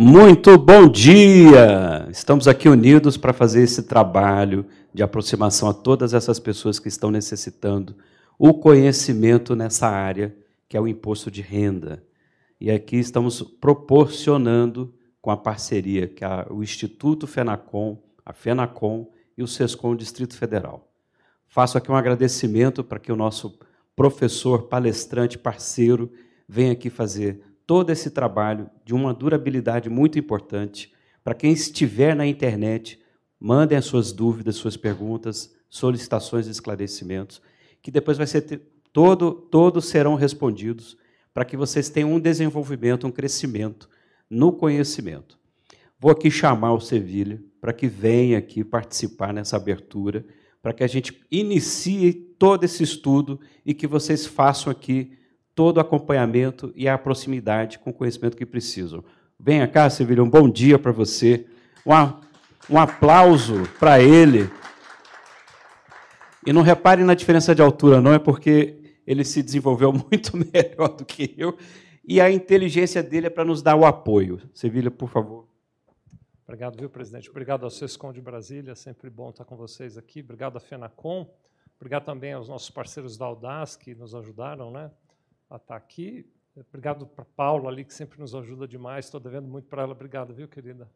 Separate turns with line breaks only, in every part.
Muito bom dia! Estamos aqui unidos para fazer esse trabalho de aproximação a todas essas pessoas que estão necessitando o conhecimento nessa área, que é o imposto de renda. E aqui estamos proporcionando, com a parceria que é o Instituto Fenacom, a Fenacom e o SESCOM Distrito Federal. Faço aqui um agradecimento para que o nosso professor, palestrante, parceiro, venha aqui fazer todo esse trabalho de uma durabilidade muito importante. Para quem estiver na internet, mandem as suas dúvidas, suas perguntas, solicitações esclarecimentos, que depois vai ser todo, todos serão respondidos para que vocês tenham um desenvolvimento, um crescimento no conhecimento. Vou aqui chamar o Sevilha para que venha aqui participar nessa abertura, para que a gente inicie todo esse estudo e que vocês façam aqui todo o acompanhamento e a proximidade com o conhecimento que precisam. Venha cá, Sevilha, um bom dia para você. Um, um aplauso para ele. E não repare na diferença de altura, não é porque ele se desenvolveu muito melhor do que eu, e a inteligência dele é para nos dar o apoio. Sevilha, por favor.
Obrigado, viu, presidente? Obrigado ao Sescom de Brasília, sempre bom estar com vocês aqui. Obrigado à FENACOM. Obrigado também aos nossos parceiros da Audaz, que nos ajudaram, né? A estar tá aqui. Obrigado para a Paula ali, que sempre nos ajuda demais. Estou devendo muito para ela. Obrigado, viu, querida?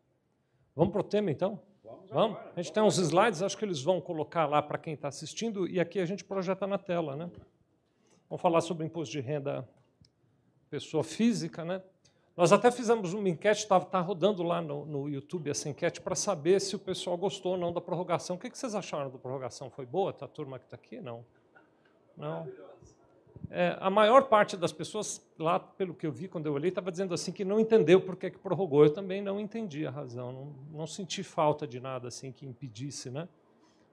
Vamos para o tema, então? Vamos. Vamos? A gente tem uns slides, acho que eles vão colocar lá para quem está assistindo, e aqui a gente projeta na tela. Né? Vamos falar sobre imposto de renda pessoa física. Né? Nós até fizemos uma enquete, está tá rodando lá no, no YouTube essa enquete, para saber se o pessoal gostou ou não da prorrogação. O que, que vocês acharam da prorrogação? Foi boa? Tá, a turma que está aqui? Não. Não é, a maior parte das pessoas, lá pelo que eu vi quando eu olhei, estava dizendo assim que não entendeu por que, que prorrogou. Eu também não entendi a razão, não, não senti falta de nada assim que impedisse né,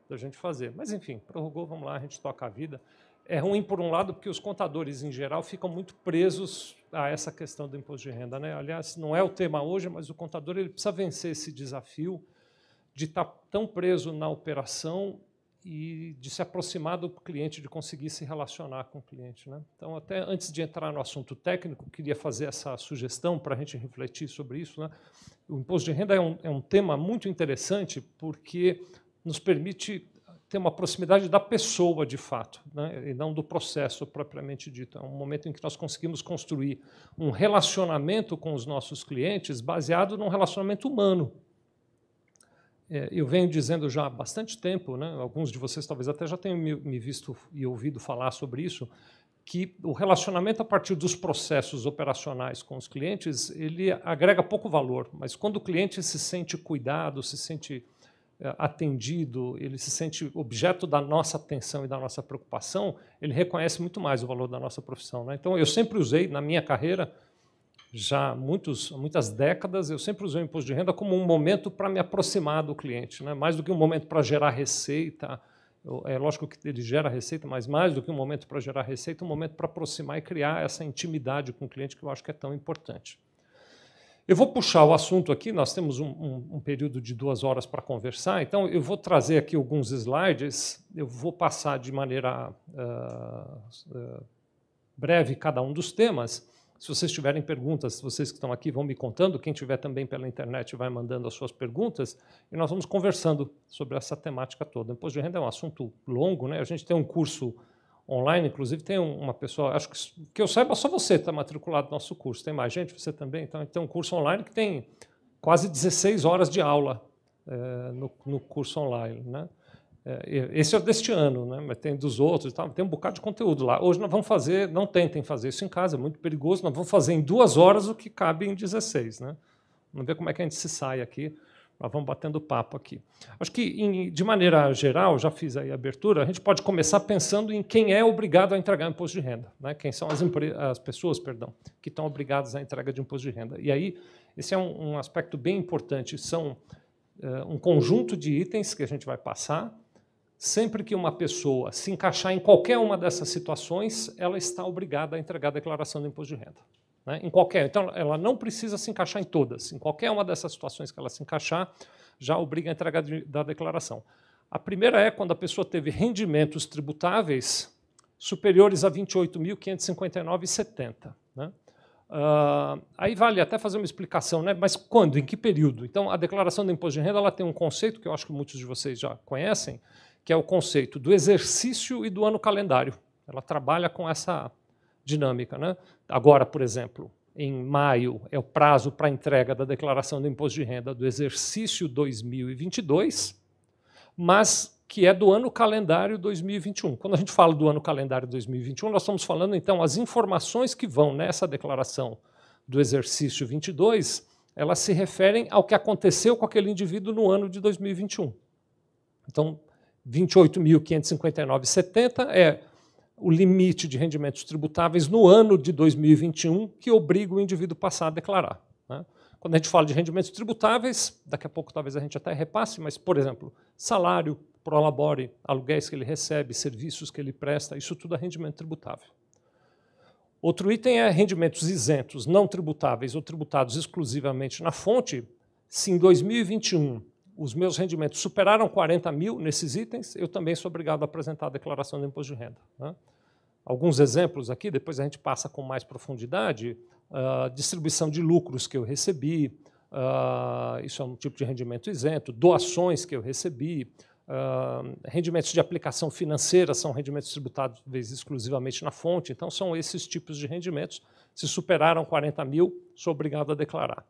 da gente fazer. Mas, enfim, prorrogou, vamos lá, a gente toca a vida. É ruim, por um lado, porque os contadores, em geral, ficam muito presos a essa questão do imposto de renda. Né? Aliás, não é o tema hoje, mas o contador ele precisa vencer esse desafio de estar tá tão preso na operação e de se aproximar do cliente, de conseguir se relacionar com o cliente. Né? Então, até antes de entrar no assunto técnico, queria fazer essa sugestão para a gente refletir sobre isso. Né? O imposto de renda é um, é um tema muito interessante porque nos permite ter uma proximidade da pessoa, de fato, né? e não do processo propriamente dito. É um momento em que nós conseguimos construir um relacionamento com os nossos clientes baseado num relacionamento humano, eu venho dizendo já há bastante tempo, né, alguns de vocês talvez até já tenham me, visto e ouvido falar sobre isso, que o relacionamento a partir dos processos operacionais com os clientes ele agrega pouco valor, mas quando o cliente se sente cuidado, se sente é, atendido, ele se sente objeto da nossa atenção e da nossa preocupação, ele reconhece muito mais o valor da nossa profissão. Né? Então, eu sempre usei na minha carreira já há muitos, muitas décadas, eu sempre usei o imposto de renda como um momento para me aproximar do cliente, né? mais do que um momento para gerar receita. É lógico que ele gera receita, mas mais do que um momento para gerar receita, um momento para aproximar e criar essa intimidade com o cliente que eu acho que é tão importante. Eu vou puxar o assunto aqui, nós temos um, um, um período de duas horas para conversar, então eu vou trazer aqui alguns slides, eu vou passar de maneira uh, uh, breve cada um dos temas, se vocês tiverem perguntas, vocês que estão aqui vão me contando, quem tiver também pela internet vai mandando as suas perguntas, e nós vamos conversando sobre essa temática toda. Imposto de renda é um assunto longo, né? a gente tem um curso online, inclusive tem uma pessoa, acho que, que eu saiba, só você está matriculado no nosso curso, tem mais gente, você também, então tem um curso online que tem quase 16 horas de aula é, no, no curso online. Né? É, esse é deste ano, né? mas tem dos outros, tá? tem um bocado de conteúdo lá. Hoje nós vamos fazer, não tentem fazer isso em casa, é muito perigoso, nós vamos fazer em duas horas o que cabe em 16. Né? Vamos ver como é que a gente se sai aqui, nós vamos batendo papo aqui. Acho que, de maneira geral, já fiz aí a abertura, a gente pode começar pensando em quem é obrigado a entregar imposto de renda, né? quem são as, as pessoas perdão, que estão obrigadas à entrega de imposto de renda. E aí, esse é um, um aspecto bem importante, são uh, um conjunto de itens que a gente vai passar, Sempre que uma pessoa se encaixar em qualquer uma dessas situações, ela está obrigada a entregar a declaração do imposto de renda. Né? Em qualquer, então, ela não precisa se encaixar em todas. Em qualquer uma dessas situações que ela se encaixar, já obriga a entrega da declaração. A primeira é quando a pessoa teve rendimentos tributáveis superiores a 28.559,70. Né? Uh, aí vale até fazer uma explicação, né? mas quando, em que período? Então, a declaração do imposto de renda ela tem um conceito que eu acho que muitos de vocês já conhecem, que é o conceito do exercício e do ano calendário. Ela trabalha com essa dinâmica. Né? Agora, por exemplo, em maio é o prazo para entrega da declaração do imposto de renda do exercício 2022, mas que é do ano calendário 2021. Quando a gente fala do ano calendário 2021, nós estamos falando, então, as informações que vão nessa declaração do exercício 22, elas se referem ao que aconteceu com aquele indivíduo no ano de 2021. Então, 28.559,70 é o limite de rendimentos tributáveis no ano de 2021 que obriga o indivíduo passar a declarar. Né? Quando a gente fala de rendimentos tributáveis, daqui a pouco talvez a gente até repasse, mas, por exemplo, salário, prolabore, aluguéis que ele recebe, serviços que ele presta, isso tudo é rendimento tributável. Outro item é rendimentos isentos, não tributáveis ou tributados exclusivamente na fonte. Se em 2021 os meus rendimentos superaram 40 mil nesses itens, eu também sou obrigado a apresentar a declaração do imposto de renda. Né? Alguns exemplos aqui, depois a gente passa com mais profundidade. Uh, distribuição de lucros que eu recebi, uh, isso é um tipo de rendimento isento, doações que eu recebi, Uh, rendimentos de aplicação financeira são rendimentos tributados exclusivamente na fonte, então são esses tipos de rendimentos. Se superaram 40 mil, sou obrigado a declarar.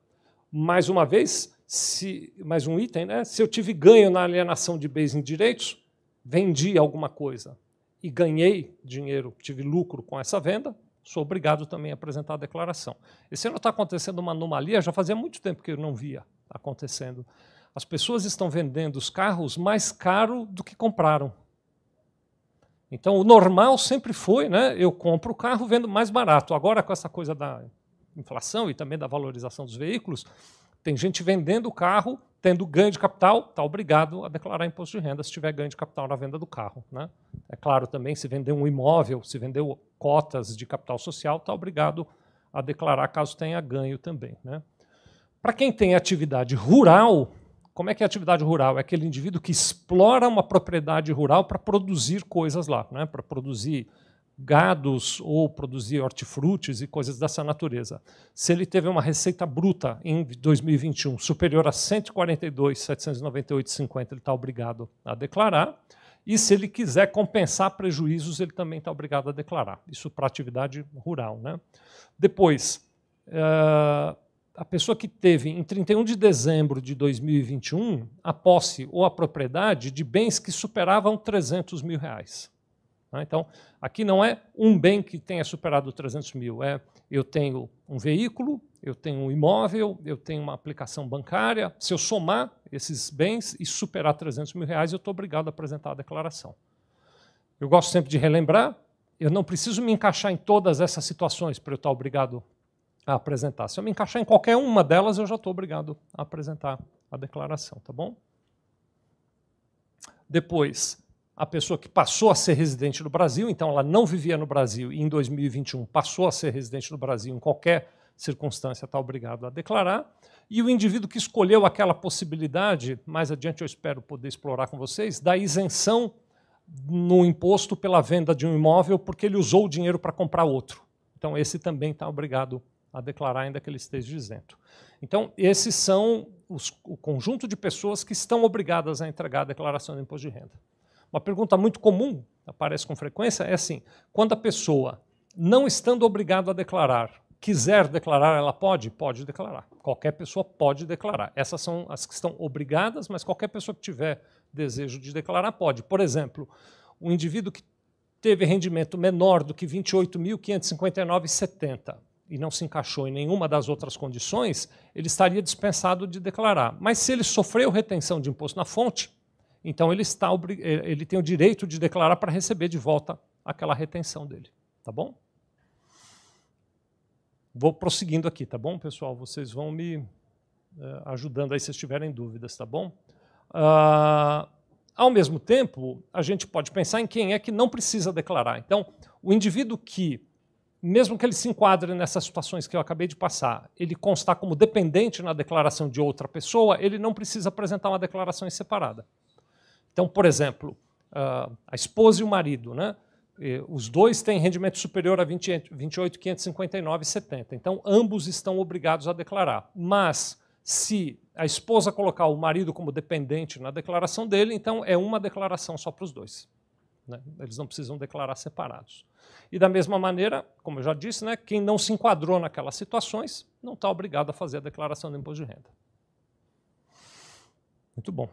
Mais uma vez, se, mais um item, né? se eu tive ganho na alienação de bens em direitos, vendi alguma coisa e ganhei dinheiro, tive lucro com essa venda, sou obrigado também a apresentar a declaração. Esse ano está acontecendo uma anomalia, já fazia muito tempo que eu não via acontecendo. As pessoas estão vendendo os carros mais caro do que compraram. Então, o normal sempre foi, né? Eu compro o carro, vendo mais barato. Agora, com essa coisa da inflação e também da valorização dos veículos, tem gente vendendo o carro, tendo ganho de capital, está obrigado a declarar imposto de renda se tiver ganho de capital na venda do carro. Né? É claro também, se vender um imóvel, se vendeu cotas de capital social, está obrigado a declarar caso tenha ganho também. Né? Para quem tem atividade rural, como é que é a atividade rural? É aquele indivíduo que explora uma propriedade rural para produzir coisas lá, né? para produzir gados ou produzir hortifrutis e coisas dessa natureza. Se ele teve uma receita bruta em 2021 superior a 142.798,50, ele está obrigado a declarar. E se ele quiser compensar prejuízos, ele também está obrigado a declarar. Isso para atividade rural. Né? Depois, uh, a pessoa que teve em 31 de dezembro de 2021 a posse ou a propriedade de bens que superavam 300 mil reais. Né? Então, aqui não é um bem que tenha superado 300 mil, é eu tenho um veículo, eu tenho um imóvel, eu tenho uma aplicação bancária. Se eu somar esses bens e superar 300 mil reais, eu estou obrigado a apresentar a declaração. Eu gosto sempre de relembrar, eu não preciso me encaixar em todas essas situações para eu estar obrigado a apresentar. Se eu me encaixar em qualquer uma delas, eu já estou obrigado a apresentar a declaração, tá bom? Depois, a pessoa que passou a ser residente no Brasil, então ela não vivia no Brasil e em 2021 passou a ser residente no Brasil em qualquer circunstância está obrigado a declarar. E o indivíduo que escolheu aquela possibilidade, mais adiante eu espero poder explorar com vocês, da isenção no imposto pela venda de um imóvel porque ele usou o dinheiro para comprar outro. Então esse também está obrigado a declarar, ainda que ele esteja isento. Então, esses são os, o conjunto de pessoas que estão obrigadas a entregar a declaração de imposto de renda. Uma pergunta muito comum, aparece com frequência, é assim: quando a pessoa, não estando obrigada a declarar, quiser declarar, ela pode? Pode declarar. Qualquer pessoa pode declarar. Essas são as que estão obrigadas, mas qualquer pessoa que tiver desejo de declarar pode. Por exemplo, um indivíduo que teve rendimento menor do que 28.559,70 e não se encaixou em nenhuma das outras condições, ele estaria dispensado de declarar. Mas se ele sofreu retenção de imposto na fonte, então ele, está, ele tem o direito de declarar para receber de volta aquela retenção dele. Tá bom? Vou prosseguindo aqui, tá bom, pessoal? Vocês vão me uh, ajudando aí se tiverem dúvidas, tá bom? Uh, ao mesmo tempo, a gente pode pensar em quem é que não precisa declarar. Então, o indivíduo que mesmo que ele se enquadre nessas situações que eu acabei de passar, ele constar como dependente na declaração de outra pessoa, ele não precisa apresentar uma declaração em separada. Então, por exemplo, a esposa e o marido, né? os dois têm rendimento superior a 28.559,70. Então, ambos estão obrigados a declarar. Mas, se a esposa colocar o marido como dependente na declaração dele, então é uma declaração só para os dois. Né? Eles não precisam declarar separados. E da mesma maneira, como eu já disse, né, quem não se enquadrou naquelas situações não está obrigado a fazer a declaração do imposto de renda. Muito bom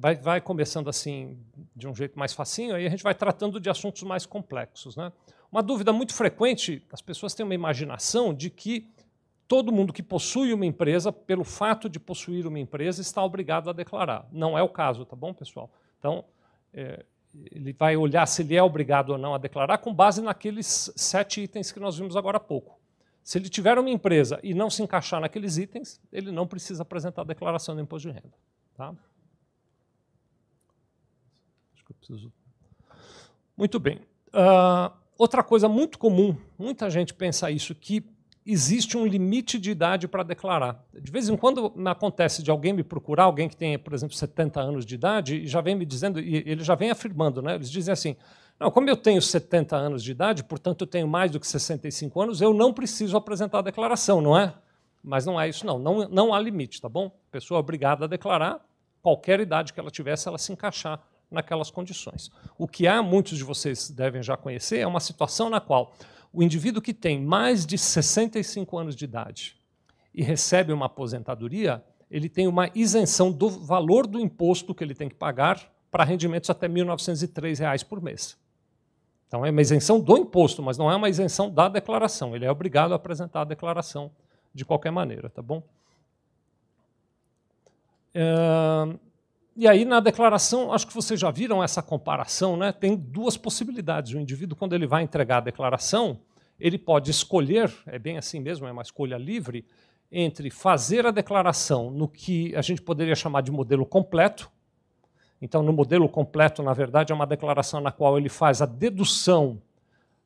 vai, vai começando assim de um jeito mais facinho, aí a gente vai tratando de assuntos mais complexos. Né? Uma dúvida muito frequente, as pessoas têm uma imaginação de que todo mundo que possui uma empresa, pelo fato de possuir uma empresa, está obrigado a declarar. Não é o caso, tá bom, pessoal? Então, é, ele vai olhar se ele é obrigado ou não a declarar com base naqueles sete itens que nós vimos agora há pouco. Se ele tiver uma empresa e não se encaixar naqueles itens, ele não precisa apresentar a declaração do imposto de renda. Tá? Que eu preciso. Muito bem. Uh, outra coisa muito comum, muita gente pensa isso, que existe um limite de idade para declarar. De vez em quando acontece de alguém me procurar, alguém que tem, por exemplo, 70 anos de idade, e já vem me dizendo, e ele já vem afirmando, né? eles dizem assim, não, como eu tenho 70 anos de idade, portanto eu tenho mais do que 65 anos, eu não preciso apresentar a declaração, não é? Mas não é isso, não. Não, não há limite, tá bom? A pessoa é obrigada a declarar qualquer idade que ela tivesse, ela se encaixar naquelas condições. O que há, muitos de vocês devem já conhecer, é uma situação na qual o indivíduo que tem mais de 65 anos de idade e recebe uma aposentadoria, ele tem uma isenção do valor do imposto que ele tem que pagar para rendimentos até R$ 1.903 por mês. Então, é uma isenção do imposto, mas não é uma isenção da declaração. Ele é obrigado a apresentar a declaração de qualquer maneira, tá bom? E aí, na declaração, acho que vocês já viram essa comparação, né? tem duas possibilidades. O indivíduo, quando ele vai entregar a declaração, ele pode escolher, é bem assim mesmo, é uma escolha livre, entre fazer a declaração no que a gente poderia chamar de modelo completo. Então, no modelo completo, na verdade, é uma declaração na qual ele faz a dedução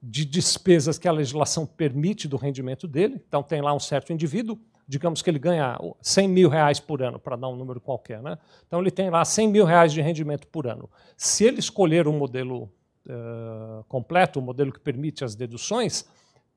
de despesas que a legislação permite do rendimento dele. Então, tem lá um certo indivíduo digamos que ele ganha 100 mil reais por ano, para dar um número qualquer. Né? Então, ele tem lá 100 mil reais de rendimento por ano. Se ele escolher o um modelo uh, completo, o um modelo que permite as deduções,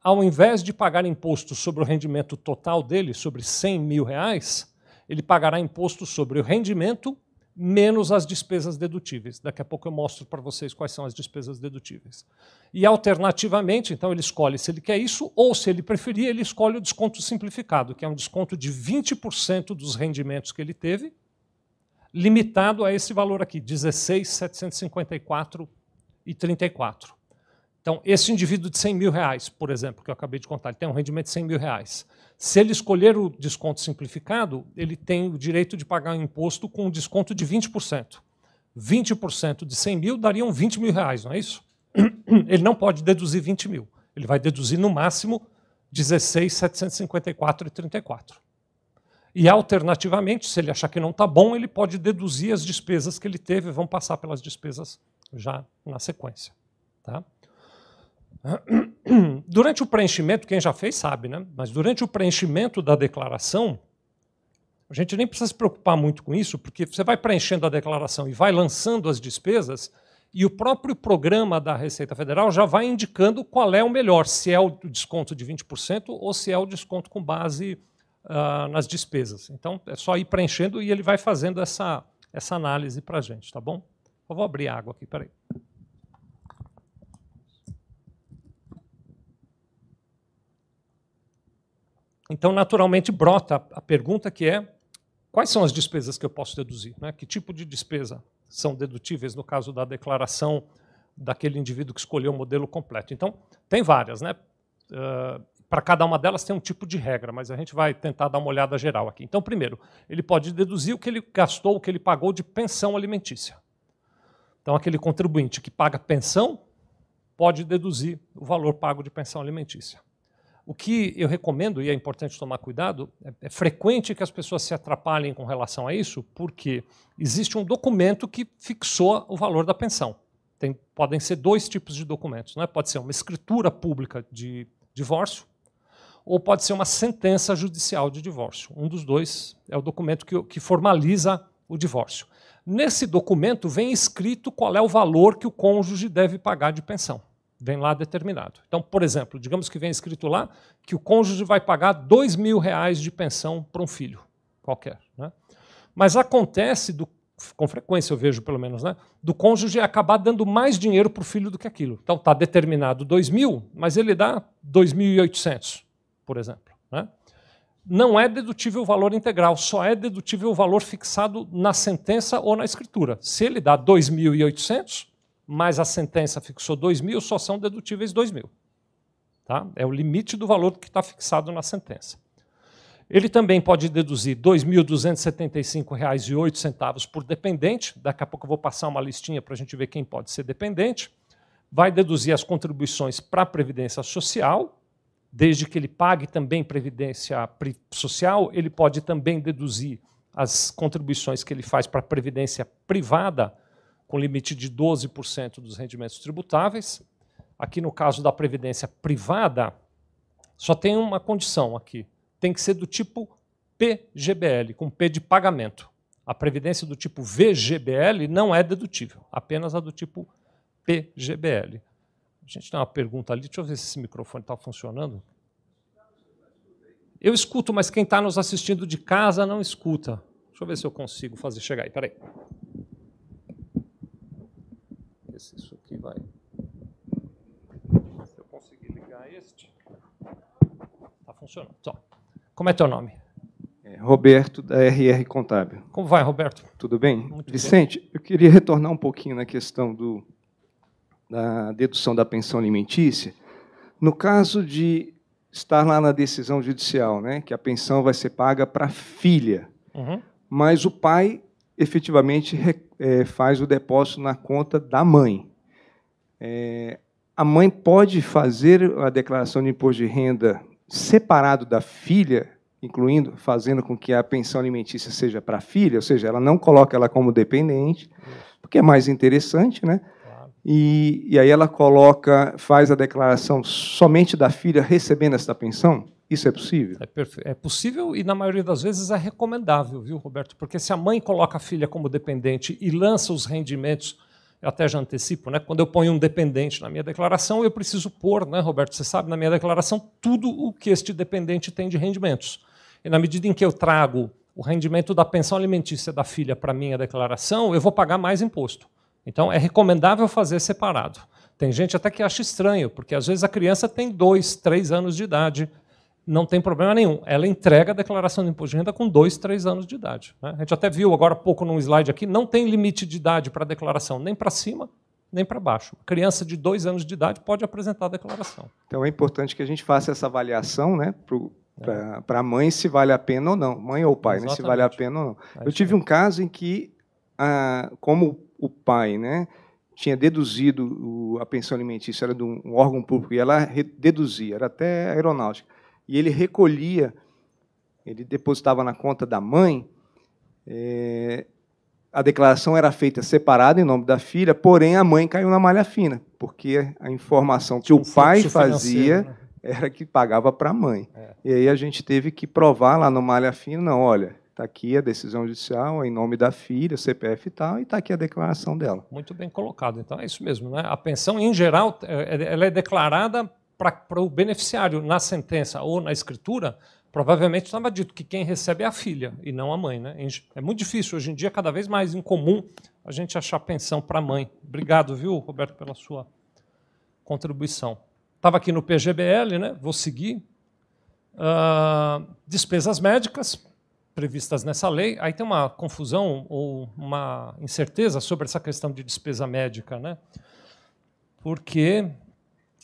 ao invés de pagar imposto sobre o rendimento total dele, sobre 100 mil reais, ele pagará imposto sobre o rendimento menos as despesas dedutíveis. Daqui a pouco eu mostro para vocês quais são as despesas dedutíveis. E, alternativamente, então ele escolhe se ele quer isso, ou, se ele preferir, ele escolhe o desconto simplificado, que é um desconto de 20% dos rendimentos que ele teve, limitado a esse valor aqui, 16.754,34. Então, esse indivíduo de 100 mil reais, por exemplo, que eu acabei de contar, ele tem um rendimento de 100 mil reais. Se ele escolher o desconto simplificado, ele tem o direito de pagar um imposto com um desconto de 20%. 20% de 100 mil dariam 20 mil reais, não é isso? Ele não pode deduzir 20 mil. Ele vai deduzir, no máximo, 16.754,34. E, alternativamente, se ele achar que não está bom, ele pode deduzir as despesas que ele teve, vão passar pelas despesas já na sequência. Tá? Durante o preenchimento, quem já fez sabe, né? mas durante o preenchimento da declaração, a gente nem precisa se preocupar muito com isso, porque você vai preenchendo a declaração e vai lançando as despesas, e o próprio programa da Receita Federal já vai indicando qual é o melhor, se é o desconto de 20% ou se é o desconto com base uh, nas despesas. Então, é só ir preenchendo e ele vai fazendo essa, essa análise para a gente, tá bom? Eu vou abrir água aqui, peraí. Então, naturalmente, brota a pergunta que é quais são as despesas que eu posso deduzir? Né? Que tipo de despesa são dedutíveis no caso da declaração daquele indivíduo que escolheu o modelo completo? Então, tem várias. Né? Uh, Para cada uma delas tem um tipo de regra, mas a gente vai tentar dar uma olhada geral aqui. Então, primeiro, ele pode deduzir o que ele gastou, o que ele pagou de pensão alimentícia. Então, aquele contribuinte que paga pensão pode deduzir o valor pago de pensão alimentícia. O que eu recomendo, e é importante tomar cuidado, é, é, frequente que as pessoas se atrapalhem com relação a isso, porque existe um documento que fixou o valor da pensão. Tem, podem ser dois tipos de documentos. Né? Pode ser uma escritura pública de divórcio, ou pode ser uma sentença judicial de divórcio. Um dos dois é o documento que, que formaliza o divórcio. Nesse documento vem escrito qual é o valor que o cônjuge deve pagar de pensão. Vem lá determinado. Então, por exemplo, digamos que vem escrito lá que o cônjuge vai pagar dois mil reais de pensão para um filho qualquer. Né? Mas acontece, do, com frequência eu vejo pelo menos, né, do cônjuge acabar dando mais dinheiro para o filho do que aquilo. Então está determinado dois mil, mas ele dá 2.800, por exemplo. Né? Não é dedutível o valor integral, só é dedutível o valor fixado na sentença ou na escritura. Se ele dá 2.800, mas a sentença fixou 2 mil, só são dedutíveis 2 mil. Tá? É o limite do valor que está fixado na sentença. Ele também pode deduzir R$ 2.275,08 por dependente. Daqui a pouco eu vou passar uma listinha para a gente ver quem pode ser dependente. Vai deduzir as contribuições para a Previdência Social, desde que ele pague também Previdência Social, ele pode também deduzir as contribuições que ele faz para a Previdência Privada, com limite de 12% dos rendimentos tributáveis. Aqui no caso da previdência privada, só tem uma condição aqui. Tem que ser do tipo PGBL, com P de pagamento. A previdência do tipo VGBL não é dedutível, apenas a do tipo PGBL. A gente tem uma pergunta ali, deixa eu ver se esse microfone está funcionando. Eu escuto, mas quem está nos assistindo de casa não escuta. Deixa eu ver se eu consigo fazer chegar aí. Peraí ver se isso aqui vai. Se eu conseguir ligar este. Está funcionando. Então, como é teu nome?
É, Roberto, da RR Contábil.
Como vai, Roberto?
Tudo bem? Muito Vicente, bem. eu queria retornar um pouquinho na questão do, da dedução da pensão alimentícia. No caso de estar lá na decisão judicial, né, que a pensão vai ser paga para a filha, uhum. mas o pai efetivamente é, faz o depósito na conta da mãe. É, a mãe pode fazer a declaração de imposto de renda separado da filha, incluindo fazendo com que a pensão alimentícia seja para a filha, ou seja, ela não coloca ela como dependente, porque é mais interessante, né? E, e aí ela coloca, faz a declaração somente da filha recebendo essa pensão. Isso é possível?
É, é, possível e, na maioria das vezes, é recomendável, viu, Roberto? Porque se a mãe coloca a filha como dependente e lança os rendimentos, eu até já antecipo, né? quando eu ponho um dependente na minha declaração, eu preciso pôr, né, Roberto? Você sabe, na minha declaração, tudo o que este dependente tem de rendimentos. E na medida em que eu trago o rendimento da pensão alimentícia da filha para minha declaração, eu vou pagar mais imposto. Então, é recomendável fazer separado. Tem gente até que acha estranho, porque às vezes a criança tem dois, três anos de idade não tem problema nenhum. Ela entrega a declaração de imposto de renda com dois, três anos de idade. Né? A gente até viu agora há pouco num slide aqui, não tem limite de idade para a declaração, nem para cima, nem para baixo. Uma criança de dois anos de idade pode apresentar a declaração.
Então é importante que a gente faça essa avaliação né, para a mãe se vale a pena ou não, mãe ou pai, né, se vale a pena ou não. É Eu tive um caso em que, ah, como o pai né, tinha deduzido a pensão alimentícia, era de um órgão público, e ela deduzia, era até aeronáutica e ele recolhia, ele depositava na conta da mãe. É, a declaração era feita separada em nome da filha, porém a mãe caiu na malha fina, porque a informação que o pai fazia né? era que pagava para a mãe. É. E aí a gente teve que provar lá no malha fina, não, olha, está aqui a decisão judicial em nome da filha, CPF e tal, e está aqui a declaração dela.
Muito bem colocado. Então é isso mesmo, né? A pensão em geral é, ela é declarada para o beneficiário na sentença ou na escritura, provavelmente estava dito que quem recebe é a filha e não a mãe. Né? É muito difícil, hoje em dia, cada vez mais incomum a gente achar pensão para a mãe. Obrigado, viu, Roberto, pela sua contribuição. Estava aqui no PGBL, né? vou seguir. Uh, despesas médicas previstas nessa lei. Aí tem uma confusão ou uma incerteza sobre essa questão de despesa médica, né? porque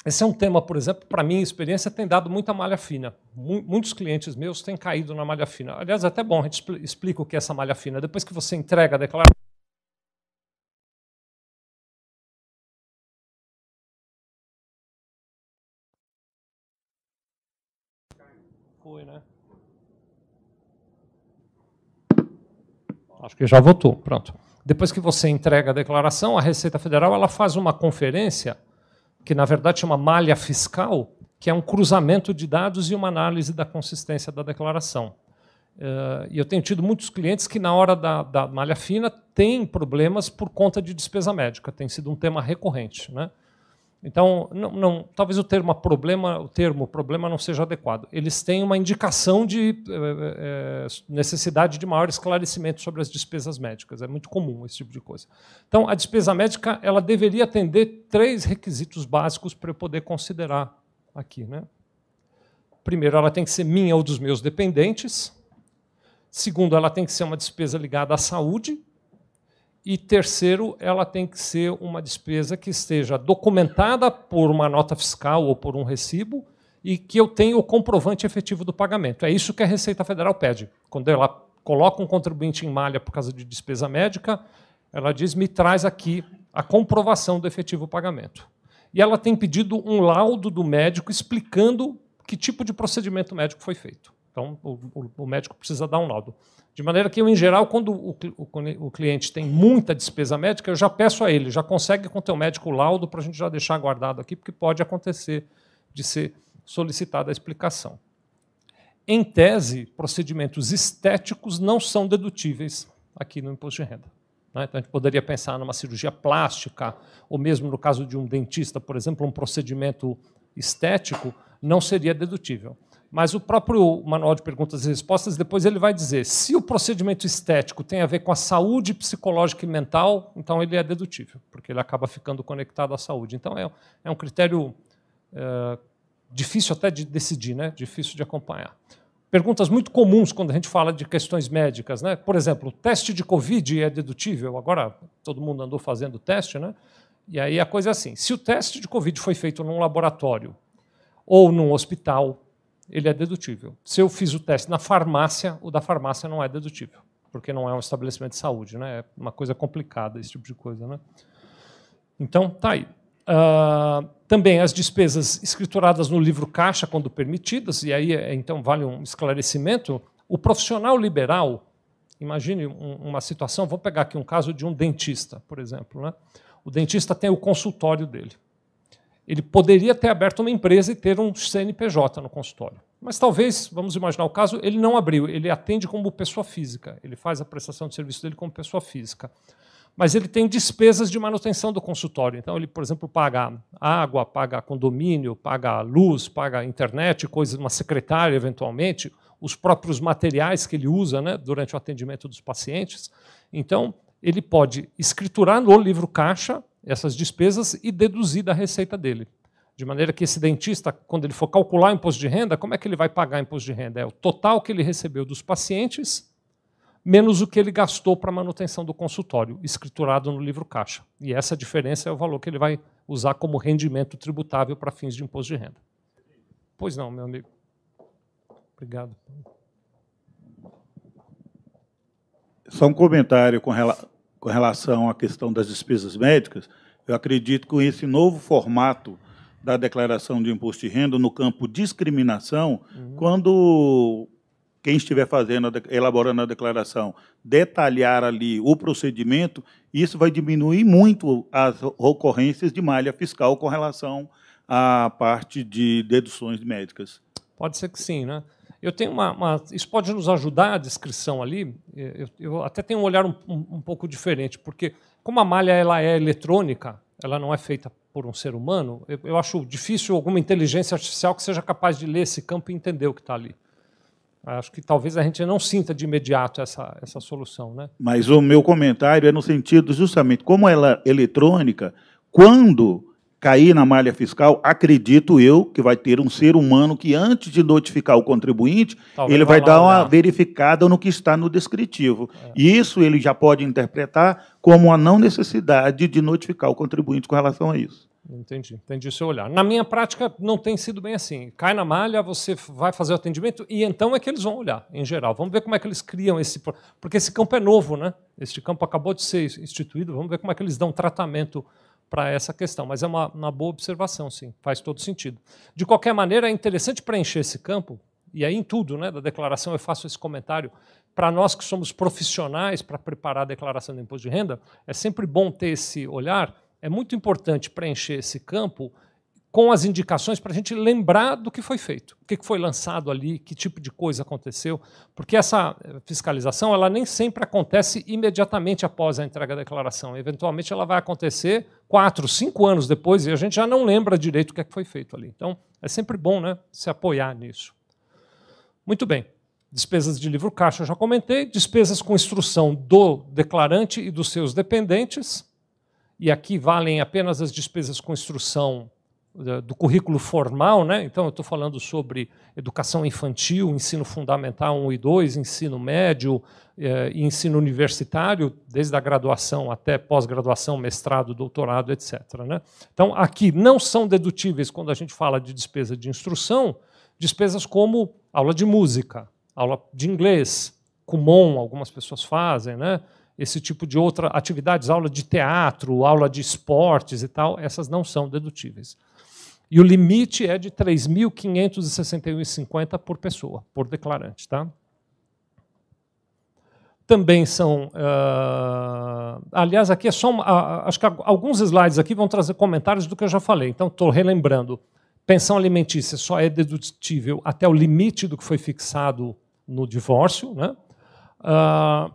esse é um tema, por exemplo, para mim, experiência tem dado muita malha fina. Muitos clientes meus têm caído na malha fina. Aliás, é até bom, a gente explica o que é essa malha fina. Depois que você entrega a declaração, Foi, né? Acho que já votou. Pronto. Depois que você entrega a declaração, a Receita Federal ela faz uma conferência que na verdade chama malha fiscal, que é um cruzamento de dados e uma análise da consistência da declaração. Uh, e eu tenho tido muitos clientes que, na hora da, da malha fina, têm problemas por conta de despesa médica. Tem sido um tema recorrente. Né? Então, não, não, talvez o termo problema, o termo problema não seja adequado. Eles têm uma indicação de é, necessidade de maior esclarecimento sobre as despesas médicas. É muito comum esse tipo de coisa. Então, a despesa médica ela deveria atender três requisitos básicos para eu poder considerar aqui. Né? Primeiro, ela tem que ser minha ou dos meus dependentes. Segundo, ela tem que ser uma despesa ligada à saúde. E terceiro, ela tem que ser uma despesa que esteja documentada por uma nota fiscal ou por um recibo e que eu tenha o comprovante efetivo do pagamento. É isso que a Receita Federal pede. Quando ela coloca um contribuinte em malha por causa de despesa médica, ela diz: me traz aqui a comprovação do efetivo pagamento. E ela tem pedido um laudo do médico explicando que tipo de procedimento médico foi feito. Então, o, o médico precisa dar um laudo. De maneira que eu, em geral, quando o, o, o, cliente tem muita despesa médica, eu já peço a ele, já consegue com o teu médico o laudo para a gente já deixar guardado aqui, porque pode acontecer de ser solicitada a explicação. Em tese, procedimentos estéticos não são dedutíveis aqui no imposto de renda. Né? Então, a gente poderia pensar numa cirurgia plástica, ou mesmo no caso de um dentista, por exemplo, um procedimento estético não seria dedutível. Mas o próprio manual de perguntas e respostas, depois ele vai dizer se o procedimento estético tem a ver com a saúde psicológica e mental, então ele é dedutível, porque ele acaba ficando conectado à saúde. Então é, é um critério é, difícil até de decidir, né? difícil de acompanhar. Perguntas muito comuns quando a gente fala de questões médicas. Né? Por exemplo, o teste de Covid é dedutível? Agora todo mundo andou fazendo teste, né? E aí a coisa é assim: se o teste de Covid foi feito num laboratório ou num hospital, ele é dedutível. Se eu fiz o teste na farmácia, o da farmácia não é dedutível, porque não é um estabelecimento de saúde, né? É uma coisa complicada esse tipo de coisa, né? Então, tá aí. Uh, também as despesas escrituradas no livro caixa, quando permitidas, e aí é, então vale um esclarecimento. O profissional liberal, imagine uma situação, vou pegar aqui um caso de um dentista, por exemplo. Né? O dentista tem o consultório dele. Ele poderia ter aberto uma empresa e ter um CNPJ no consultório. Mas talvez, vamos imaginar o caso, ele não abriu, ele atende como pessoa física, ele faz a prestação de serviço dele como pessoa física. Mas ele tem despesas de manutenção do consultório. Então, ele, por exemplo, paga água, paga condomínio, paga luz, paga internet, coisas, uma secretária, eventualmente, os próprios materiais que ele usa né, durante o atendimento dos pacientes. Então, ele pode escriturar no livro caixa essas despesas e deduzir da receita dele. De maneira que esse dentista, quando ele for calcular o imposto de renda, como é que ele vai pagar imposto de renda? É o total que ele recebeu dos pacientes, menos o que ele gastou para manutenção do consultório, escriturado no livro caixa. E essa diferença é o valor que ele vai usar como rendimento tributável para fins de imposto de renda. Pois não, meu amigo. Obrigado.
Só um comentário com relação com relação à questão das despesas médicas, eu acredito que com esse novo formato da declaração de imposto de renda no campo discriminação, uhum. quando quem estiver fazendo, elaborando a declaração, detalhar ali o procedimento, isso vai diminuir muito as ocorrências de malha fiscal com relação à parte de deduções médicas.
Pode ser que sim, né? Eu tenho uma, uma, isso pode nos ajudar a descrição ali. Eu, eu até tenho um olhar um, um, um, pouco diferente, porque como a malha ela é eletrônica, ela não é feita por um ser humano. Eu, eu acho difícil alguma inteligência artificial que seja capaz de ler esse campo e entender o que está ali. Acho que talvez a gente não sinta de imediato essa, essa solução, né?
Mas o meu comentário é no sentido justamente como ela é eletrônica, quando cair na malha fiscal, acredito eu que vai ter um ser humano que, antes de notificar o contribuinte, Talvez ele vai dar uma olhar. verificada no que está no descritivo. É. E isso ele já pode interpretar como a não necessidade de notificar o contribuinte com relação a isso.
Entendi, entendi o seu olhar. Na minha prática, não tem sido bem assim. Cai na malha, você vai fazer o atendimento e então é que eles vão olhar, em geral. Vamos ver como é que eles criam esse. Porque esse campo é novo, né? Este campo acabou de ser instituído, vamos ver como é que eles dão tratamento para essa questão. Mas é uma, uma boa observação, sim, faz todo sentido. De qualquer maneira, é interessante preencher esse campo, e aí em tudo né, da declaração eu faço esse comentário. Para nós que somos profissionais para preparar a declaração do imposto de renda, é sempre bom ter esse olhar. É muito importante preencher esse campo com as indicações para a gente lembrar do que foi feito, o que foi lançado ali, que tipo de coisa aconteceu, porque essa fiscalização ela nem sempre acontece imediatamente após a entrega da declaração. Eventualmente ela vai acontecer quatro, cinco anos depois e a gente já não lembra direito o que, é que foi feito ali. Então é sempre bom né, se apoiar nisso. Muito bem. Despesas de livro caixa eu já comentei, despesas com instrução do declarante e dos seus dependentes. E aqui valem apenas as despesas com instrução do currículo formal, né? então eu estou falando sobre educação infantil, ensino fundamental 1 e 2, ensino médio eh, e ensino universitário, desde a graduação até pós-graduação, mestrado, doutorado, etc. Né? Então, aqui não são dedutíveis, quando a gente fala de despesa de instrução, despesas como aula de música, aula de inglês, Kumon, algumas pessoas fazem, né? esse tipo de outra atividades, aula de teatro, aula de esportes e tal, essas não são dedutíveis. E o limite é de 3.561,50 por pessoa, por declarante. Tá? Também são. Uh, aliás, aqui é só. Uma, uh, acho que alguns slides aqui vão trazer comentários do que eu já falei. Então, estou relembrando. Pensão alimentícia só é dedutível até o limite do que foi fixado no divórcio. Né? Uh,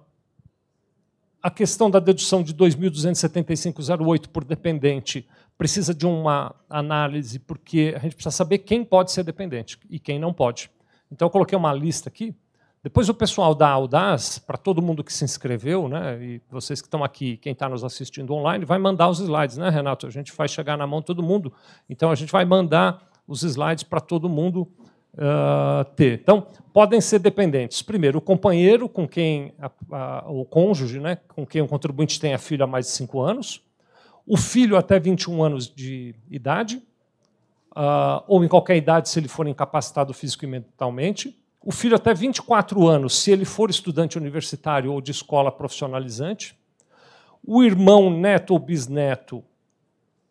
a questão da dedução de 2.275,08 por dependente precisa de uma análise, porque a gente precisa saber quem pode ser dependente e quem não pode. Então, eu coloquei uma lista aqui. Depois, o pessoal da Audaz, para todo mundo que se inscreveu, né, e vocês que estão aqui, quem está nos assistindo online, vai mandar os slides, né, Renato? A gente vai chegar na mão todo mundo. Então, a gente vai mandar os slides para todo mundo uh, ter. Então, podem ser dependentes. Primeiro, o companheiro com quem, a, a, o cônjuge, né, com quem o contribuinte tem a filha há mais de cinco anos, o filho até 21 anos de idade, uh, ou em qualquer idade se ele for incapacitado físico e mentalmente, o filho até 24 anos se ele for estudante universitário ou de escola profissionalizante, o irmão neto ou bisneto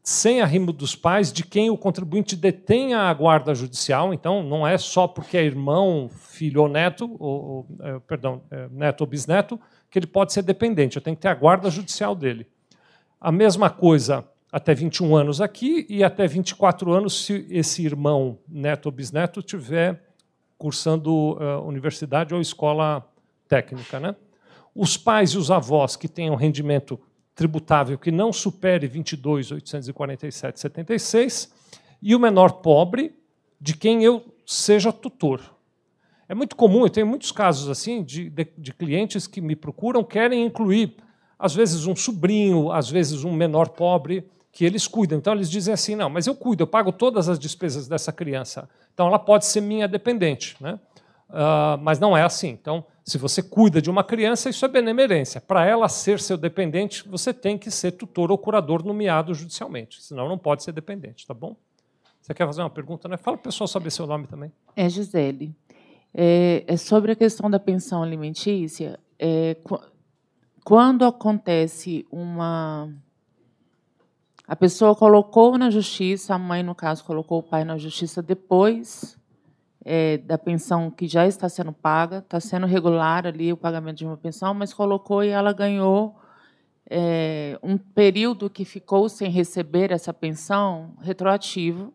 sem arrimo dos pais, de quem o contribuinte detenha a guarda judicial. Então, não é só porque é irmão, filho ou neto, ou, ou é, perdão, é, neto ou bisneto, que ele pode ser dependente. Eu tenho que ter a guarda judicial dele. A mesma coisa até 21 anos aqui e até 24 anos se esse irmão neto ou bisneto tiver cursando uh, universidade ou escola técnica. Né? Os pais e os avós que tenham rendimento tributável que não supere 22.847,76 e o menor pobre de quem eu seja tutor. É muito comum, eu tenho muitos casos assim de, de, de clientes que me procuram, querem incluir às vezes um sobrinho, às vezes um menor pobre, que eles cuidam. Então eles dizem assim: não, mas eu cuido, eu pago todas as despesas dessa criança. Então ela pode ser minha dependente. Né? Uh, mas não é assim. Então, se você cuida de uma criança, isso é benemerência. Para ela ser seu dependente, você tem que ser tutor ou curador nomeado judicialmente, senão não pode ser dependente, tá bom? Você quer fazer uma pergunta, né? Fala para o pessoal saber seu nome também.
É Gisele. É, é sobre a questão da pensão alimentícia. É, quando acontece uma. A pessoa colocou na justiça, a mãe, no caso, colocou o pai na justiça depois é, da pensão que já está sendo paga, está sendo regular ali o pagamento de uma pensão, mas colocou e ela ganhou é, um período que ficou sem receber essa pensão retroativo,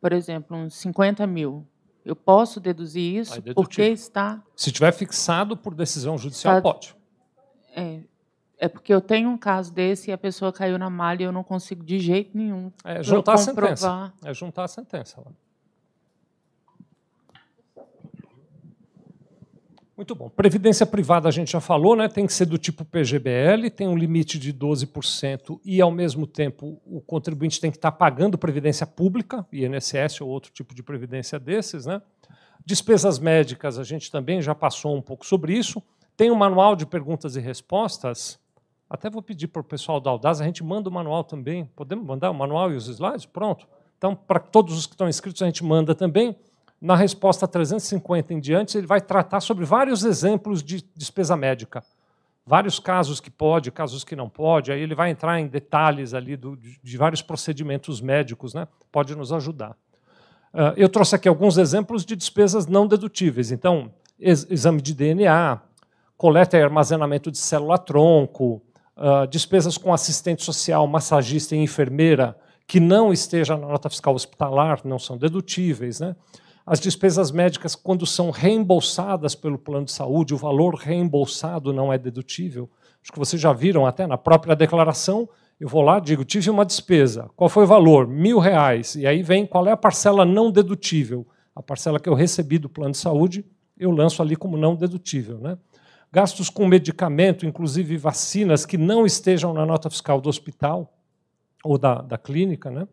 por exemplo, uns 50 mil. Eu posso deduzir isso porque está.
Se tiver fixado por decisão judicial, está, pode.
É, é porque eu tenho um caso desse e a pessoa caiu na malha e eu não consigo de jeito nenhum.
É juntar a sentença. É juntar a sentença. Muito bom. Previdência privada a gente já falou, né? tem que ser do tipo PGBL, tem um limite de 12% e, ao mesmo tempo, o contribuinte tem que estar pagando previdência pública, INSS ou outro tipo de previdência desses. Né? Despesas médicas, a gente também já passou um pouco sobre isso. Tem um manual de perguntas e respostas. Até vou pedir para o pessoal da Audaz, a gente manda o manual também. Podemos mandar o manual e os slides? Pronto. Então, para todos os que estão inscritos, a gente manda também. Na resposta 350 em diante, ele vai tratar sobre vários exemplos de despesa médica. Vários casos que pode, casos que não pode. Aí ele vai entrar em detalhes ali do, de vários procedimentos médicos, né? pode nos ajudar. Uh, eu trouxe aqui alguns exemplos de despesas não dedutíveis. Então, ex exame de DNA, coleta e armazenamento de célula-tronco, uh, despesas com assistente social, massagista e enfermeira, que não esteja na nota fiscal hospitalar não são dedutíveis. Né? As despesas médicas, quando são reembolsadas pelo plano de saúde, o valor reembolsado não é dedutível. Acho que vocês já viram até na própria declaração. Eu vou lá, digo, tive uma despesa. Qual foi o valor? Mil reais. E aí vem qual é a parcela não dedutível. A parcela que eu recebi do plano de saúde, eu lanço ali como não dedutível. Né? Gastos com medicamento, inclusive vacinas que não estejam na nota fiscal do hospital ou da, da clínica. Né?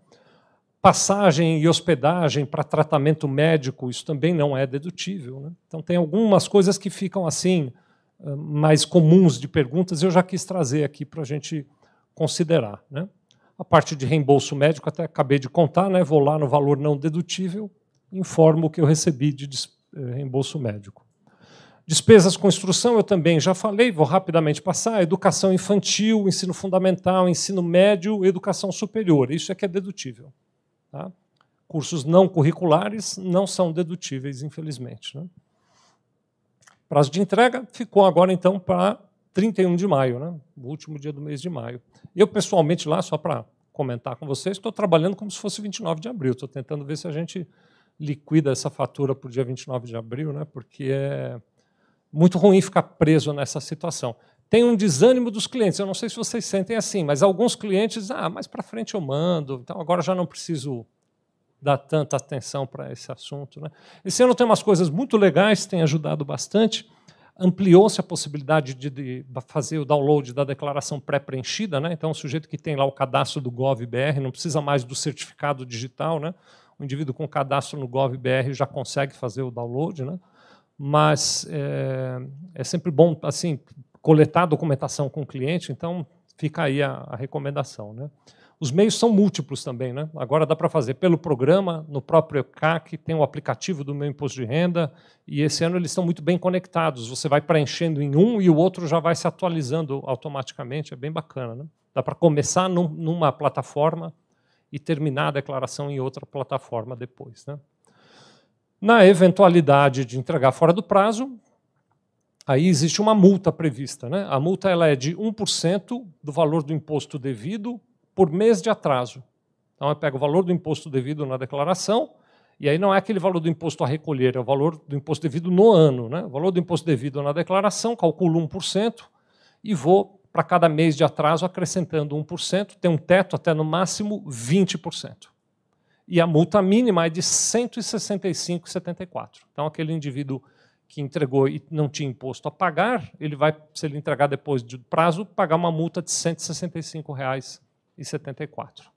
Passagem e hospedagem para tratamento médico, isso também não é dedutível. Né? Então, tem algumas coisas que ficam assim mais comuns de perguntas, eu já quis trazer aqui para a gente considerar. Né? A parte de reembolso médico, até acabei de contar, né? vou lá no valor não dedutível, informo o que eu recebi de eh, reembolso médico. Despesas com instrução, eu também já falei, vou rapidamente passar. Educação infantil, ensino fundamental, ensino médio, educação superior. Isso é que é dedutível. Tá? Cursos não curriculares não são dedutíveis, infelizmente. Né? Prazo de entrega ficou agora, então, para 31 de maio, né? o último dia do mês de maio. Eu, pessoalmente, lá, só para comentar com vocês, estou trabalhando como se fosse 29 de abril. Estou tentando ver se a gente liquida essa fatura para o dia 29 de abril, né? porque é muito ruim ficar preso nessa situação. Tem um desânimo dos clientes, eu não sei se vocês sentem assim, mas alguns clientes, ah, mais para frente eu mando, então agora já não preciso dar tanta atenção para esse assunto. Né? Esse ano tem umas coisas muito legais, tem ajudado bastante. Ampliou-se a possibilidade de, de, fazer o download da declaração pré-preenchida. Né? Então, o sujeito que tem lá o cadastro do GovBR não precisa mais do certificado digital. Né? O indivíduo com cadastro no GovBR já consegue fazer o download. Né? Mas é, é sempre bom assim coletar documentação com o cliente, então fica aí a, a recomendação. Né? Os meios são múltiplos também. Né? Agora dá para fazer pelo programa, no próprio ECAC, tem o aplicativo do meu imposto de renda, e esse ano eles estão muito bem conectados. Você vai preenchendo em um e o outro já vai se atualizando automaticamente. É bem bacana. Né? Dá para começar num, numa plataforma e terminar a declaração em outra plataforma depois. Né? Na eventualidade de entregar fora do prazo, aí existe uma multa prevista. Né? A multa ela é de 1% do valor do imposto devido por mês de atraso. Então, eu pego o valor do imposto devido na declaração, e aí não é aquele valor do imposto a recolher, é o valor do imposto devido no ano. Né? O valor do imposto devido na declaração, calculo 1% e vou para cada mês de atraso acrescentando 1%, tem um teto até no máximo 20%. E a multa mínima é de 165,74. Então, aquele indivíduo que entregou e não tinha imposto a pagar, ele vai, se ele entregar depois do prazo, pagar uma multa de 165 reais e 74.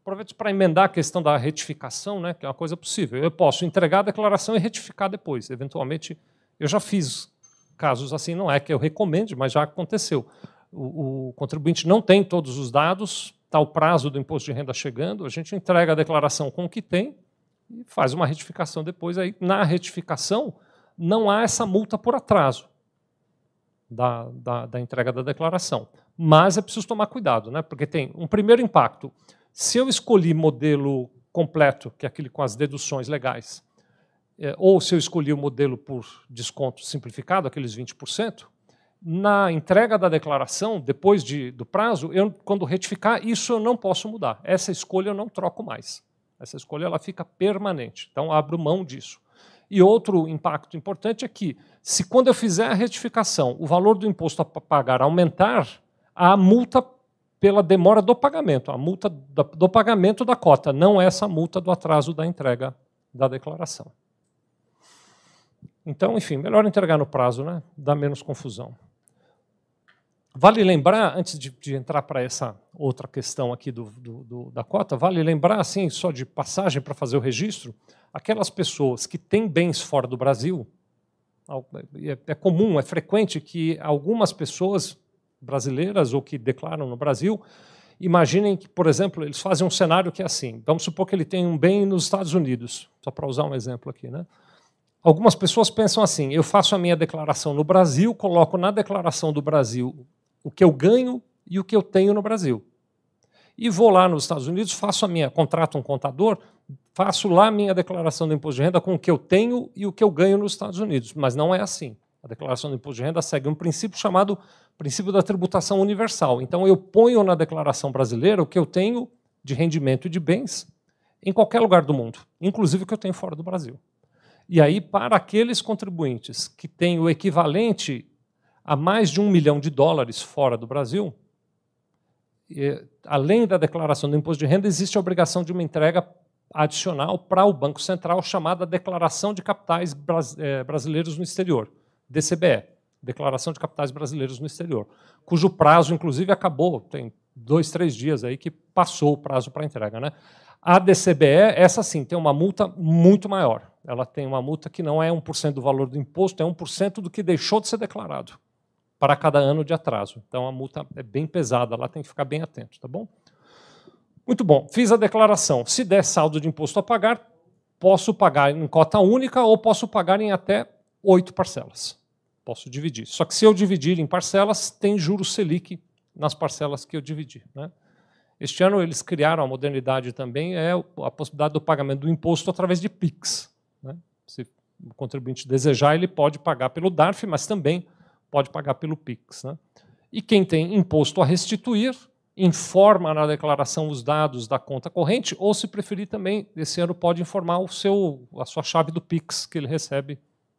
Aproveito para emendar a questão da retificação, né, que é uma coisa possível. Eu posso entregar a declaração e retificar depois. Eventualmente, eu já fiz casos assim, não é que eu recomende, mas já aconteceu. O, o contribuinte não tem todos os dados, está o prazo do imposto de renda chegando, a gente entrega a declaração com o que tem e faz uma retificação depois. Aí, na retificação, não há essa multa por atraso da, da, da entrega da declaração. Mas é preciso tomar cuidado, né? porque tem um primeiro impacto. Se eu escolhi modelo completo, que é aquele com as deduções legais, é, ou se eu escolhi o modelo por desconto simplificado, aqueles 20%, na entrega da declaração, depois de, do prazo, eu, quando retificar, isso eu não posso mudar. Essa escolha eu não troco mais. Essa escolha ela fica permanente. Então, abro mão disso. E outro impacto importante é que, se quando eu fizer a retificação, o valor do imposto a pagar aumentar, a multa pela demora do pagamento, a multa do pagamento da cota, não essa multa do atraso da entrega da declaração. Então, enfim, melhor entregar no prazo, né? dá menos confusão. Vale lembrar, antes de, de entrar para essa outra questão aqui do, do, do, da cota, vale lembrar, assim, só de passagem para fazer o registro, aquelas pessoas que têm bens fora do Brasil, é, é comum, é frequente que algumas pessoas brasileiras ou que declaram no Brasil imaginem que, por exemplo, eles fazem um cenário que é assim. Vamos supor que ele tem um bem nos Estados Unidos, só para usar um exemplo aqui, né? Algumas pessoas pensam assim: eu faço a minha declaração no Brasil, coloco na declaração do Brasil o que eu ganho e o que eu tenho no Brasil. E vou lá nos Estados Unidos, faço a minha, contrato um contador, faço lá a minha declaração do imposto de renda com o que eu tenho e o que eu ganho nos Estados Unidos. Mas não é assim. A declaração do imposto de renda segue um princípio chamado princípio da tributação universal. Então eu ponho na declaração brasileira o que eu tenho de rendimento e de bens em qualquer lugar do mundo, inclusive o que eu tenho fora do Brasil. E aí, para aqueles contribuintes que têm o equivalente a mais de um milhão de dólares fora do Brasil, além da declaração do imposto de renda, existe a obrigação de uma entrega adicional para o Banco Central, chamada Declaração de Capitais eh, Brasileiros no Exterior, DCBE, Declaração de Capitais Brasileiros no Exterior, cujo prazo, inclusive, acabou, tem dois, três dias aí que passou o prazo para entrega. Né? A DCBE, essa sim, tem uma multa muito maior. Ela tem uma multa que não é 1% do valor do imposto, é 1% do que deixou de ser declarado para cada ano de atraso. Então a multa é bem pesada, lá tem que ficar bem atento, tá bom? Muito bom, fiz a declaração. Se der saldo de imposto a pagar, posso pagar em cota única ou posso pagar em até oito parcelas. Posso dividir. Só que se eu dividir em parcelas, tem juros Selic nas parcelas que eu dividi. Né? Este ano eles criaram a modernidade também, é a possibilidade do pagamento do imposto através de PIX. Né? Se o contribuinte desejar, ele pode pagar pelo DARF, mas também pode pagar pelo PIX. Né? E quem tem imposto a restituir, informa na declaração os dados da conta corrente, ou, se preferir, também, esse ano pode informar o seu, a sua chave do PIX, que ele recebe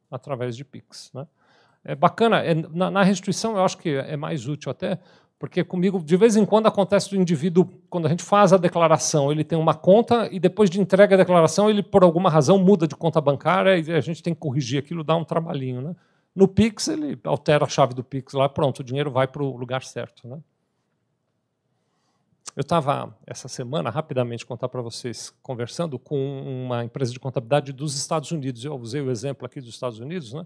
através de PIX. Né? É bacana, é, na, na, restituição eu acho que é mais útil até, porque comigo, de vez em quando, acontece do indivíduo, quando a gente faz a declaração, ele tem uma conta e depois de entrega a declaração, ele, por alguma razão, muda de conta bancária e a gente tem que corrigir aquilo, dá um trabalhinho. Né? No Pix, ele altera a chave do Pix lá, pronto, o dinheiro vai para o lugar certo. Né? Eu estava, essa semana, rapidamente contar para vocês, conversando com uma empresa de contabilidade dos Estados Unidos. Eu usei o exemplo aqui dos Estados Unidos, né?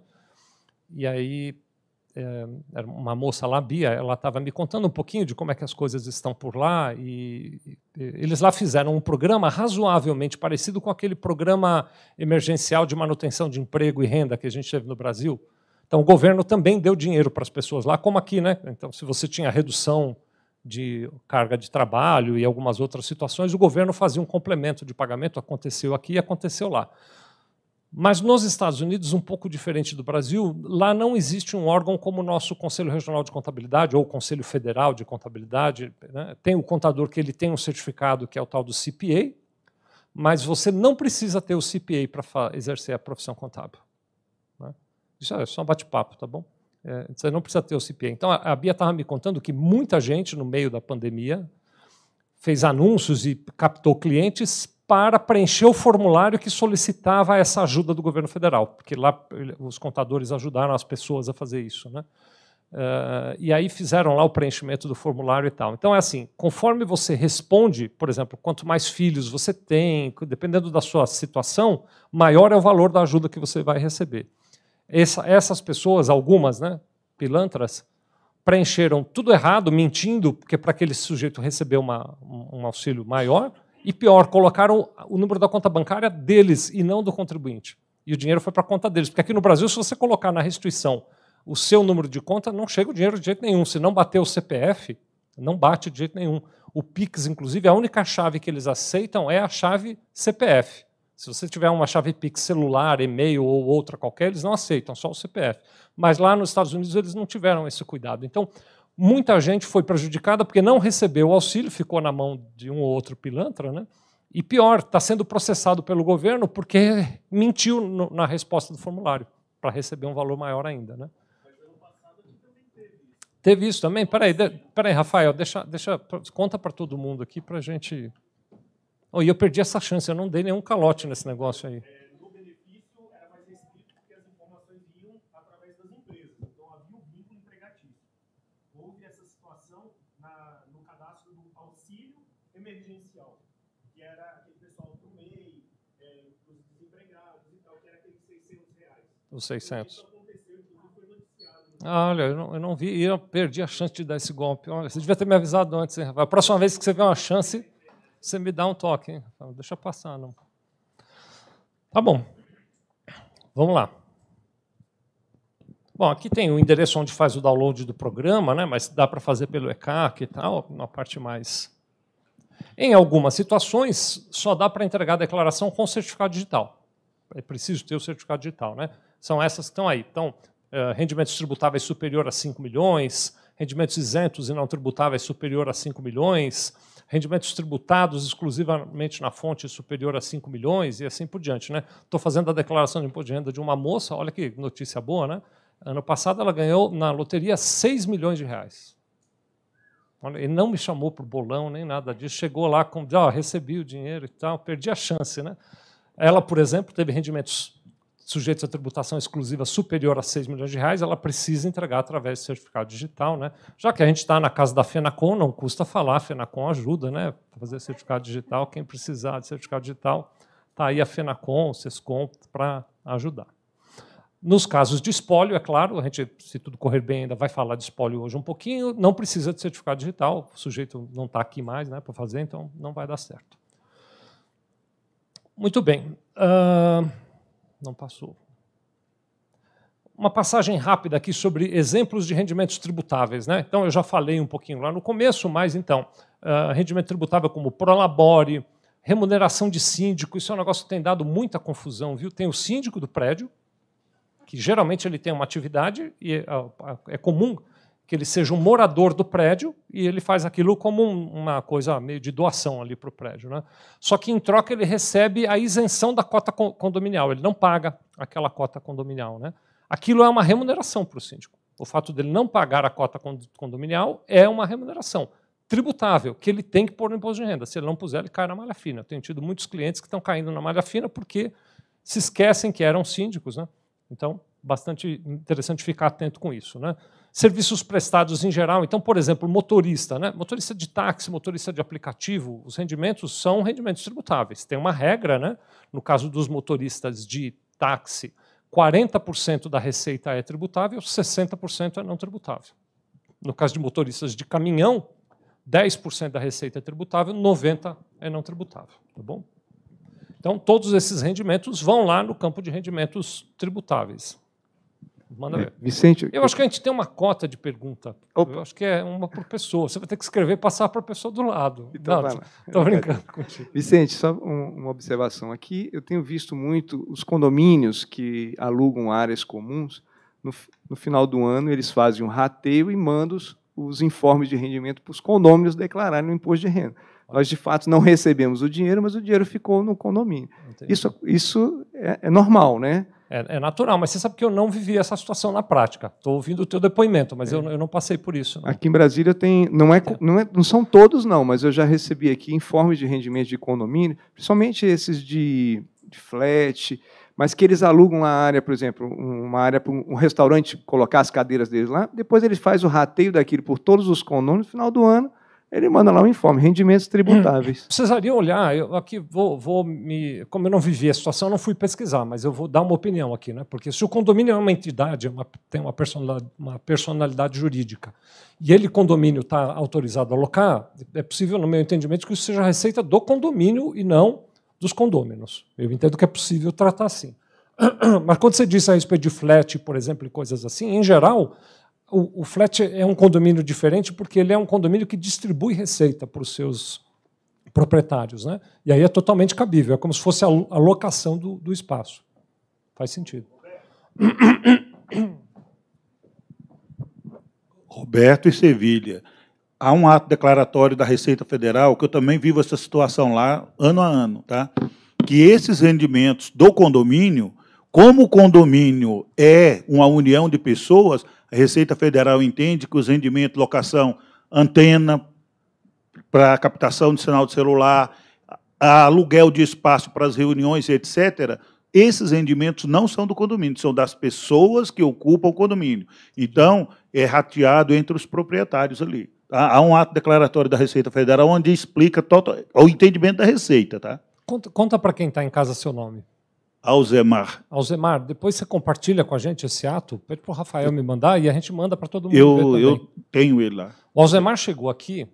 e aí é, uma moça lá, Bia, ela estava me contando um pouquinho de como é que as coisas estão por lá, e, e eles lá fizeram um programa razoavelmente parecido com aquele programa emergencial de manutenção de emprego e renda que a gente teve no Brasil, então, o governo também deu dinheiro para as pessoas lá, como aqui. Né? Então, se você tinha redução de carga de trabalho e algumas outras situações, o governo fazia um complemento de pagamento. Aconteceu aqui e aconteceu lá. Mas nos Estados Unidos, um pouco diferente do Brasil, lá não existe um órgão como o nosso Conselho Regional de Contabilidade ou o Conselho Federal de Contabilidade. Né? Tem o contador que ele tem um certificado que é o tal do CPA, mas você não precisa ter o CPA para exercer a profissão contábil. Isso é só um bate-papo, tá bom? É, você não precisa ter o CPA. Então, a Bia estava me contando que muita gente, no meio da pandemia, fez anúncios e captou clientes para preencher o formulário que solicitava essa ajuda do governo federal, porque lá os contadores ajudaram as pessoas a fazer isso. Né? Uh, e aí fizeram lá o preenchimento do formulário e tal. Então é assim, conforme você responde, por exemplo, quanto mais filhos você tem, dependendo da sua situação, maior é o valor da ajuda que você vai receber. Essa, essas pessoas, algumas, né, pilantras, preencheram tudo errado, mentindo, porque para aquele sujeito receber uma, um auxílio maior, e pior, colocaram o número da conta bancária deles e não do contribuinte. E o dinheiro foi para a conta deles. Porque aqui no Brasil, se você colocar na restituição o seu número de conta, não chega o dinheiro de jeito nenhum. Se não bater o CPF, não bate de jeito nenhum. O Pix, inclusive, a única chave que eles aceitam é a chave CPF. Se você tiver uma chave Pix celular, e-mail ou outra qualquer, eles não aceitam, só o CPF. Mas lá nos Estados Unidos eles não tiveram esse cuidado. Então, muita gente foi prejudicada porque não recebeu o auxílio, ficou na mão de um ou outro pilantra, né? E pior, está sendo processado pelo governo porque mentiu no, na resposta do formulário para receber um valor maior ainda, né? Teve isso também? Peraí, de, peraí Rafael, deixa, deixa, conta para todo mundo aqui para a gente Oh, e eu perdi essa chance, eu não dei nenhum calote nesse negócio aí.
No benefício, era mais restrito porque as informações iam através das empresas. Havia vínculo empregatício. Houve essa situação na, no cadastro do auxílio emergencial, que era aquele pessoal do MEI, dos desempregados tal, que era aqueles 600 reais.
Os 600. Ah, olha, eu não, eu não vi e eu perdi a chance de dar esse golpe. Olha, você devia ter me avisado antes, hein, Rafael? A próxima vez que você vê uma chance, você me dá um toque, hein? Deixa passar, não. Tá bom. Vamos lá. Bom, aqui tem o endereço onde faz o download do programa, né? mas dá para fazer pelo ECAC e tal, uma parte mais. Em algumas situações, só dá para entregar a declaração com certificado digital. É preciso ter o certificado digital. Né? São essas que estão aí. Então, uh, rendimentos tributáveis superior a 5 milhões, rendimentos isentos e não tributáveis superior a 5 milhões, rendimentos tributados exclusivamente na fonte superior a 5 milhões e assim por diante. Estou né? fazendo a declaração de imposto de renda de uma moça, olha que notícia boa, né? Ano passado ela ganhou na loteria 6 milhões de reais. Ele não me chamou para o bolão, nem nada disso. Chegou lá com, oh, recebi o dinheiro e tal, perdi a chance. Né? Ela, por exemplo, teve rendimentos sujeitos à tributação exclusiva superior a 6 milhões de reais, ela precisa entregar através de certificado digital. Né? Já que a gente está na casa da FENACOM, não custa falar, a FENACOM ajuda né, fazer certificado digital. Quem precisar de certificado digital, está aí a FENACOM, o SESCOM, para ajudar. Nos casos de espólio, é claro, a gente, se tudo correr bem, ainda vai falar de espólio hoje um pouquinho, não precisa de certificado digital, o sujeito não está aqui mais né, para fazer, então não vai dar certo. Muito bem. Uh... Não passou. Uma passagem rápida aqui sobre exemplos de rendimentos tributáveis. Né? Então, eu já falei um pouquinho lá no começo, mas então, uh, rendimento tributável como prolabore, remuneração de síndico, isso é um negócio que tem dado muita confusão. Viu? Tem o síndico do prédio, que geralmente ele tem uma atividade, e é, é comum que ele seja um morador do prédio e ele faz aquilo como uma coisa meio de doação ali para o prédio. Né? Só que, em troca, ele recebe a isenção da cota condominial, ele não paga aquela cota condominial. Né? Aquilo é uma remuneração para o síndico. O fato dele não pagar a cota condominial é uma remuneração tributável, que ele tem que pôr no imposto de renda. Se ele não puser, ele cai na malha fina. Eu tenho tido muitos clientes que estão caindo na malha fina porque se esquecem que eram síndicos. Né? Então, bastante interessante ficar atento com isso. Né? Serviços prestados em geral. Então, por exemplo, motorista, né? motorista de táxi, motorista de aplicativo, os rendimentos são rendimentos tributáveis. Tem uma regra, né? no caso dos motoristas de táxi, 40% da receita é tributável, 60% é não tributável. No caso de motoristas de caminhão, 10% da receita é tributável, 90% é não tributável. Tá bom? Então, todos esses rendimentos vão lá no campo de rendimentos tributáveis. Manda ver.
Vicente.
Eu acho que a gente tem uma cota de pergunta. Opa. Eu acho que é uma por pessoa. Você vai ter que escrever e passar para a pessoa do lado. Então, Estou brincando contigo.
Vicente, só um, uma observação aqui. Eu tenho visto muito os condomínios que alugam áreas comuns. No, no final do ano, eles fazem um rateio e mandam os, os informes de rendimento para os condôminos declararem no imposto de renda. Nós, de fato, não recebemos o dinheiro, mas o dinheiro ficou no condomínio. Isso, isso é, é normal, né?
É, é, natural, mas você sabe que eu não vivi essa situação na prática. Estou ouvindo o teu depoimento, mas é. eu, eu, não passei por isso. Não.
Aqui em Brasília tem, não, é, não, é, não são todos não, mas eu já recebi aqui informes de rendimento de condomínio, principalmente esses de, de flat, mas que eles alugam a área, por exemplo, uma área para um restaurante colocar as cadeiras deles lá, depois eles fazem o rateio daquilo por todos os condomínios, no final do ano ele manda lá um informe, rendimentos tributáveis.
Precisaria olhar, eu aqui vou, vou me. Como eu não vivi a situação, eu não fui pesquisar, mas eu vou dar uma opinião aqui, né? Porque se o condomínio é uma entidade, é uma, tem uma personalidade, uma personalidade jurídica, e ele, condomínio, está autorizado a alocar, é possível, no meu entendimento, que isso seja receita do condomínio e não dos condôminos. Eu entendo que é possível tratar assim. Mas quando você diz a respeito de flat, por exemplo, e coisas assim, em geral, o, flat é um condomínio diferente porque ele é um condomínio que distribui receita para os seus proprietários. Né? E aí é totalmente cabível, é como se fosse a, a locação do, do espaço. Faz sentido.
Roberto e Sevilha. Há um ato declaratório da Receita Federal, que eu também vivo essa situação lá ano a ano, tá? que esses rendimentos do condomínio, como o condomínio é uma união de pessoas, a Receita Federal entende que os rendimentos, locação, antena para captação de sinal de celular, aluguel de espaço para as reuniões, etc., esses rendimentos não são do condomínio, são das pessoas que ocupam o condomínio. Então, é rateado entre os proprietários ali. Tá? Há um ato declaratório da Receita Federal onde explica total, o entendimento da Receita. Tá?
Conta, conta para quem está em casa seu nome.
Alzemar.
Alzemar, depois você compartilha com a gente esse ato, pede para o Rafael me mandar e a gente manda para todo mundo.
Eu, eu tenho ele lá.
O Alzemar chegou aqui,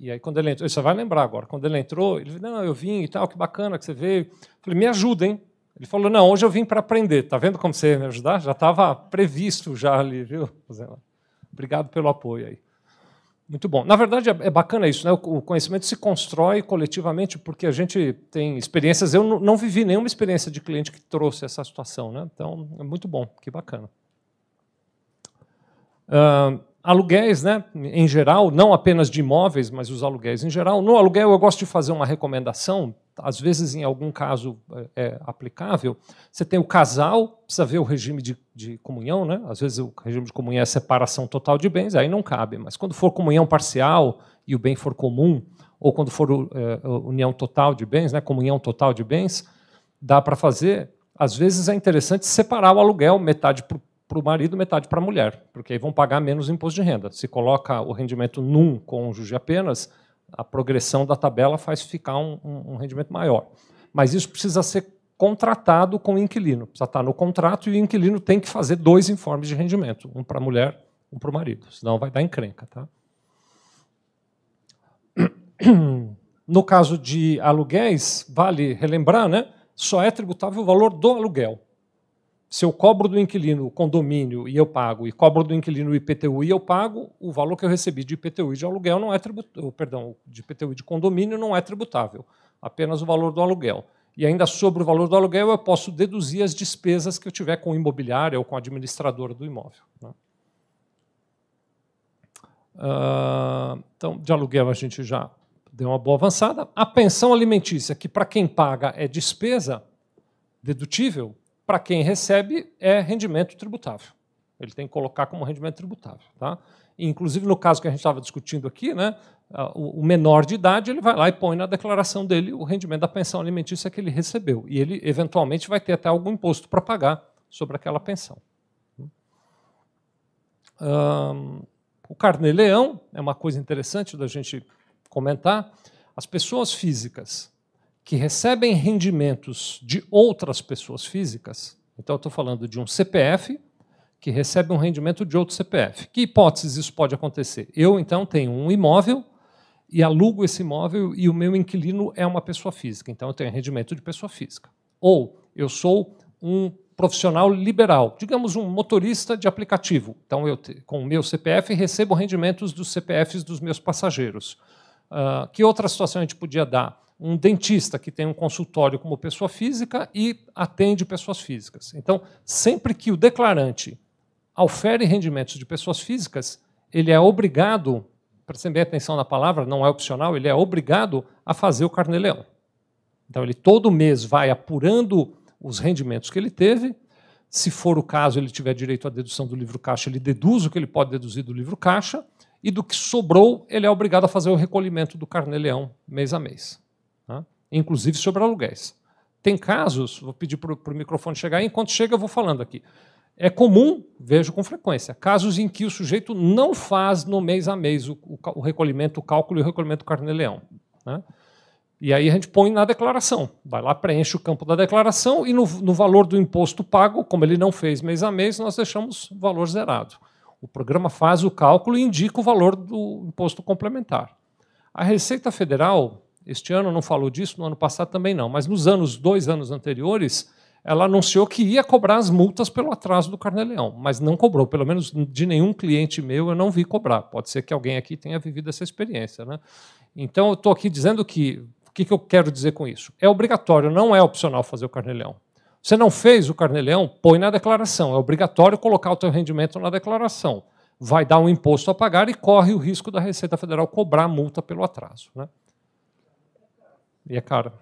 e aí quando ele entrou, você vai lembrar agora, quando ele entrou, ele falou, não, eu vim e tal, que bacana que você veio. Eu falei, me ajuda, hein? Ele falou, não, hoje eu vim para aprender. Tá vendo como você ia me ajudar? Já estava previsto já ali, viu? Obrigado pelo apoio aí. Muito bom. Na verdade, é, é bacana isso, né? O conhecimento se constrói coletivamente porque a gente tem experiências. Eu não vivi nenhuma experiência de cliente que trouxe essa situação, né? Então, é muito bom, que bacana. Uh, aluguéis, né, em geral, não apenas de imóveis, mas os aluguéis em geral. No aluguel, eu gosto de fazer uma recomendação, às vezes, em algum caso é, é aplicável. Você tem o casal, precisa ver o regime de, de, comunhão, né? às vezes o regime de comunhão é separação total de bens, aí não cabe, mas quando for comunhão parcial e o bem for comum, ou quando for é, união total de bens, né, comunhão total de bens, dá para fazer. Às vezes é interessante separar o aluguel, metade para para o marido, metade para a mulher, porque aí vão pagar menos imposto de renda. Se coloca o rendimento num cônjuge apenas, a progressão da tabela faz ficar um, um, um rendimento maior. Mas isso precisa ser contratado com o inquilino. Precisa estar no contrato e o inquilino tem que fazer dois informes de rendimento, um para a mulher, um para o marido, senão vai dar encrenca. Tá? No caso de aluguéis, vale relembrar, né, só é tributável o valor do aluguel. Se eu cobro do inquilino o condomínio e eu pago, e cobro do inquilino o IPTU e eu pago, o valor que eu recebi de IPTU e de aluguel não é tributável, perdão, de IPTU e de condomínio não é tributável, apenas o valor do aluguel. E ainda sobre o valor do aluguel eu posso deduzir as despesas que eu tiver com o imobiliário ou com a administradora do imóvel. Né? Uh, então, de aluguel a gente já deu uma boa avançada. A pensão alimentícia, que para quem paga é despesa dedutível, para quem recebe é rendimento tributável. Ele tem que colocar como rendimento tributável. Tá? inclusive, no caso que a gente estava discutindo aqui, né, o menor de idade ele vai lá e põe na declaração dele o rendimento da pensão alimentícia que ele recebeu. E ele, eventualmente, vai ter até algum imposto para pagar sobre aquela pensão. Um, o carnê-leão é uma coisa interessante da gente comentar. As pessoas físicas que recebem rendimentos de outras pessoas físicas, então estou falando de um CPF que recebe um rendimento de outro CPF. Que hipóteses isso pode acontecer? Eu, então, tenho um imóvel e alugo esse imóvel e o meu inquilino é uma pessoa física, então eu tenho rendimento de pessoa física. Ou eu sou um profissional liberal, digamos um motorista de aplicativo. Então, eu, com o meu CPF, recebo rendimentos dos CPFs dos meus passageiros. Uh, que outra situação a gente podia dar? Um dentista que tem um consultório como pessoa física e atende pessoas físicas. Então, sempre que o declarante aufere rendimentos de pessoas físicas, ele é obrigado, prestem bem atenção na palavra, não é opcional, ele é obrigado a fazer o carnê-leão. Então, ele todo mês vai apurando os rendimentos que ele teve. Se for o caso, ele tiver direito à dedução do livro caixa, ele deduz o que ele pode deduzir do livro caixa. E do que sobrou, ele é obrigado a fazer o recolhimento do carnê-leão mês a mês? Inclusive sobre aluguéis. Tem casos, vou pedir para o microfone chegar enquanto chega eu vou falando aqui. É comum, vejo com frequência, casos em que o sujeito não faz no mês a mês o, o, recolhimento, o cálculo e o recolhimento do carnê-leão. Né? E aí a gente põe na declaração. Vai lá, preenche o campo da declaração e no, no, valor do imposto pago, como ele não fez mês a mês, nós deixamos o valor zerado. O programa faz o cálculo e indica o valor do imposto complementar. A Receita Federal este ano não falou disso, no ano passado também não, mas nos anos, dois anos anteriores, ela anunciou que ia cobrar as multas pelo atraso do Carnê-Leão, mas não cobrou, pelo menos de nenhum cliente meu eu não vi cobrar. Pode ser que alguém aqui tenha vivido essa experiência. Né? Então, eu estou aqui dizendo que, o que, que eu quero dizer com isso? É obrigatório, não é opcional fazer o Carnê-Leão. Você não fez o Carnê-Leão, põe na declaração. É obrigatório colocar o teu rendimento na declaração. Vai dar um imposto a pagar e corre o risco da Receita Federal cobrar multa pelo atraso. Né? E é caro.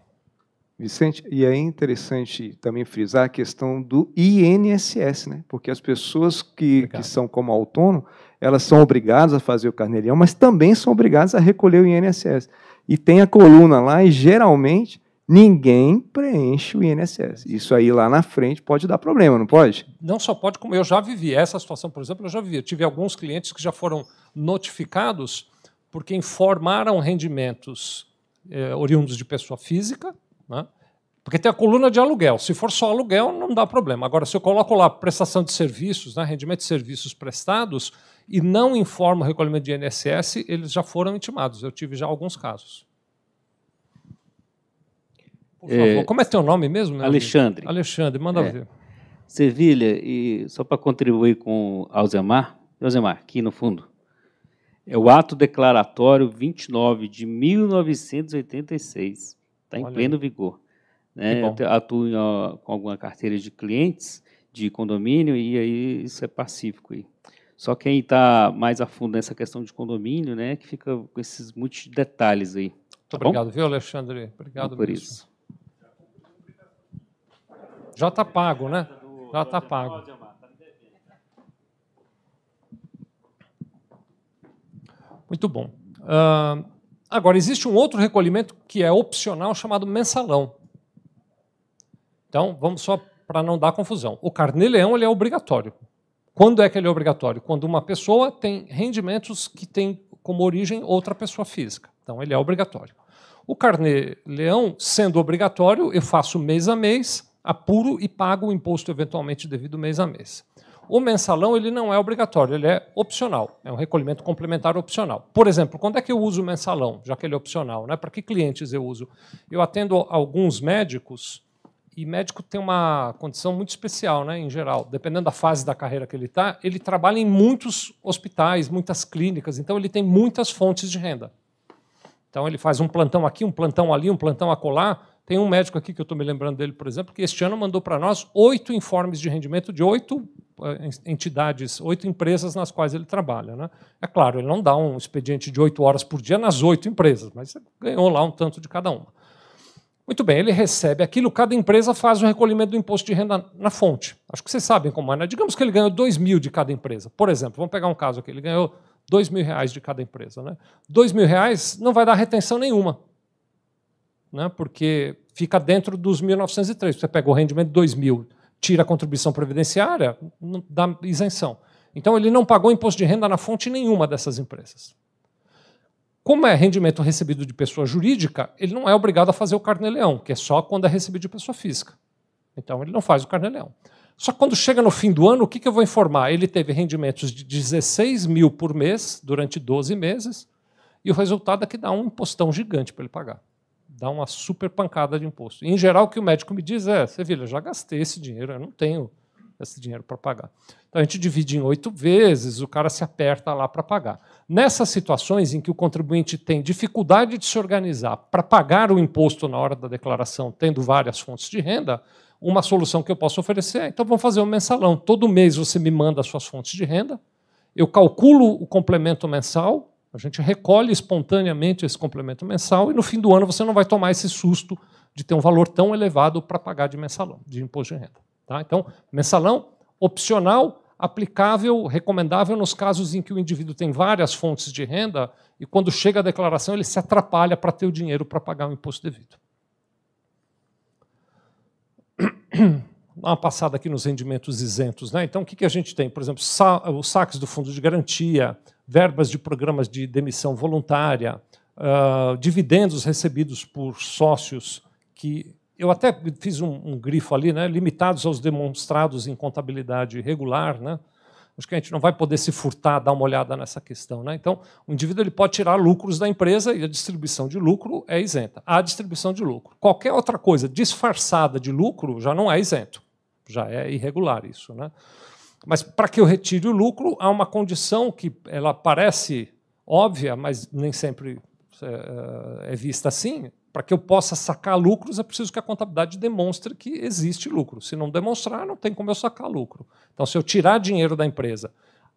Vicente, e é interessante também frisar a questão do INSS, né? porque as pessoas que, que são como autônomo, elas são obrigadas a fazer o carneirinho, mas também são obrigadas a recolher o INSS. E tem a coluna lá, e geralmente ninguém preenche o INSS. Isso aí lá na frente pode dar problema, não pode?
Não só pode, como eu já vivi. Essa situação, por exemplo, eu já vivi. Eu tive alguns clientes que já foram notificados porque informaram rendimentos é, oriundos de pessoa física, né? porque tem a coluna de aluguel. Se for só aluguel, não dá problema. Agora, se eu coloco lá prestação de serviços, né, rendimento de serviços prestados, e não informo o recolhimento de INSS, eles já foram intimados. Eu tive já alguns casos. Por favor. É, Como é teu nome mesmo?
Alexandre.
Amigo? Alexandre, manda é. ver.
Sevilha, e só para contribuir com Alzemar, Alzemar, aqui no fundo, é o ato declaratório 29 de 1986. Está em pleno vigor. Né? Eu atuo ó, com alguma carteira de clientes de condomínio e aí isso é pacífico. Aí.
Só quem está mais a fundo nessa questão de condomínio, né, que fica com esses muitos detalhes aí.
Tá Muito obrigado, viu, Alexandre? Obrigado por isso. Já está pago, né? Já está pago. Muito bom. Uh, agora, existe um outro recolhimento que é opcional, chamado mensalão. Então, vamos só para não dar confusão. O carnê-leão ele é obrigatório. Quando é que ele é obrigatório? Quando uma pessoa tem rendimentos que tem como origem outra pessoa física. Então, ele é obrigatório. O carnê-leão, sendo obrigatório, eu faço mês a mês, apuro e pago o imposto eventualmente devido mês a mês. O mensalão ele não é obrigatório, ele é opcional, é um recolhimento complementar opcional. Por exemplo, quando é que eu uso o mensalão, já que ele é opcional? Né? Para que clientes eu uso? Eu atendo alguns médicos, e médico tem uma condição muito especial, né, em geral. Dependendo da fase da carreira que ele está, ele trabalha em muitos hospitais, muitas clínicas, então ele tem muitas fontes de renda. Então ele faz um plantão aqui, um plantão ali, um plantão acolá, tem um médico aqui que eu estou me lembrando dele, por exemplo, que este ano mandou para nós oito informes de rendimento de oito eh, entidades, oito empresas nas quais ele trabalha. Né? É claro, ele não dá um expediente de oito horas por dia nas oito empresas, mas ganhou lá um tanto de cada uma. Muito bem, ele recebe aquilo, cada empresa faz o recolhimento do imposto de renda na fonte. Acho que vocês sabem como é. Né? Digamos que ele ganhou dois mil de cada empresa. Por exemplo, vamos pegar um caso aqui, ele ganhou dois mil reais de cada empresa. Né? Dois mil reais não vai dar retenção nenhuma né, porque fica dentro dos 1903. Você pega o rendimento de 2.000, tira a contribuição previdenciária, dá isenção. Então, ele não pagou imposto de renda na fonte nenhuma dessas empresas. Como é rendimento recebido de pessoa jurídica, ele não é obrigado a fazer o carnê-leão, que é só quando é recebido de pessoa física. Então, ele não faz o carnê-leão. Só que quando chega no fim do ano, o que, que eu vou informar? Ele teve rendimentos de 16 mil por mês durante 12 meses, e o resultado é que dá um impostão gigante para ele pagar dá uma super pancada de imposto. E, em geral, o que o médico me diz é: Sevilha, já gastei esse dinheiro, eu não tenho esse dinheiro para pagar. Então a gente divide em oito vezes, o cara se aperta lá para pagar. Nessas situações em que o contribuinte tem dificuldade de se organizar para pagar o imposto na hora da declaração, tendo várias fontes de renda, uma solução que eu posso oferecer é: então vamos fazer um mensalão. Todo mês você me manda as suas fontes de renda, eu calculo o complemento mensal, a gente recolhe espontaneamente esse complemento mensal e no fim do ano você não vai tomar esse susto de ter um valor tão elevado para pagar de mensalão, de imposto de renda. Tá? Então, mensalão opcional, aplicável, recomendável nos casos em que o indivíduo tem várias fontes de renda e quando chega a declaração ele se atrapalha para ter o dinheiro para pagar o imposto devido. Dá uma passada aqui nos rendimentos isentos. Né? Então, o que a gente tem? Por exemplo, os saques do fundo de garantia, verbas de programas de demissão voluntária, uh, dividendos recebidos por sócios que eu até fiz um, um, grifo ali, né, limitados aos demonstrados em contabilidade regular, né? Acho que a gente não vai poder se furtar, dar uma olhada nessa questão. Né? Então, o indivíduo ele pode tirar lucros da empresa e a distribuição de lucro é isenta. A distribuição de lucro. Qualquer outra coisa disfarçada de lucro já não é isento. Já é irregular isso. Né? Mas para que eu retire o lucro, há uma condição que ela parece óbvia, mas nem sempre é, é vista assim. Para que eu possa sacar lucros, é preciso que a contabilidade demonstre que existe lucro. Se não demonstrar, não tem como eu sacar lucro. Então, se eu tirar dinheiro da empresa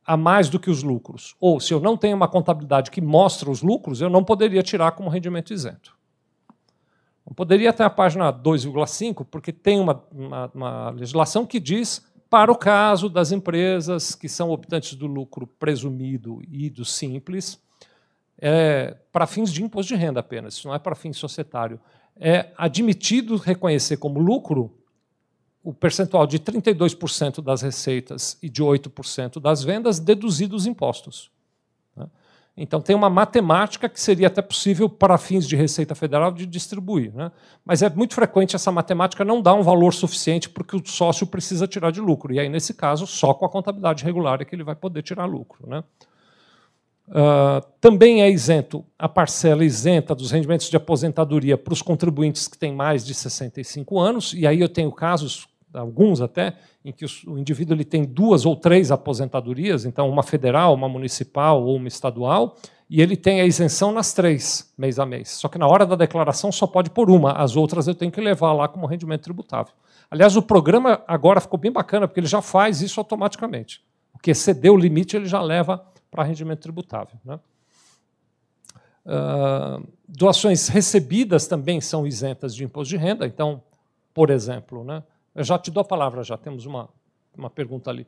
a mais do que os lucros, ou se eu não tenho uma contabilidade que mostra os lucros, eu não poderia tirar como rendimento isento. Eu poderia ter a página 2,5, porque tem uma, uma, uma legislação que diz para o caso das empresas que são optantes do lucro presumido e do simples, é, para fins de imposto de renda apenas, isso não é para fins societário. É admitido reconhecer como lucro o percentual de 32% das receitas e de 8% das vendas deduzidos os impostos. Então, tem uma matemática que seria até possível, para fins de Receita Federal, de distribuir. Né? Mas é muito frequente essa matemática não dar um valor suficiente porque o sócio precisa tirar de lucro. E aí, nesse caso, só com a contabilidade regular é que ele vai poder tirar lucro. Né? Uh, também é isento a parcela isenta dos rendimentos de aposentadoria para os contribuintes que têm mais de 65 anos, e aí eu tenho casos, alguns até, em que o indivíduo ele tem duas ou três aposentadorias, então uma federal, uma municipal ou uma estadual, e ele tem a isenção nas três, mês a mês. Só que na hora da declaração só pode pôr uma, as outras eu tenho que levar lá como rendimento tributável. Aliás, o programa agora ficou bem bacana, porque ele já faz isso automaticamente. O que exceder o limite ele já leva para rendimento tributável. Né? Uh, doações recebidas também são isentas de imposto de renda. Então, por exemplo, né, eu já te dou a palavra, já temos uma, uma pergunta ali.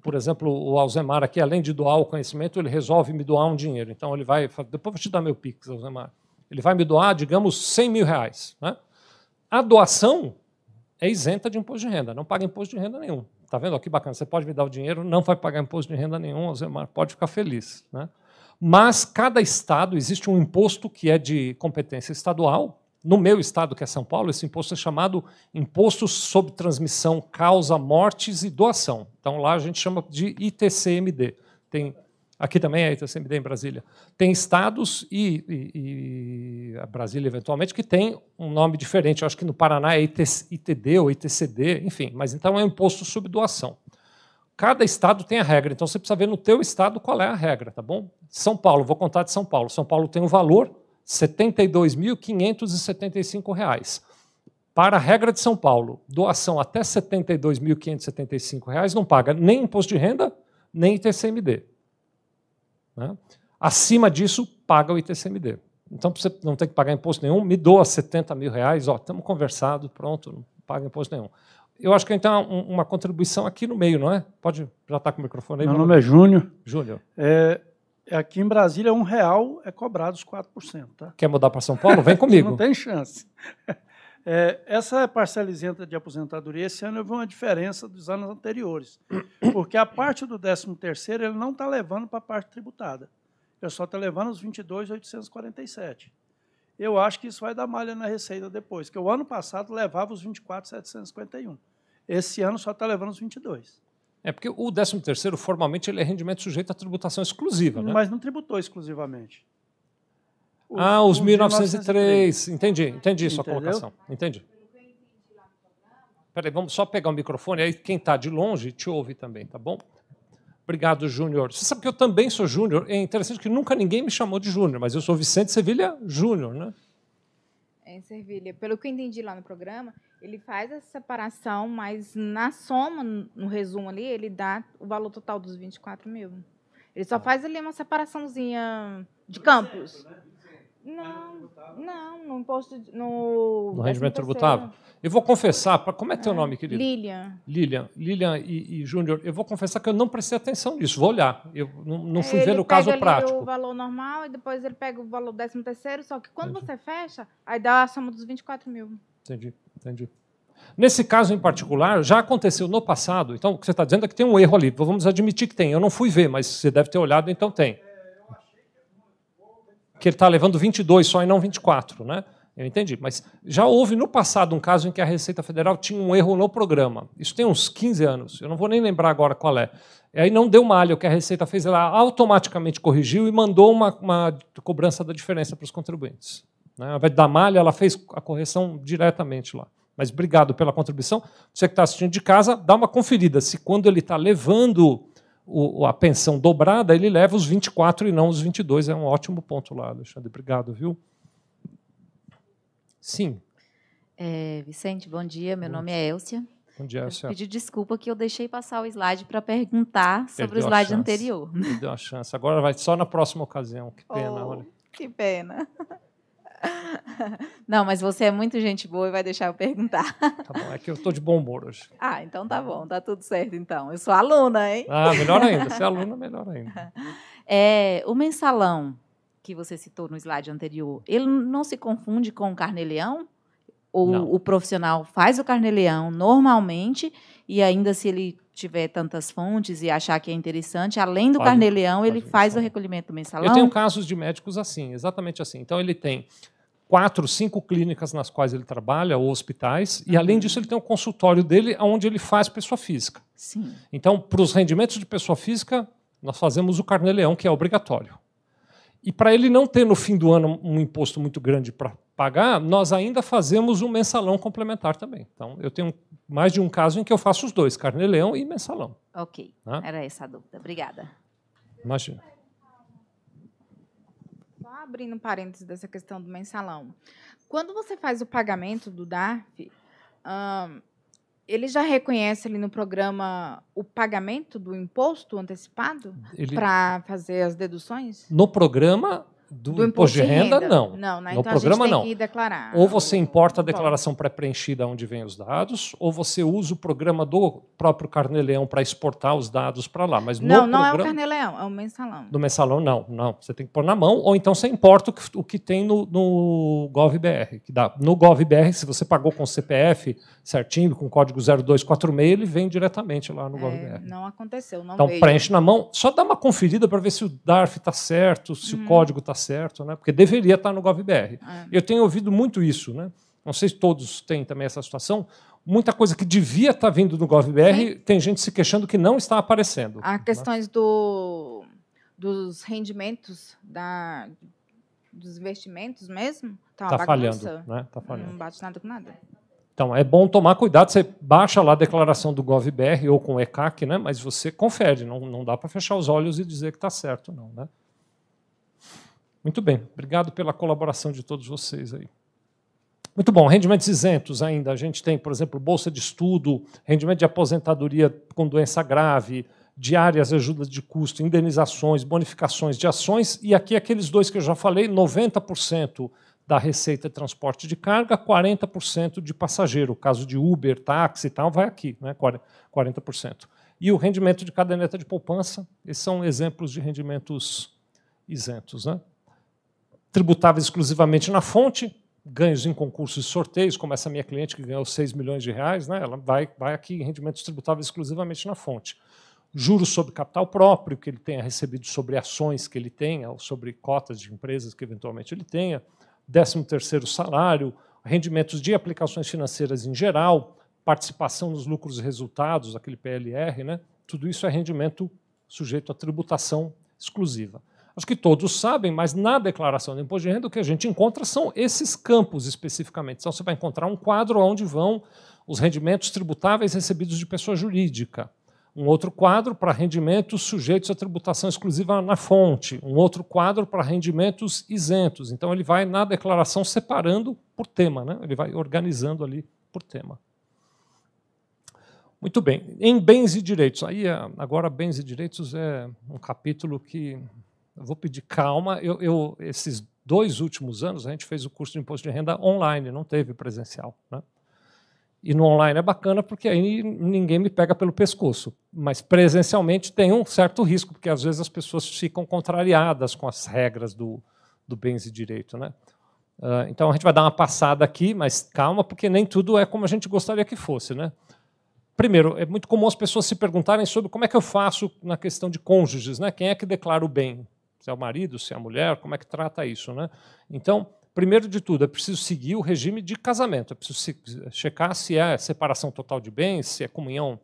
Por exemplo, o Alzemar aqui, além de doar o conhecimento, ele resolve me doar um dinheiro. Então, ele vai. Depois vou te dar meu Pix, Alzemar. Ele vai me doar, digamos, 100 mil reais. Né? A doação é isenta de imposto de renda, não paga imposto de renda nenhum. Está vendo? Que bacana. Você pode me dar o dinheiro, não vai pagar imposto de renda nenhum, Alzemar, pode ficar feliz. Né? Mas cada estado existe um imposto que é de competência estadual. No meu estado, que é São Paulo, esse imposto é chamado Imposto sobre Transmissão, Causa, Mortes e Doação. Então lá a gente chama de ITCMD. Tem Aqui também é ITCMD em Brasília. Tem estados e, e, e, a Brasília, eventualmente, que tem um nome diferente. Eu acho que no Paraná é ITD ou ITCD, enfim. Mas então é um imposto sobre doação. Cada estado tem a regra, então você precisa ver no teu estado qual é a regra, tá bom? São Paulo, vou contar de São Paulo. São Paulo tem um valor R$ 72.575. Para a regra de São Paulo, doação até R$ 72.575 não paga nem imposto de renda, nem ITCMD. Né? Acima disso, paga o ITCMD. Então, você não tem que pagar imposto nenhum, me doa 70 mil reais, estamos conversados, pronto, não paga imposto nenhum eu acho que tem uma, contribuição aqui no meio, não é? Pode já estar tá com o microfone aí.
Meu nome é Júnior.
Júnior.
É, aqui em Brasília, um real é cobrado os 4%. Tá?
Quer mudar para São Paulo? Vem comigo.
não tem chance. É, essa parcela isenta de aposentadoria, esse ano houve uma diferença dos anos anteriores. Porque a parte do 13º ele não está levando para a parte tributada. Ele só está levando os 22.847. Eu acho que isso vai dar malha na receita depois, que o ano passado levava os 24,751. Esse ano só está levando os 22.
É porque o 13 terceiro formalmente ele é rendimento sujeito à tributação exclusiva, né?
Mas não tributou exclusivamente.
Os, ah, os 1903. Entendi, entendi sua colocação. Entendi. Peraí, vamos só pegar o microfone, aí quem está de longe te ouve também, tá bom? Obrigado, Júnior. Você sabe que eu também sou Júnior. É interessante que nunca ninguém me chamou de Júnior, mas eu sou Vicente Sevilha Júnior, né?
É, Sevilha. Pelo que eu entendi lá no programa, ele faz essa separação, mas na soma, no resumo ali, ele dá o valor total dos 24 mil. Ele só faz ali uma separaçãozinha de campos. Não, não, no imposto. No,
no rendimento tributável. Eu vou confessar, como é teu é, nome, querido?
Lilian.
Lilian, Lilian e, e Júnior, eu vou confessar que eu não prestei atenção nisso, vou olhar. Eu não, não fui ele ver no caso
ali
prático.
o valor normal e depois ele pega o valor 13 terceiro, só que quando entendi. você fecha, aí dá a soma dos 24 mil.
Entendi, entendi. Nesse caso em particular, já aconteceu no passado, então o que você está dizendo é que tem um erro ali. Vamos admitir que tem. Eu não fui ver, mas você deve ter olhado, então tem que ele está levando 22 só e não 24, né? Eu entendi, mas já houve no passado um caso em que a Receita Federal tinha um erro no programa. Isso tem uns 15 anos, eu não vou nem lembrar agora qual é. E aí não deu malha, o que a Receita fez, ela automaticamente corrigiu e mandou uma, uma cobrança da diferença para os contribuintes. Né? Ao invés dar malha, ela fez a correção diretamente lá. Mas obrigado pela contribuição. Você que está assistindo de casa, dá uma conferida se quando ele está levando o, a pensão dobrada, ele leva os 24 e não os 22. É um ótimo ponto lá, Alexandre. Obrigado, viu? Sim.
É, Vicente, bom dia. Meu bom nome dia. é Elcia.
Bom dia,
Elcia. Pedi desculpa que eu deixei passar o slide para perguntar sobre Perdeu o slide anterior.
Perdeu a chance. Agora vai só na próxima ocasião. Que pena,
oh,
olha.
Que pena. Não, mas você é muito gente boa e vai deixar eu perguntar.
Tá bom, é que eu estou de bom humor hoje.
Ah, então tá bom, tá tudo certo então. Eu sou aluna, hein?
Ah, melhor ainda. Se é aluna, melhor ainda.
É, o mensalão que você citou no slide anterior, ele não se confunde com o carnê-leão? Ou não. o profissional faz o carnê-leão normalmente e ainda se ele tiver tantas fontes e achar que é interessante, além do carnê-leão, ele faz o recolhimento do mensalão?
Eu tenho casos de médicos assim, exatamente assim. Então, ele tem quatro, cinco clínicas nas quais ele trabalha, ou hospitais, e além disso ele tem um consultório dele onde ele faz pessoa física.
Sim.
Então, para os rendimentos de pessoa física, nós fazemos o carnê-leão, que é obrigatório. E para ele não ter no fim do ano um imposto muito grande para pagar, nós ainda fazemos um mensalão complementar também. Então, eu tenho mais de um caso em que eu faço os dois, carnê-leão e mensalão.
Ok, né? era essa a dúvida. Obrigada.
Imagina
abrindo parênteses dessa questão do mensalão. Quando você faz o pagamento do DARF, ele já reconhece ali no programa o pagamento do imposto antecipado para fazer as deduções?
No programa do, do imposto, de renda, renda, não.
Não,
né?
no então programa, não.
Ou você importa a declaração pré-preenchida onde vem os dados, ou você usa o programa do próprio Carneleão para exportar os dados para lá. Mas
não,
não
programa, é o Carneleão, é o mensalão.
Do mensalão, não. não. Você tem que pôr na mão, ou então você importa o que, o que tem no, no GovBR. Que dá. No GovBR, se você pagou com CPF certinho, com código 0246, ele vem diretamente lá no é, GovBR.
Não aconteceu, não
Então
veio.
preenche na mão, só dá uma conferida para ver se o DARF está certo, se hum. o código está certo, né? porque deveria estar no GovBR. É. Eu tenho ouvido muito isso. Né? Não sei se todos têm também essa situação. Muita coisa que devia estar vindo no GovBR, Sim. tem gente se queixando que não está aparecendo.
Há né? questões do, dos rendimentos da, dos investimentos mesmo.
Está tá falhando. Né? Tá
falhando. Não bate nada com nada.
Então, é bom tomar cuidado. Você baixa lá a declaração do GovBR ou com o ECAC, né? mas você confere. Não, não dá para fechar os olhos e dizer que está certo, não. Né? Muito bem, obrigado pela colaboração de todos vocês aí. Muito bom, rendimentos isentos ainda. A gente tem, por exemplo, bolsa de estudo, rendimento de aposentadoria com doença grave, diárias, ajudas de custo, indenizações, bonificações de ações, e aqui aqueles dois que eu já falei, 90% da receita de transporte de carga, 40% de passageiro. O caso de Uber, táxi e tal, vai aqui, né? 40%. E o rendimento de caderneta de poupança, esses são exemplos de rendimentos isentos. Né? Tributável exclusivamente na fonte, ganhos em concursos e sorteios, como essa minha cliente que ganhou 6 milhões de reais, né, ela vai, vai aqui em rendimentos tributáveis exclusivamente na fonte. Juros sobre capital próprio, que ele tenha recebido sobre ações que ele tenha, ou sobre cotas de empresas que eventualmente ele tenha, 13 terceiro salário, rendimentos de aplicações financeiras em geral, participação nos lucros e resultados, aquele PLR, né, tudo isso é rendimento sujeito a tributação exclusiva. Acho que todos sabem, mas na declaração de imposto de renda o que a gente encontra são esses campos especificamente. Então você vai encontrar um quadro onde vão os rendimentos tributáveis recebidos de pessoa jurídica. Um outro quadro para rendimentos sujeitos à tributação exclusiva na fonte. Um outro quadro para rendimentos isentos. Então ele vai na declaração separando por tema, né? ele vai organizando ali por tema. Muito bem. Em bens e direitos. Aí agora bens e direitos é um capítulo que vou pedir calma. Eu, eu, esses dois últimos anos, a gente fez o curso de imposto de renda online, não teve presencial. Né? E no online é bacana porque aí ninguém me pega pelo pescoço. Mas presencialmente tem um certo risco, porque às vezes as pessoas ficam contrariadas com as regras do, do bens e direito. Né? Uh, então a gente vai dar uma passada aqui, mas calma, porque nem tudo é como a gente gostaria que fosse. Né? Primeiro, é muito comum as pessoas se perguntarem sobre como é que eu faço na questão de cônjuges, né? quem é que declara o bem? Se é o marido, se é a mulher, como é que trata isso. Né? Então, primeiro de tudo, é preciso seguir o regime de casamento, é preciso checar se é separação total de bens, se é comunhão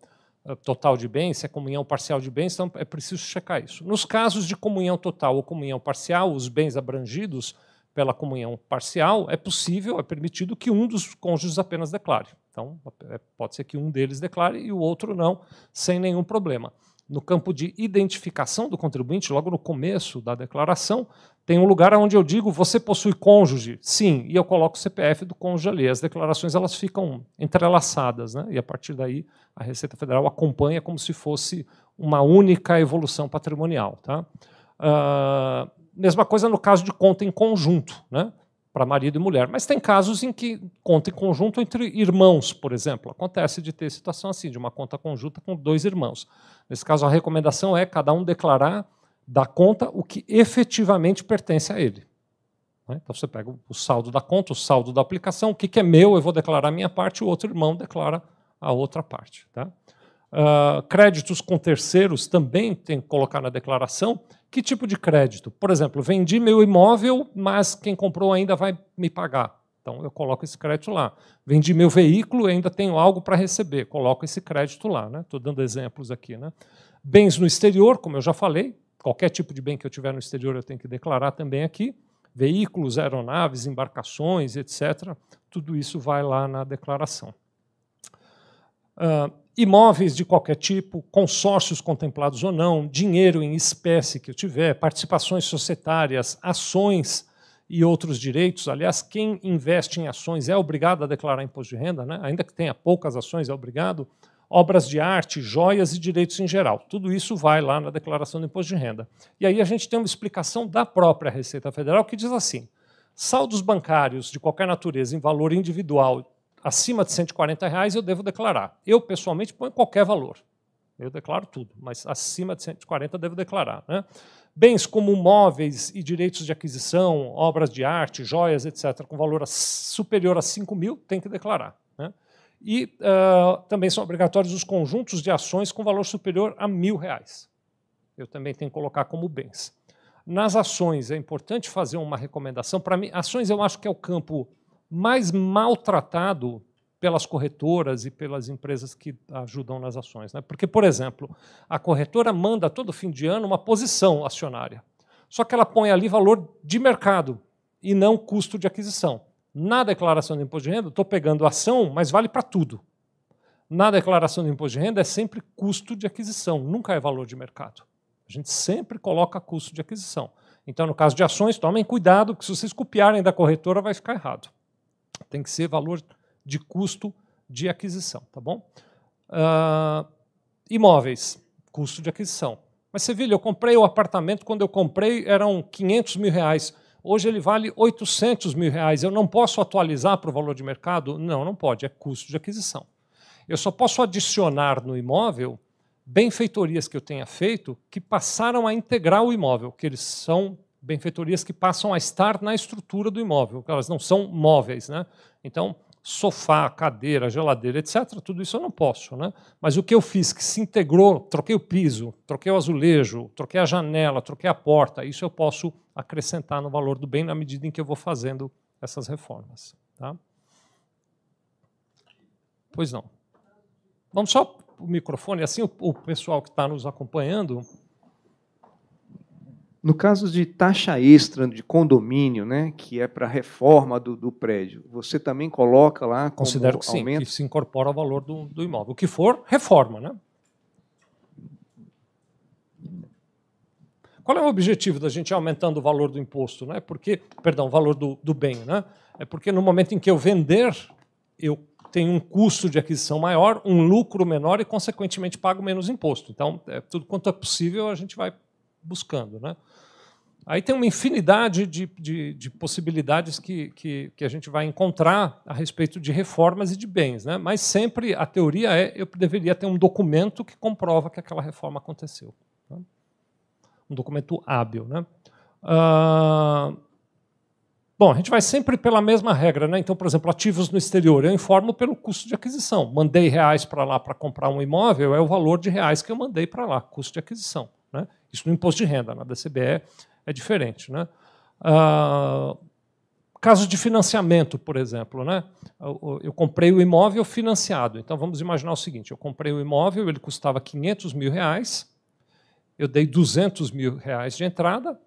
eh, total de bens, se é comunhão parcial de bens, então é preciso checar isso. Nos casos de comunhão total ou comunhão parcial, os bens abrangidos pela comunhão parcial, é possível, é permitido que um dos cônjuges apenas declare. Então, é, pode ser que um deles declare e o outro não, sem nenhum problema no campo de identificação do contribuinte, logo no começo da declaração, tem um lugar onde eu digo você possui cônjuge? Sim, e eu coloco o CPF do cônjuge ali. As declarações elas ficam entrelaçadas, né? e a partir daí a Receita Federal acompanha como se fosse uma única evolução patrimonial. Tá? Uh, mesma coisa no caso de conta em conjunto. Né? Para marido e mulher. Mas tem casos em que conta em conjunto entre irmãos, por exemplo. Acontece de ter situação assim, de uma conta conjunta com dois irmãos. Nesse caso, a recomendação é cada um declarar da conta o que efetivamente pertence a ele. Né? Então você pega o saldo da conta, o saldo da aplicação, o que é meu, eu vou declarar a minha parte, o outro irmão declara a outra parte. Tá? Uh, créditos com terceiros também tem que colocar na declaração que tipo de crédito? Por exemplo, vendi meu imóvel, mas quem comprou ainda vai me pagar. Então eu coloco esse crédito lá. Vendi meu veículo, ainda tenho algo para receber. Coloco esse crédito lá. Estou né? dando exemplos aqui. Né? Bens no exterior, como eu já falei, qualquer tipo de bem que eu tiver no exterior eu tenho que declarar também aqui. Veículos, aeronaves, embarcações, etc. Tudo isso vai lá na declaração. Uh, imóveis de qualquer tipo, consórcios contemplados ou não, dinheiro em espécie que eu tiver, participações societárias, ações e outros direitos. Aliás, quem investe em ações é obrigado a declarar imposto de renda, né? ainda que tenha poucas ações, é obrigado. Obras de arte, joias e direitos em geral. Tudo isso vai lá na declaração do imposto de renda. E aí a gente tem uma explicação da própria Receita Federal que diz assim: saldos bancários de qualquer natureza em valor individual acima de 140 reais eu devo declarar. Eu, pessoalmente, ponho qualquer valor. Eu declaro tudo, mas acima de 140 eu devo declarar. Né? Bens como móveis e direitos de aquisição, obras de arte, joias, etc., com valor superior a 5 mil, tem que declarar. Né? E uh, também são obrigatórios os conjuntos de ações com valor superior a mil reais. Eu também tenho que colocar como bens. Nas ações, é importante fazer uma recomendação. Para mim, ações eu acho que é o campo mais maltratado pelas corretoras e pelas empresas que ajudam nas ações. Né? Porque, por exemplo, a corretora manda todo fim de ano uma posição acionária. Só que ela põe ali valor de mercado e não custo de aquisição. Na declaração de imposto de renda, estou pegando ação, mas vale para tudo. Na declaração de imposto de renda é sempre custo de aquisição, nunca é valor de mercado. A gente sempre coloca custo de aquisição. Então, no caso de ações, tomem cuidado, que se vocês copiarem da corretora, vai ficar errado. Tem que ser valor de custo de aquisição, tá bom? Uh, imóveis, custo de aquisição. Mas você eu comprei o apartamento, quando eu comprei eram 500 mil reais. Hoje ele vale 800 mil reais. Eu não posso atualizar para o valor de mercado? Não, não pode, é custo de aquisição. Eu só posso adicionar no imóvel benfeitorias que eu tenha feito que passaram a integrar o imóvel, que eles são benfeitorias que passam a estar na estrutura do imóvel, elas não são móveis. Né? Então, sofá, cadeira, geladeira, etc., tudo isso eu não posso. Né? Mas o que eu fiz que se integrou, troquei o piso, troquei o azulejo, troquei a janela, troquei a porta, isso eu posso acrescentar no valor do bem na medida em que eu vou fazendo essas reformas. Tá? Pois não. Vamos só o microfone, assim o, o pessoal que está nos acompanhando
no caso de taxa extra de condomínio, né, que é para a reforma do, do, prédio, você também coloca lá como
Considero que sim, que se incorpora ao valor do, do imóvel. O que for, reforma. Né? Qual é o objetivo da gente aumentando o valor do imposto? Né? Porque, perdão, o valor do, do bem. Né? É porque no momento em que eu vender, eu tenho um custo de aquisição maior, um lucro menor e, consequentemente, pago menos imposto. Então, é, tudo quanto é possível, a gente vai buscando. Né? Aí tem uma infinidade de, de, de possibilidades que, que, que, a gente vai encontrar a respeito de reformas e de bens. Né? Mas sempre a teoria é eu deveria ter um documento que comprova que aquela reforma aconteceu. Né? Um documento hábil. Né? Ah, bom, a gente vai sempre pela mesma regra. Né? Então, por exemplo, ativos no exterior, eu informo pelo custo de aquisição. Mandei reais para lá para comprar um imóvel, é o valor de reais que eu mandei para lá, custo de aquisição. Né? Isso no imposto de renda, na DCBE é diferente. Né? Ah, casos de financiamento, por exemplo. Né? Eu, comprei o imóvel financiado. Então vamos imaginar o seguinte: eu comprei o imóvel, ele custava 500 mil reais, eu dei 200 mil reais de entrada,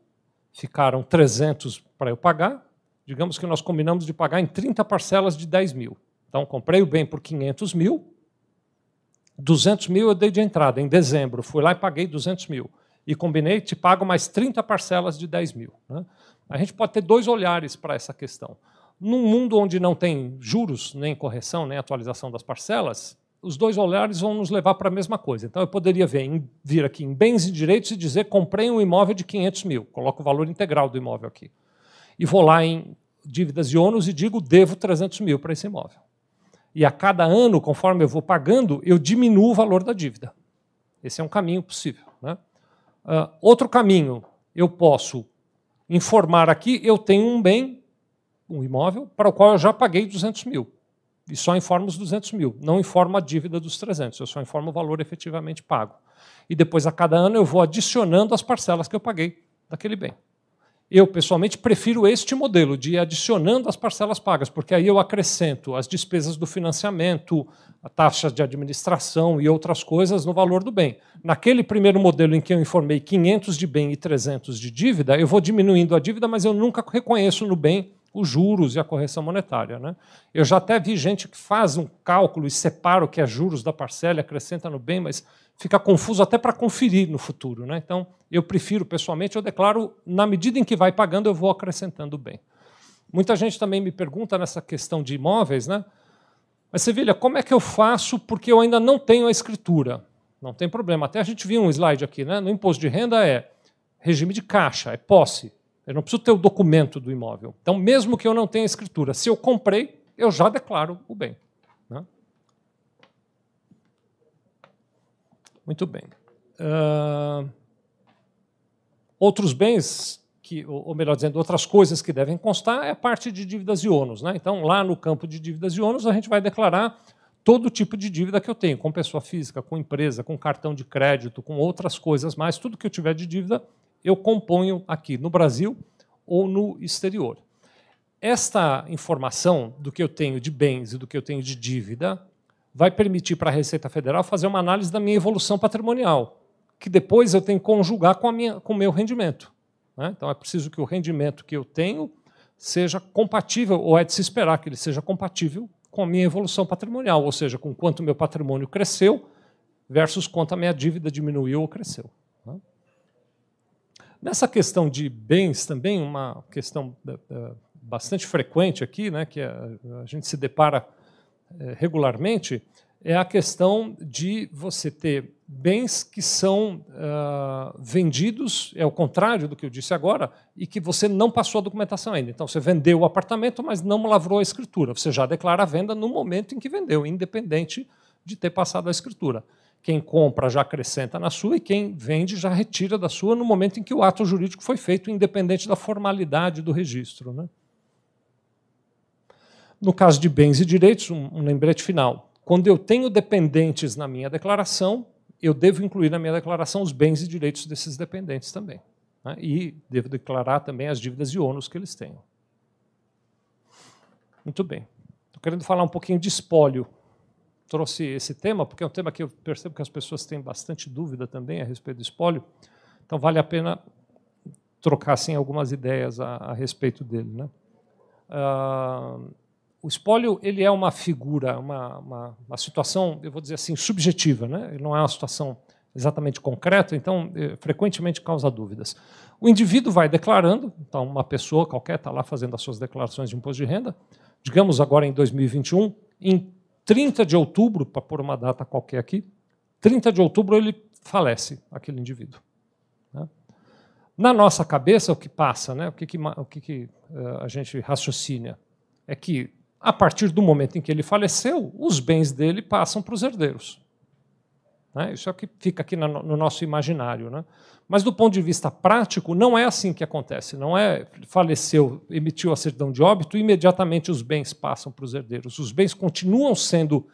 ficaram 300 para eu pagar. Digamos que nós combinamos de pagar em 30 parcelas de 10 mil. Então comprei o bem por 500 mil, 200 mil eu dei de entrada em dezembro, fui lá e paguei 200 mil e combinei, te pago mais 30 parcelas de 10 mil. Né? A gente pode ter dois olhares para essa questão. Num mundo onde não tem juros, nem correção, nem atualização das parcelas, os dois olhares vão nos levar para a mesma coisa. Então, eu poderia vir, vir aqui em bens e direitos e dizer comprei um imóvel de 500 mil, coloco o valor integral do imóvel aqui. E vou lá em dívidas e ônus e digo devo 300 mil para esse imóvel. E a cada ano, conforme eu vou pagando, eu diminuo o valor da dívida. Esse é um caminho possível. Uh, outro caminho, eu posso informar aqui, eu tenho um bem, um imóvel, para o qual eu já paguei 200 mil. E só informo os 200 mil, não informo a dívida dos 300, eu só informo o valor efetivamente pago. E depois, a cada ano, eu vou adicionando as parcelas que eu paguei daquele bem. Eu, pessoalmente, prefiro este modelo de ir adicionando as parcelas pagas, porque aí eu acrescento as despesas do financiamento, a taxa de administração e outras coisas no valor do bem. Naquele primeiro modelo em que eu informei 500 de bem e 300 de dívida, eu vou diminuindo a dívida, mas eu nunca reconheço no bem os juros e a correção monetária. Né? Eu já até vi gente que faz um cálculo e separa o que é juros da parcela, acrescenta no bem, mas fica confuso até para conferir no futuro. Né? Então, eu prefiro, pessoalmente, eu declaro, na medida em que vai pagando, eu vou acrescentando bem. Muita gente também me pergunta nessa questão de imóveis, né? Mas, Sevilha, como é que eu faço porque eu ainda não tenho a escritura? Não tem problema. Até a gente viu um slide aqui, né? No imposto de renda é regime de caixa, é posse. Eu não preciso ter o documento do imóvel. Então, mesmo que eu não tenha escritura, se eu comprei, eu já declaro o bem. Né? Muito bem. Uh, outros bens, que, ou melhor dizendo, outras coisas que devem constar é a parte de dívidas e ônus. Né? Então, lá no campo de dívidas e ônus, a gente vai declarar todo tipo de dívida que eu tenho, com pessoa física, com empresa, com cartão de crédito, com outras coisas mais, tudo que eu tiver de dívida, eu componho aqui no Brasil ou no exterior. Esta informação do que eu tenho de bens e do que eu tenho de dívida vai permitir para a Receita Federal fazer uma análise da minha evolução patrimonial, que depois eu tenho que conjugar com, a minha, com o meu rendimento. Né? Então é preciso que o rendimento que eu tenho seja compatível, ou é de se esperar que ele seja compatível com a minha evolução patrimonial, ou seja, com quanto meu patrimônio cresceu versus quanto a minha dívida diminuiu ou cresceu. Nessa questão de bens também, uma questão é, é, bastante frequente aqui, né, que a, gente se depara é, regularmente, é a questão de você ter bens que são uh, vendidos, é o contrário do que eu disse agora, e que você não passou a documentação ainda. Então, você vendeu o apartamento, mas não lavrou a escritura. Você já declara a venda no momento em que vendeu, independente de ter passado a escritura. Quem compra já acrescenta na sua e quem vende já retira da sua no momento em que o ato jurídico foi feito, independente da formalidade do registro. Né? No caso de bens e direitos, um, lembrete final. Quando eu tenho dependentes na minha declaração, eu devo incluir na minha declaração os bens e direitos desses dependentes também. Né? E devo declarar também as dívidas e ônus que eles tenham. Muito bem. Estou querendo falar um pouquinho de espólio trouxe esse tema, porque é um tema que eu percebo que as pessoas têm bastante dúvida também a respeito do espólio. Então, vale a pena trocar assim, algumas ideias a, a respeito dele. Né? Uh, o espólio ele é uma figura, uma, uma, uma, situação, eu vou dizer assim, subjetiva. Né? Ele não é uma situação exatamente concreta, então, eh, frequentemente causa dúvidas. O indivíduo vai declarando, então, uma pessoa qualquer está lá fazendo as suas declarações de imposto de renda, digamos agora em 2021, em 30 de outubro, para pôr uma data qualquer aqui, 30 de outubro ele falece, aquele indivíduo. Né? Na nossa cabeça, o que passa, né? o que, que, o que, que uh, a gente raciocina, é que, a partir do momento em que ele faleceu, os bens dele passam para os herdeiros. Né? Isso é o que fica aqui no, no nosso imaginário. Né? Mas do ponto de vista prático, não é assim que acontece. Não é faleceu, emitiu a certidão de óbito, imediatamente os bens passam para os herdeiros. Os bens continuam sendo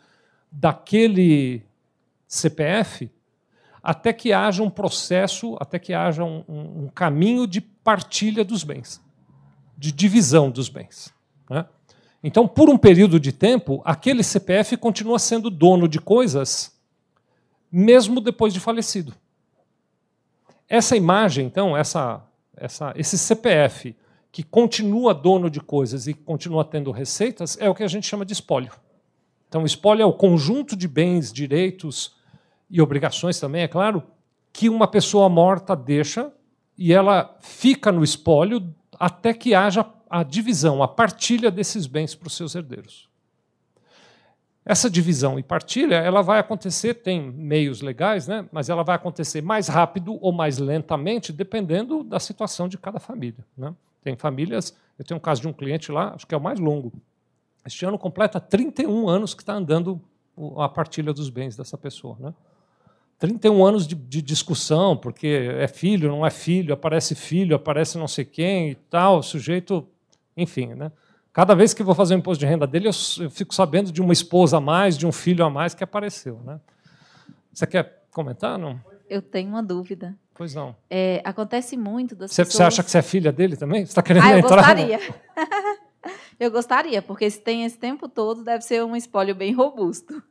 daquele CPF até que haja um processo, até que haja um caminho de partilha dos bens, de divisão dos bens. Né? Então, por um período de tempo, aquele CPF continua sendo dono de coisas, mesmo depois de falecido. Essa imagem, então, essa, essa, esse CPF que continua dono de coisas e continua tendo receitas, é o que a gente chama de espólio. Então, espólio é o conjunto de bens, direitos e obrigações também, é claro, que uma pessoa morta deixa e ela fica no espólio até que haja a divisão, a partilha desses bens para os seus herdeiros. Essa divisão e partilha, ela vai acontecer, tem meios legais, né? mas ela vai acontecer mais rápido ou mais lentamente, dependendo da situação de cada família. Né? Tem famílias, eu tenho um caso de um cliente lá, acho que é o mais longo. Este ano completa 31 anos que está andando a partilha dos bens dessa pessoa. Né? 31 anos de, de, discussão, porque é filho, não é filho, aparece filho, aparece não sei quem e tal, o sujeito, enfim. Né? Cada vez que vou fazer o imposto de renda dele, eu, eu, fico sabendo de uma esposa a mais, de um filho a mais que apareceu. Né? Você quer comentar? Não?
Eu tenho uma dúvida.
Pois não.
É, acontece muito das
você,
pessoas...
Você acha que você é filha dele também? Você está querendo
ah, eu
entrar?
gostaria. eu gostaria, porque se tem esse tempo todo, deve ser um espólio bem robusto.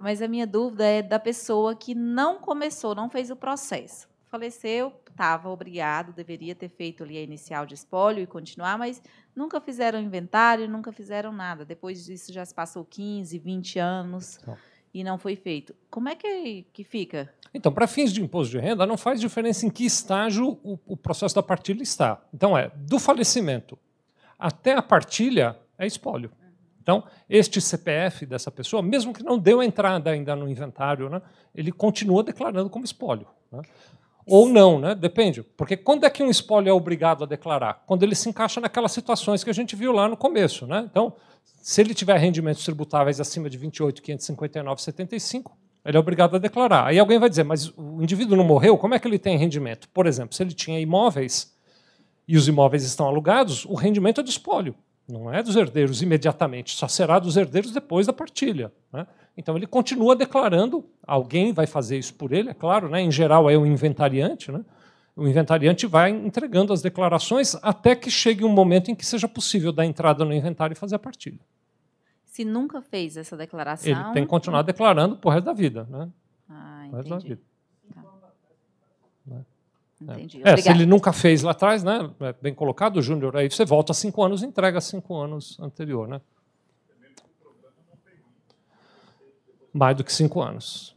Mas a minha dúvida é da pessoa que não começou, não fez o processo. Faleceu, estava obrigado, deveria ter feito ali a inicial de espólio e continuar, mas nunca fizeram inventário, nunca fizeram nada. Depois disso já se passou 15, 20 anos então. e não foi feito. Como é que, que fica?
Então, para fins de imposto de renda, não faz diferença em que estágio o, o processo da partilha está. Então, é do falecimento até a partilha é espólio. Então, este CPF dessa pessoa, mesmo que não deu entrada ainda no inventário, né, ele continua declarando como espólio. Né? Ou não, né? depende. Porque quando é que um espólio é obrigado a declarar? Quando ele se encaixa naquelas situações que a gente viu lá no começo. Né? Então, se ele tiver rendimentos tributáveis acima de 28.559,75, ele é obrigado a declarar. Aí alguém vai dizer, mas o indivíduo não morreu, como é que ele tem rendimento? Por exemplo, se ele tinha imóveis e os imóveis estão alugados, o rendimento é do espólio. Não é dos herdeiros imediatamente, só será dos herdeiros depois da partilha. Né? Então ele continua declarando, alguém vai fazer isso por ele, é claro, né? em geral é o inventariante. Né? O inventariante vai entregando as declarações até que chegue um momento em que seja possível dar entrada no inventário e fazer a partilha.
Se nunca fez essa declaração.
Ele tem que continuar declarando por resto da vida. Né?
Ah, entendi. resto da vida.
Entendi. É, se ele nunca fez lá atrás, né? É bem colocado, Júnior, aí você volta cinco anos e entrega cinco anos anterior, né? Mais do que cinco anos.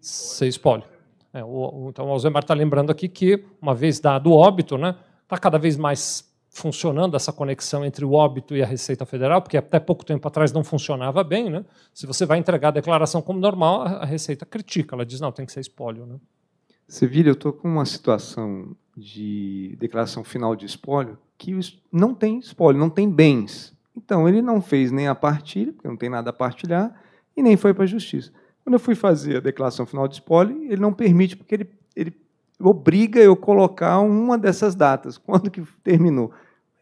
Ser espólio. É, o, então, o Alzheimer está lembrando aqui que, uma vez dado o óbito, né, está cada vez mais funcionando essa conexão entre o óbito e a Receita Federal, porque até pouco tempo atrás não funcionava bem. Né? Se você vai entregar a declaração como normal, a Receita critica, ela diz, não, tem que ser espólio. Né?
Sevilha, eu estou com uma situação de declaração final de espólio que não tem espólio, não tem bens. Então, ele não fez nem a partilha, porque não tem nada a partilhar, e nem foi para a justiça. Quando eu fui fazer a declaração final de espólio, ele não permite, porque ele, ele obriga eu colocar uma dessas datas, quando que terminou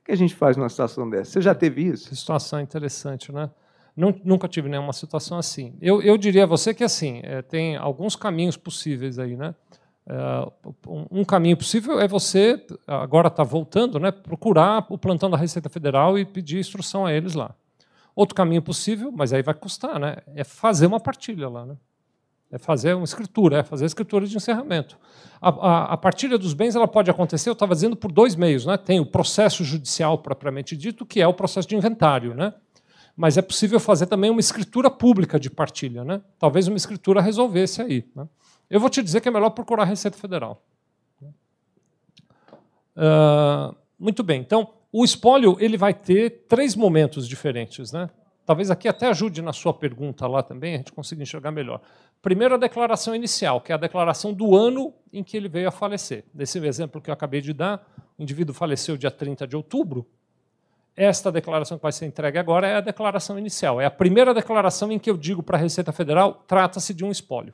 que a gente faz numa situação dessa? Você já teve isso?
Situação interessante, né? Nunca tive nenhuma situação assim. Eu, eu diria a você que assim é, tem alguns caminhos possíveis aí, né? É, um caminho possível é você agora está voltando, né? Procurar o plantão da Receita Federal e pedir instrução a eles lá. Outro caminho possível, mas aí vai custar, né? É fazer uma partilha lá, né? É fazer uma escritura, é fazer a escritura de encerramento. A, a, a partilha dos bens ela pode acontecer, eu estava dizendo, por dois meios. Né? Tem o processo judicial propriamente dito, que é o processo de inventário. Né? Mas é possível fazer também uma escritura pública de partilha. Né? Talvez uma escritura resolvesse aí. Né? Eu vou te dizer que é melhor procurar a Receita Federal. Uh, muito bem. Então, o espólio ele vai ter três momentos diferentes. Né? Talvez aqui até ajude na sua pergunta lá também, a gente consiga enxergar melhor. Primeiro, a declaração inicial, que é a declaração do ano em que ele veio a falecer. Nesse exemplo que eu acabei de dar, o indivíduo faleceu dia 30 de outubro. Esta declaração que vai ser entregue agora é a declaração inicial. É a primeira declaração em que eu digo para a Receita Federal trata-se de um espólio.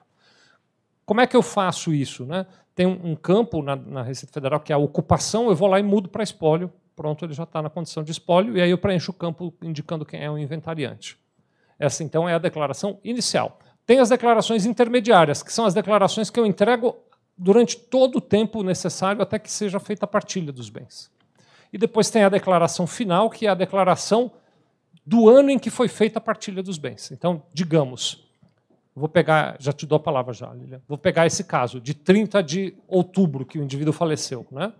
Como é que eu faço isso? Né? Tem um campo na, na Receita Federal que é a ocupação, eu vou lá e mudo para espólio pronto, ele já está na condição de espólio, e aí eu preencho o campo indicando quem é o inventariante. Essa, então, é a declaração inicial. Tem as declarações intermediárias, que são as declarações que eu entrego durante todo o tempo necessário até que seja feita a partilha dos bens. E depois tem a declaração final, que é a declaração do ano em que foi feita a partilha dos bens. Então, digamos, vou pegar, já te dou a palavra já, Lilian, vou pegar esse caso, de 30 de outubro, que o indivíduo faleceu. Né?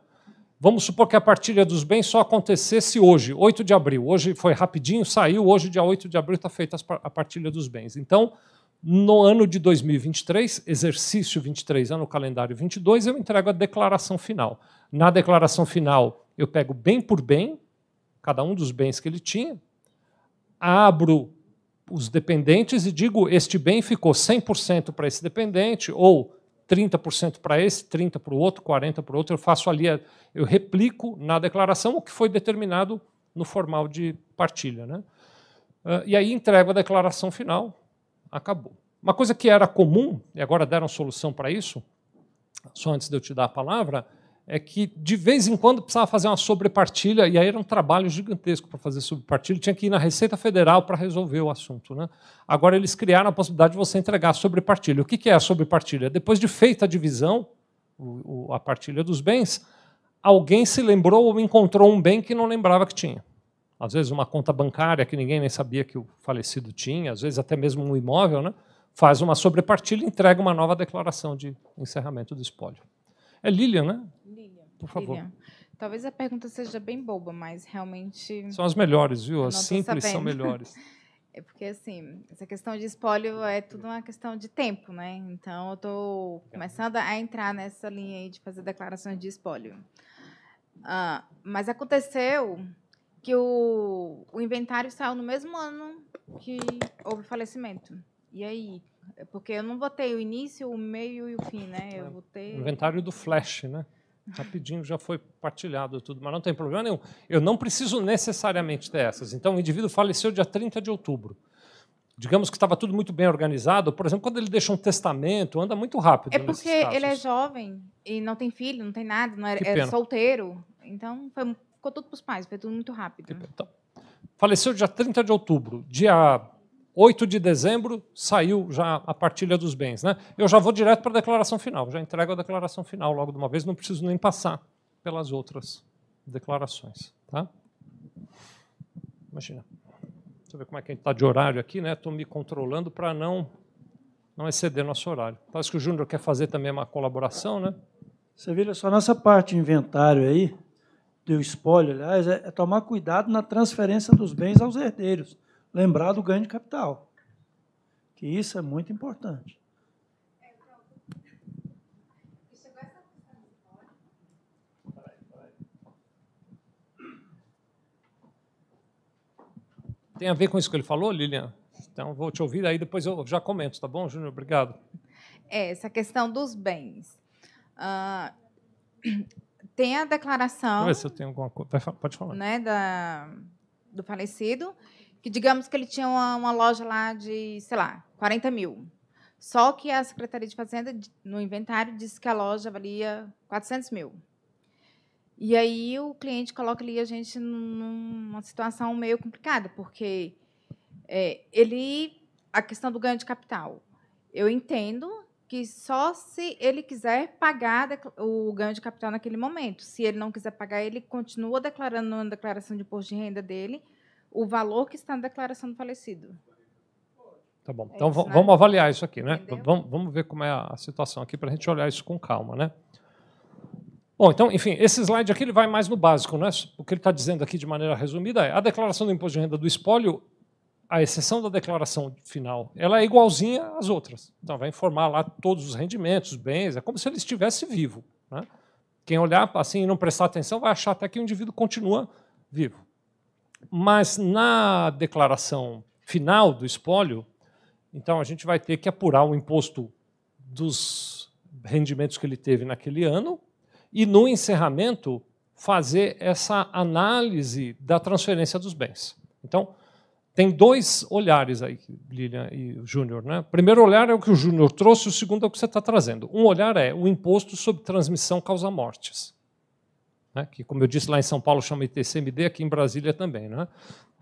Vamos supor que a partilha dos bens só acontecesse hoje, 8 de abril. Hoje foi rapidinho, saiu, hoje, dia 8 de abril, está feita a partilha dos bens. Então, no ano de 2023, exercício 23, ano calendário 22, eu entrego a declaração final. Na declaração final, eu pego bem por bem, cada um dos bens que ele tinha, abro os dependentes e digo: este bem ficou 100% para esse dependente, ou 30% para esse, 30% para o outro, 40% para o outro. Eu faço ali, eu replico na declaração o que foi determinado no formal de partilha. Né? Ah, e aí entrego a declaração final, acabou. Uma coisa que era comum, e agora deram solução para isso, só antes de eu te dar a palavra, é que de vez em quando precisava fazer uma sobrepartilha, e aí era um trabalho gigantesco para fazer sobrepartilha, tinha que ir na Receita Federal para resolver o assunto. Né? Agora eles criaram a possibilidade de você entregar sobrepartilha. O que é a sobrepartilha? Depois de feita a divisão, a partilha dos bens, alguém se lembrou ou encontrou um bem que não lembrava que tinha. Às vezes uma conta bancária que ninguém nem sabia que o falecido tinha, às vezes até mesmo um imóvel, né? faz uma sobrepartilha e entrega uma nova declaração de encerramento do espólio. É Lilian, né? Por favor. Lilian.
Talvez a pergunta seja bem boba, mas realmente.
São as melhores, viu? As simples são melhores.
É porque, assim, essa questão de espólio é tudo uma questão de tempo, né? Então, eu estou começando a entrar nessa linha aí de fazer declarações de espólio. Ah, mas aconteceu que o, o inventário saiu no mesmo ano que houve falecimento. E aí? É porque eu não botei o início, o meio e o fim, né? Eu botei...
Inventário do Flash, né? Rapidinho já foi partilhado tudo, mas não tem problema nenhum. Eu não preciso necessariamente ter essas. Então, o indivíduo faleceu dia 30 de outubro. Digamos que estava tudo muito bem organizado. Por exemplo, quando ele deixa um testamento, anda muito rápido.
É porque ele é jovem e não tem filho, não tem nada, não é, é solteiro. Então, foi, ficou tudo para os pais, foi tudo muito rápido. Então,
faleceu dia 30 de outubro. Dia 8 de dezembro saiu já a partilha dos bens. Né? Eu já vou direto para a declaração final, já entrego a declaração final logo de uma vez, não preciso nem passar pelas outras declarações. Tá? Imagina. Deixa eu ver como é que a gente está de horário aqui, né? Estou me controlando para não, não exceder nosso horário. Parece que o Júnior quer fazer também uma colaboração, né?
Você vira só nessa parte de inventário aí, do espólio, aliás, é, é tomar cuidado na transferência dos bens aos herdeiros lembrar do ganho de capital. Que isso é muito importante.
Tem a ver com isso que ele falou, Lilian? Então, vou te ouvir, aí depois eu já comento, tá bom, Júnior? Obrigado.
É, essa questão dos bens. Uh, tem a declaração.
Vamos ver se eu tenho alguma coisa. Pode falar.
Né, da, do falecido que digamos que ele tinha uma, uma, loja lá de, sei lá, 40 mil. Só que a Secretaria de Fazenda, no inventário, disse que a loja valia 400 mil. E aí o cliente coloca ali a gente numa situação meio complicada, porque é, ele a questão do ganho de capital. Eu entendo que só se ele quiser pagar o ganho de capital naquele momento. Se ele não quiser pagar, ele continua declarando na declaração de imposto de renda dele o valor que está na declaração do falecido.
Tá bom. É então isso, vamos né? avaliar isso aqui, né? Vamos, vamos ver como é a situação aqui para a gente olhar isso com calma, né? Bom, então, enfim, esse slide aqui ele vai mais no básico, né? O que ele está dizendo aqui de maneira resumida é a declaração do imposto de renda do espólio, a exceção da declaração final, ela é igualzinha às outras. Então, vai informar lá todos os rendimentos, os bens, é como se ele estivesse vivo. Né? Quem olhar assim e não prestar atenção vai achar até que o indivíduo continua vivo. Mas na declaração final do espólio, então a gente vai ter que apurar o imposto dos rendimentos que ele teve naquele ano e no encerramento fazer essa análise da transferência dos bens. Então, tem dois olhares aí, Lilian e Júnior. Né? O primeiro olhar é o que o Júnior trouxe, o segundo é o que você está trazendo. Um olhar é o imposto sobre transmissão causa mortes né, que, como eu disse lá em São Paulo, chama ITCMD, aqui em Brasília também. Né?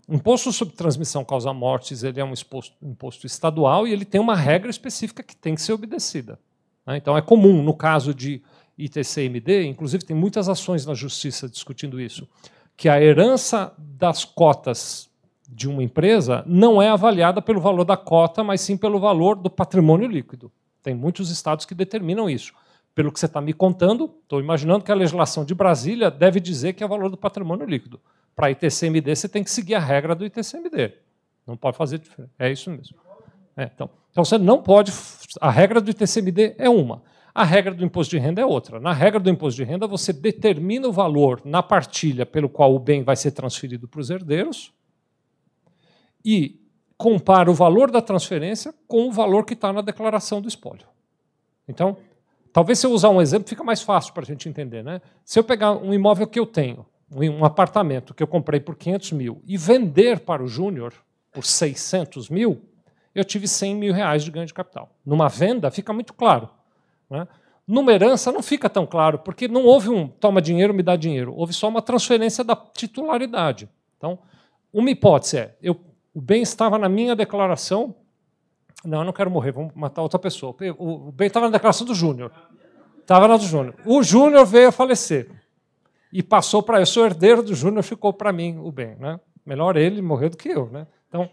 Imposto sobre transmissão causa mortes ele é um imposto, imposto estadual e ele tem uma regra específica que tem que ser obedecida. Né? Então, é comum, no caso de ITCMD, inclusive tem muitas ações na justiça discutindo isso, que a herança das cotas de uma empresa não é avaliada pelo valor da cota, mas sim pelo valor do patrimônio líquido. Tem muitos estados que determinam isso pelo que você está me contando, estou imaginando que a legislação de Brasília deve dizer que é o valor do patrimônio líquido. Para ITCMD, você tem que seguir a regra do ITCMD. Não pode fazer diferente. É isso mesmo. É, então, então, você não pode. A regra do ITCMD é uma. A regra do imposto de renda é outra. Na regra do imposto de renda, você determina o valor na partilha pelo qual o bem vai ser transferido para os herdeiros e compara o valor da transferência com o valor que está na declaração do espólio. Então, Talvez se eu usar um exemplo fica mais fácil para a gente entender. Né? Se eu pegar um imóvel que eu tenho, um apartamento que eu comprei por 500 mil e vender para o Júnior por 600 mil, eu tive 100 mil reais de ganho de capital. Numa venda fica muito claro. Né? Numa herança não fica tão claro, porque não houve um toma dinheiro, me dá dinheiro. Houve só uma transferência da titularidade. Então, uma hipótese é, eu, o bem estava na minha declaração, não, eu não quero morrer, vamos matar outra pessoa. O bem estava na declaração do Júnior. Estava na do Júnior. O Júnior veio a falecer. E passou para eu. Sou herdeiro do Júnior, ficou para mim o bem. Né? Melhor ele morrer do que eu. Né? Então,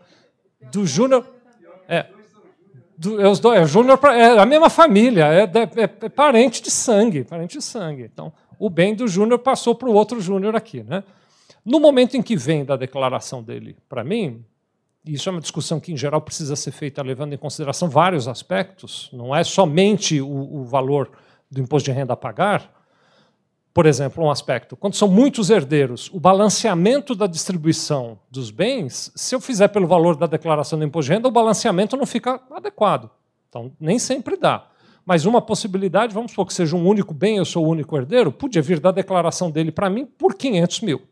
do Júnior. É, do, é os dois, é, Júnior é a mesma família, é, é, é, parente de sangue, parente de sangue. Então, o bem do Júnior passou para o outro Júnior aqui, né? No momento em que vem da declaração dele para mim, isso é uma discussão que, em geral, precisa ser feita levando em consideração vários aspectos, não é somente o, o valor do imposto de renda a pagar. Por exemplo, um aspecto: quando são muitos herdeiros, o balanceamento da distribuição dos bens, se eu fizer pelo valor da declaração do imposto de renda, o balanceamento não fica adequado. Então, nem sempre dá. Mas uma possibilidade, vamos supor que seja um único bem, eu sou o único herdeiro, podia vir da declaração dele para mim por 500 mil.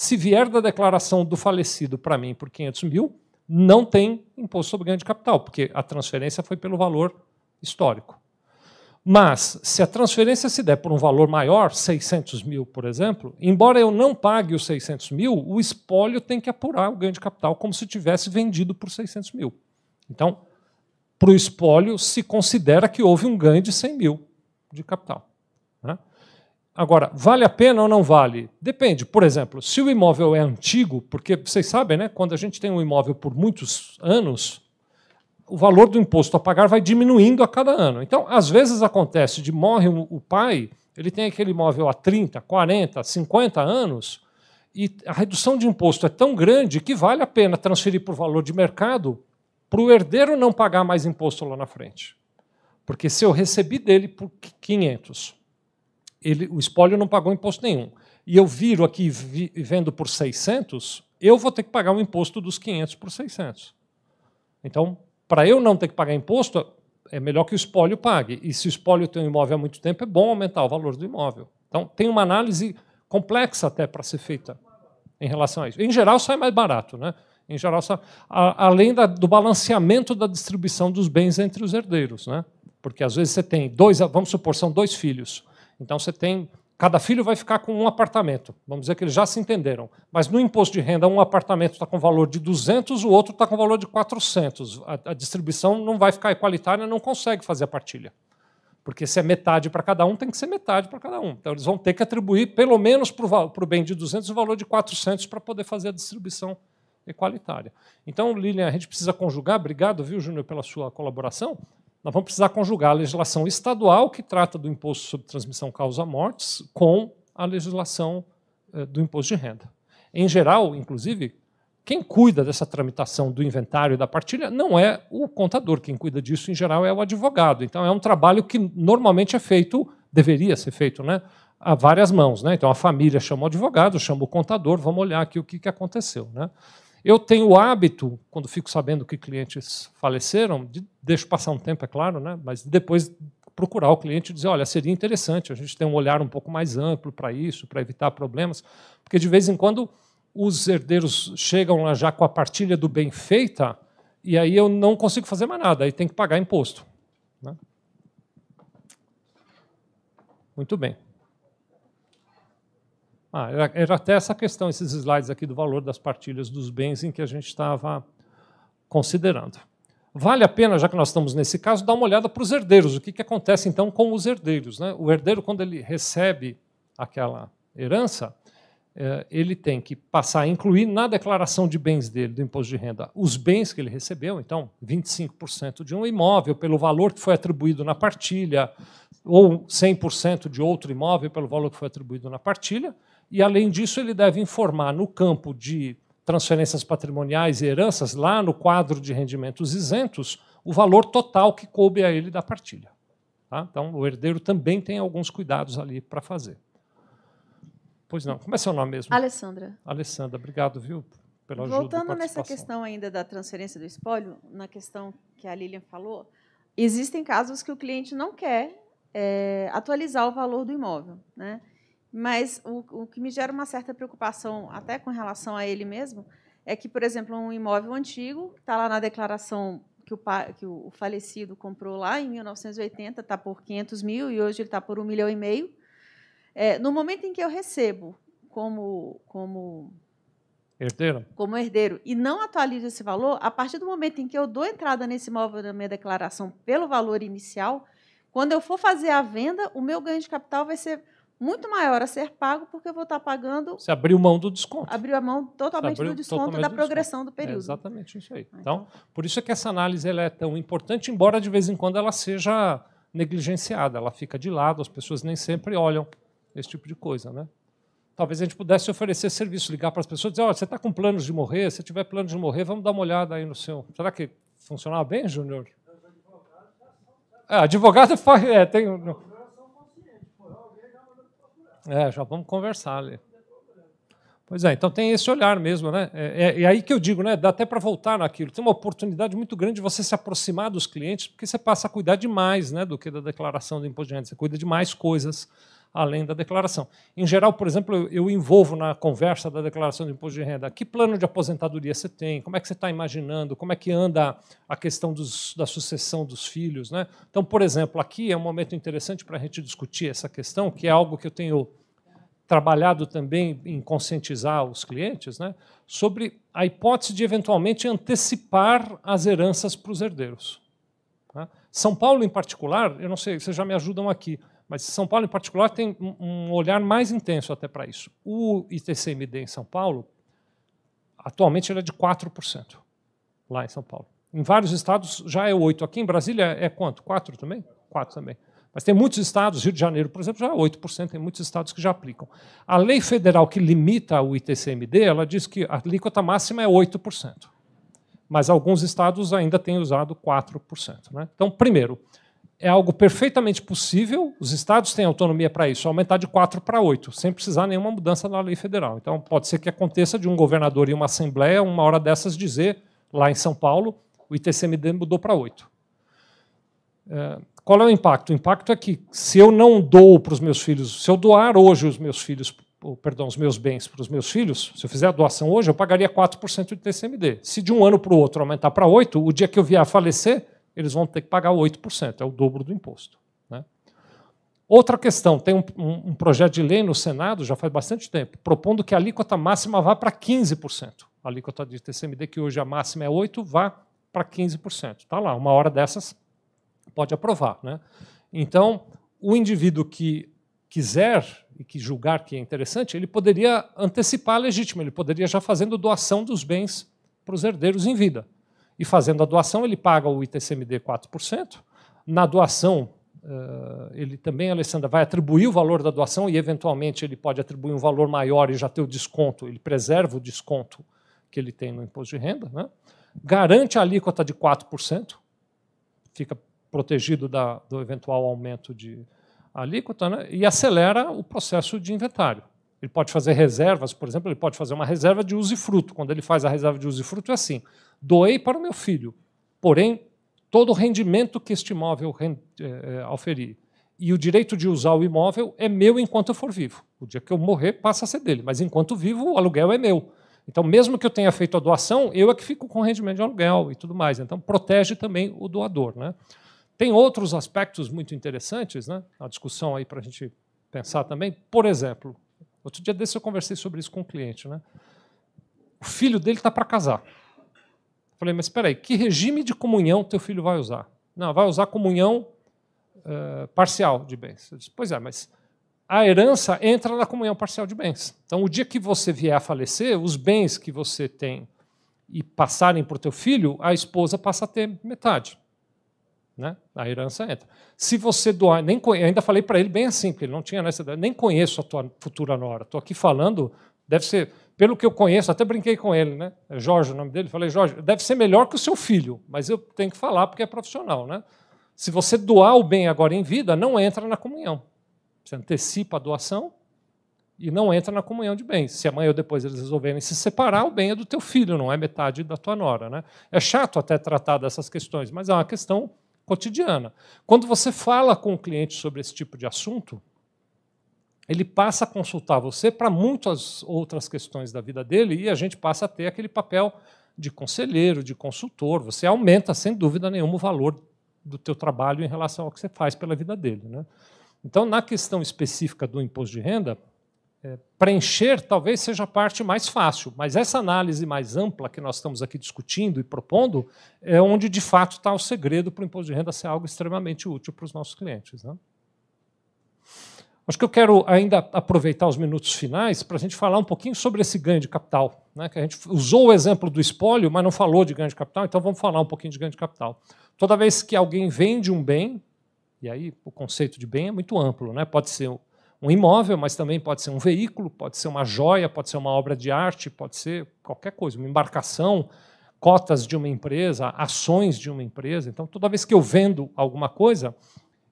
Se vier da declaração do falecido para mim por 500 mil, não tem imposto sobre ganho de capital, porque a transferência foi pelo valor histórico. Mas, se a transferência se der por um valor maior, 600 mil, por exemplo, embora eu não pague os 600 mil, o espólio tem que apurar o ganho de capital como se tivesse vendido por 600 mil. Então, para o espólio, se considera que houve um ganho de 100 mil de capital. Agora, vale a pena ou não vale? Depende. Por exemplo, se o imóvel é antigo, porque vocês sabem, né, quando a gente tem um imóvel por muitos anos, o valor do imposto a pagar vai diminuindo a cada ano. Então, às vezes acontece de morre o pai, ele tem aquele imóvel há 30, 40, 50 anos, e a redução de imposto é tão grande que vale a pena transferir por valor de mercado para o herdeiro não pagar mais imposto lá na frente. Porque se eu recebi dele por 500 ele, o espólio não pagou imposto nenhum, e eu viro aqui vi, vendo por 600, eu vou ter que pagar um imposto dos 500 por 600. Então, para eu não ter que pagar imposto, é melhor que o espólio pague. E se o espólio tem um imóvel há muito tempo, é bom aumentar o valor do imóvel. Então, tem uma análise complexa até para ser feita em relação a isso. Em geral, sai mais barato. Né? Em geral, sai, além da, do balanceamento da distribuição dos bens entre os herdeiros. Né? Porque, às vezes, você tem dois, vamos supor, são dois filhos. Então você tem. Cada filho vai ficar com um apartamento. Vamos dizer que eles já se entenderam. Mas no imposto de renda, um apartamento está com valor de 200, o outro está com valor de 400. A, a distribuição não vai ficar equalitária, não consegue fazer a partilha. Porque se é metade para cada um, tem que ser metade para cada um. Então eles vão ter que atribuir, pelo menos para o bem de 200, o valor de 400 para poder fazer a distribuição equalitária. Então, Lilian, a gente precisa conjugar. Obrigado, viu, Júnior, pela sua colaboração nós vamos precisar conjugar a legislação estadual, que trata do imposto sobre transmissão causa-mortes, com a legislação eh, do imposto de renda. Em geral, inclusive, quem cuida dessa tramitação do inventário e da partilha não é o contador, quem cuida disso, em geral, é o advogado. Então, é um trabalho que normalmente é feito, deveria ser feito, né, a várias mãos. Né? Então, a família chama o advogado, chama o contador, vamos olhar aqui o que aconteceu. Né? Eu tenho o hábito, quando fico sabendo que clientes faleceram, de, deixo passar um tempo, é claro, né? mas depois procurar o cliente e dizer, olha, seria interessante a gente ter um olhar um pouco mais amplo para isso, para evitar problemas, porque de vez em quando os herdeiros chegam lá já com a partilha do bem feita e aí eu não consigo fazer mais nada, aí tem que pagar imposto. Né? Muito bem. Ah, era, até essa questão, esses slides aqui do valor das partilhas dos bens em que a gente estava considerando. Vale a pena, já que nós estamos nesse caso, dar uma olhada para os herdeiros. O que, que acontece então com os herdeiros? Né? O herdeiro, quando ele recebe aquela herança, é, ele tem que passar a incluir na declaração de bens dele, do imposto de renda, os bens que ele recebeu, então 25% de um imóvel pelo valor que foi atribuído na partilha, ou 100% de outro imóvel pelo valor que foi atribuído na partilha, e, além disso, ele deve informar no campo de transferências patrimoniais e heranças, lá no quadro de rendimentos isentos, o valor total que coube a ele da partilha. Tá? Então, o herdeiro também tem alguns cuidados ali para fazer. Pois não. Como é seu nome mesmo?
Alessandra.
Alessandra, obrigado, viu, pela ajuda
Voltando nessa questão ainda da transferência do espólio, na questão que a Lilian falou, existem casos que o cliente não quer é, atualizar o valor do imóvel. Né? Mas o, o que me gera uma certa preocupação, até com relação a ele mesmo, é que, por exemplo, um imóvel antigo, está lá na declaração que o, que o, falecido comprou lá em 1980, está por 500 mil e hoje ele está por um milhão e meio. É, no momento em que eu recebo como, como
herdeiro.
como herdeiro e não atualizo esse valor, a partir do momento em que eu dou entrada nesse imóvel na minha declaração pelo valor inicial, quando eu for fazer a venda, o meu ganho de capital vai ser muito maior a ser pago, porque eu vou estar pagando.
Você abriu mão do desconto.
Abriu a mão totalmente do desconto totalmente da do progressão desconto. do período. É
exatamente isso aí. Então, então, por isso é que essa análise ela é tão importante, embora de vez em quando ela seja negligenciada, ela fica de lado, as pessoas nem sempre olham esse tipo de coisa. Né? talvez a gente pudesse oferecer serviço, ligar para as pessoas e dizer, oh, você está com planos de morrer, se tiver planos de morrer, vamos dar uma olhada aí no seu. Será que funcionava bem, Júnior? É, advogado faz. É, tem. É, já vamos conversar ali. Pois é, então tem esse olhar mesmo, né? É, é, é aí que eu digo, né? Dá até para voltar naquilo. Tem uma oportunidade muito grande de você se aproximar dos clientes, porque você passa a cuidar de mais, né, do que da declaração do imposto de renda. Você cuida de mais coisas além da declaração. Em geral, por exemplo, eu, envolvo na conversa da declaração do imposto de renda. Que plano de aposentadoria você tem? Como é que você está imaginando? Como é que anda a questão dos, da sucessão dos filhos, né? Então, por exemplo, aqui é um momento interessante para a gente discutir essa questão, que é algo que eu tenho trabalhado também em conscientizar os clientes né, sobre a hipótese de eventualmente antecipar as heranças para os herdeiros. Tá? São Paulo, em particular, eu não sei, vocês já me ajudam aqui, mas São Paulo, em particular, tem um olhar mais intenso até para isso. O ITCMD em São Paulo, atualmente, ele é de 4%, lá em São Paulo. Em vários estados já é 8%. Aqui em Brasília é quanto? 4% também? 4% também. Mas tem muitos estados, Rio de Janeiro, por exemplo, já é 8%, tem muitos estados que já aplicam. A lei federal que limita o ITCMD, ela diz que a alíquota máxima é 8%. Mas alguns estados ainda têm usado 4%. Né? Então, primeiro, é algo perfeitamente possível, os estados têm autonomia para isso, aumentar de 4 para 8, sem precisar nenhuma mudança na lei federal. Então, pode ser que aconteça de um governador e uma assembleia, uma hora dessas, dizer, lá em São Paulo, o ITCMD mudou para 8. É, qual é o impacto? O impacto é que se eu não dou para os meus filhos, se eu doar hoje os meus filhos, perdão, os meus bens para os meus filhos, se eu fizer a doação hoje, eu pagaria 4% de TCMD. Se de um ano para o outro aumentar para 8%, o dia que eu vier a falecer, eles vão ter que pagar 8%, é o dobro do imposto. Né? Outra questão, tem um, um, um, projeto de lei no Senado, já faz bastante tempo, propondo que a alíquota máxima vá para 15%. A alíquota de TCMD, que hoje a máxima é 8%, vá para 15%. Está lá, uma hora dessas pode aprovar. Né? Então, o indivíduo que quiser e que julgar que é interessante, ele poderia antecipar a legítima, ele poderia já fazendo doação dos bens para os herdeiros em vida. E fazendo a doação, ele paga o ITCMD 4%. Na doação, eh, ele também, Alessandra, vai atribuir o valor da doação e, eventualmente, ele pode atribuir um valor maior e já ter o desconto, ele preserva o desconto que ele tem no imposto de renda. Né? Garante a alíquota de 4%, fica protegido da, do eventual aumento de alíquota, né? e acelera o processo de inventário. Ele pode fazer reservas, por exemplo, ele pode fazer uma reserva de usufruto. Quando ele faz a reserva de usufruto, é assim: doei para o meu filho, porém, todo o rendimento que este imóvel é, é, e o direito de usar o imóvel é meu enquanto eu for vivo. O dia que eu morrer, passa a ser dele, mas enquanto vivo, o aluguel é meu. Então, mesmo que eu tenha feito a doação, eu é que fico com rendimento de aluguel e tudo mais. Então, protege também o doador. Né? Tem outros aspectos muito interessantes, né? A discussão aí para a gente pensar também. Por exemplo, outro dia desse eu conversei sobre isso com um cliente, né? O filho dele está para casar. Falei, mas espera aí, que regime de comunhão teu filho vai usar? Não, vai usar comunhão uh, parcial de bens. Eu disse, pois é, mas a herança entra na comunhão parcial de bens. Então, o dia que você vier a falecer, os bens que você tem e passarem para o teu filho, a esposa passa a ter metade. Né? A herança entra. Se você doar, nem ainda falei para ele bem assim, porque ele não tinha nessa nem conheço a tua futura nora. Estou aqui falando, deve ser, pelo que eu conheço, até brinquei com ele, né? É Jorge o nome dele. Falei, Jorge, deve ser melhor que o seu filho, mas eu tenho que falar porque é profissional, né? Se você doar o bem agora em vida, não entra na comunhão. Você antecipa a doação e não entra na comunhão de bens. Se amanhã ou depois eles resolverem se separar, o bem é do teu filho, não é metade da tua nora. Né? É chato até tratar dessas questões, mas é uma questão cotidiana. Quando você fala com o cliente sobre esse tipo de assunto, ele passa a consultar você para muitas outras questões da vida dele e a gente passa a ter aquele papel de conselheiro, de consultor. Você aumenta, sem dúvida nenhuma, o valor do teu trabalho em relação ao que você faz pela vida dele. Né? Então, na questão específica do imposto de renda, preencher talvez seja a parte mais fácil, mas essa análise mais ampla que nós estamos aqui discutindo e propondo é onde de fato está o segredo para o imposto de renda ser algo extremamente útil para os nossos clientes. Né? Acho que eu quero ainda aproveitar os minutos finais para a gente falar um pouquinho sobre esse ganho de capital. Né? Que a gente usou o exemplo do espólio, mas não falou de ganho de capital, então vamos falar um pouquinho de ganho de capital. Toda vez que alguém vende um bem, e aí o conceito de bem é muito amplo, né? pode ser um imóvel, mas também pode ser um veículo, pode ser uma joia, pode ser uma obra de arte, pode ser qualquer coisa, uma embarcação, cotas de uma empresa, ações de uma empresa. Então, toda vez que eu vendo alguma coisa,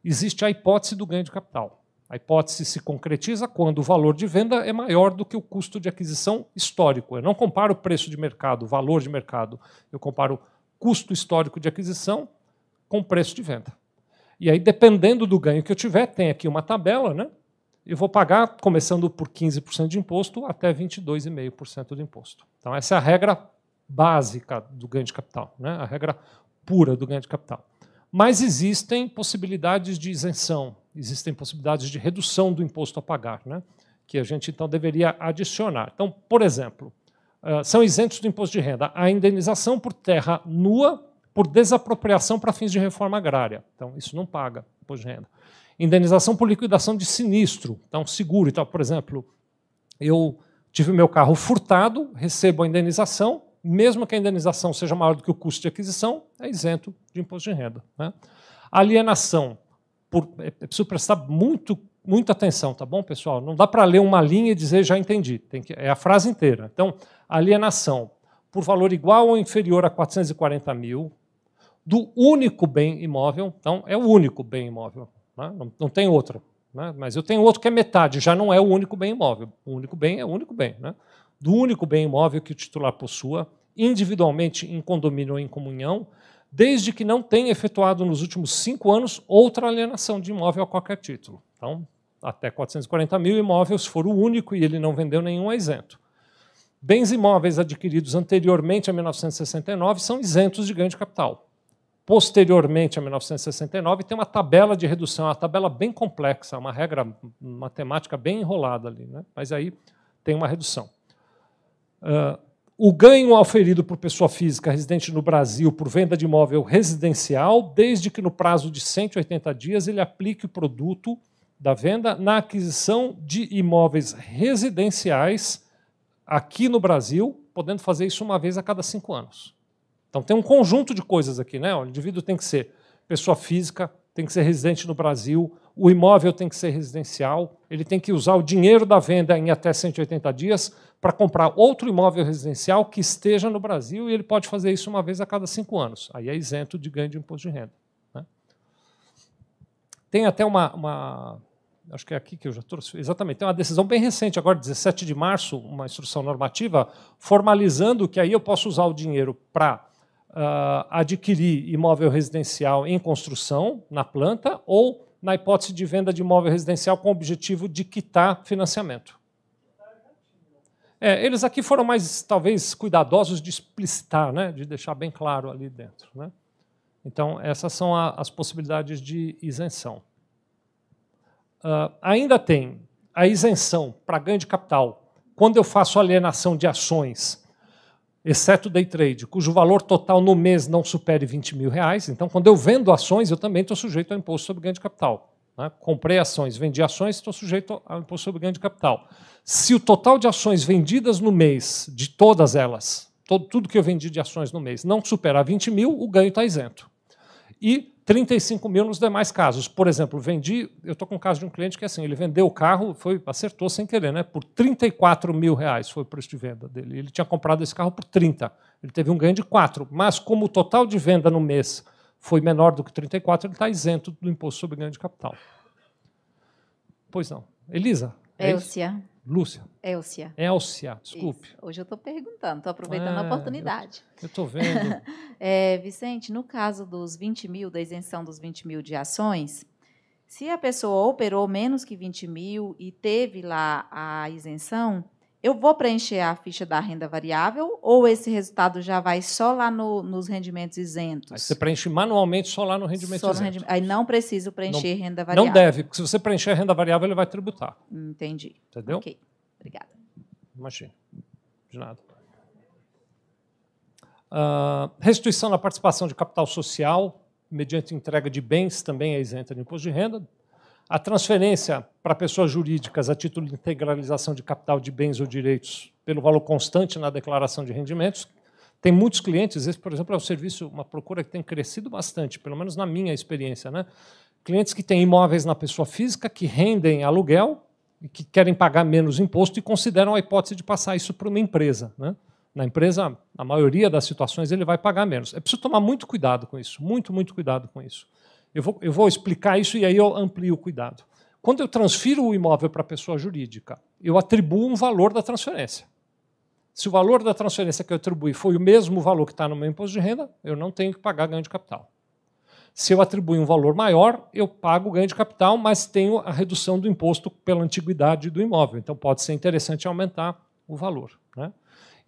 existe a hipótese do ganho de capital. A hipótese se concretiza quando o valor de venda é maior do que o custo de aquisição histórico. Eu não comparo o preço de mercado, o valor de mercado, eu comparo o custo histórico de aquisição com o preço de venda. E aí, dependendo do ganho que eu tiver, tem aqui uma tabela, né? Eu vou pagar, começando por 15% de imposto, até 22,5% de imposto. Então, essa é a regra básica do ganho de capital, né? a regra pura do ganho de capital. Mas existem possibilidades de isenção, existem possibilidades de redução do imposto a pagar, né? que a gente então deveria adicionar. Então, por exemplo, são isentos do imposto de renda a indenização por terra nua por desapropriação para fins de reforma agrária. Então, isso não paga imposto de renda Indenização por liquidação de sinistro, então seguro. Então, por exemplo, eu tive meu carro furtado, recebo a indenização, mesmo que a indenização seja maior do que o custo de aquisição, é isento de imposto de renda. Né? Alienação, por, é, é preciso prestar muito, muita atenção, tá bom, pessoal? Não dá para ler uma linha e dizer já entendi, Tem que, é a frase inteira. Então, alienação por valor igual ou inferior a 440 mil do único bem imóvel, então é o único bem imóvel? Não, não, tem outro. Né? Mas eu tenho outro que é metade, já não é o único bem imóvel. O único bem é o único bem. Né? Do único bem imóvel que o titular possua, individualmente em condomínio ou em comunhão, desde que não tenha efetuado nos últimos cinco anos outra alienação de imóvel a qualquer título. Então, até 440 mil imóveis, se for o único e ele não vendeu nenhum, é isento. Bens imóveis adquiridos anteriormente a 1969 são isentos de ganho de capital posteriormente a 1969, tem uma tabela de redução, uma tabela bem complexa, uma regra matemática bem enrolada ali, né? mas aí tem uma redução. Uh, o ganho auferido por pessoa física residente no Brasil por venda de imóvel residencial, desde que no prazo de 180 dias ele aplique o produto da venda na aquisição de imóveis residenciais aqui no Brasil, podendo fazer isso uma vez a cada cinco anos. Então tem um conjunto de coisas aqui, né? O indivíduo tem que ser pessoa física, tem que ser residente no Brasil, o imóvel tem que ser residencial, ele tem que usar o dinheiro da venda em até 180 dias para comprar outro imóvel residencial que esteja no Brasil e ele pode fazer isso uma vez a cada cinco anos. Aí é isento de ganho de imposto de renda. Né? Tem até uma, uma, Acho que é aqui que eu já trouxe. Exatamente. Tem uma decisão bem recente, agora, 17 de março, uma instrução normativa, formalizando que aí eu posso usar o dinheiro para uh, adquirir imóvel residencial em construção, na planta, ou na hipótese de venda de imóvel residencial com o objetivo de quitar financiamento. É, eles aqui foram mais, talvez, cuidadosos de explicitar, né, de deixar bem claro ali dentro. Né? Então, essas são a, as possibilidades de isenção. Uh, ainda tem a isenção para ganho de capital quando eu faço alienação de ações exceto day trade, cujo valor total no mês não supere 20 mil reais. Então, quando eu vendo ações, eu também estou sujeito ao imposto sobre ganho de capital. Né? Comprei ações, vendi ações, estou sujeito ao imposto sobre ganho de capital. Se o total de ações vendidas no mês, de todas elas, todo, tudo que eu vendi de ações no mês, não superar 20 mil, o ganho está isento. E 35 mil nos demais casos. Por exemplo, vendi, eu estou com o caso de um cliente que assim, ele vendeu o carro, foi, acertou sem querer, né, por 34 mil reais foi o preço de venda dele. Ele tinha comprado esse carro por 30. Ele teve um ganho de 4. Mas como o total de venda no mês foi menor do que 34, ele está isento do imposto sobre ganho de capital. Pois não. Elisa?
É Elcia.
Lúcia.
Elcia.
Elcia, desculpe.
Isso. Hoje eu estou perguntando, estou aproveitando é, a oportunidade.
Eu estou vendo.
é, Vicente, no caso dos 20 mil, da isenção dos 20 mil de ações, se a pessoa operou menos que 20 mil e teve lá a isenção, eu vou preencher a ficha da renda variável ou esse resultado já vai só lá no, nos rendimentos isentos? Aí
você preenche manualmente só lá no rendimento só isento. No
Aí não preciso preencher não, renda variável.
Não deve, porque se você preencher a renda variável, ele vai tributar.
Entendi.
Entendeu?
Ok, obrigada.
Imagina, de nada. Uh, restituição da participação de capital social mediante entrega de bens também é isenta de imposto de renda, a transferência para pessoas jurídicas a título de integralização de capital de bens ou direitos pelo valor constante na declaração de rendimentos. Tem muitos clientes, esse, por exemplo, é um serviço, uma procura que tem crescido bastante, pelo menos na minha experiência. Né? Clientes que têm imóveis na pessoa física, que rendem aluguel, e que querem pagar menos imposto e consideram a hipótese de passar isso para uma empresa. Né? Na empresa, na maioria das situações, ele vai pagar menos. É preciso tomar muito cuidado com isso, muito, muito cuidado com isso. Eu vou, eu vou explicar isso e aí eu amplio o cuidado. Quando eu transfiro o imóvel para a pessoa jurídica, eu atribuo um valor da transferência. Se o valor da transferência que eu atribuí foi o mesmo valor que está no meu imposto de renda, eu não tenho que pagar ganho de capital. Se eu atribuir um valor maior, eu pago ganho de capital, mas tenho a redução do imposto pela antiguidade do imóvel. Então pode ser interessante aumentar o valor. Né?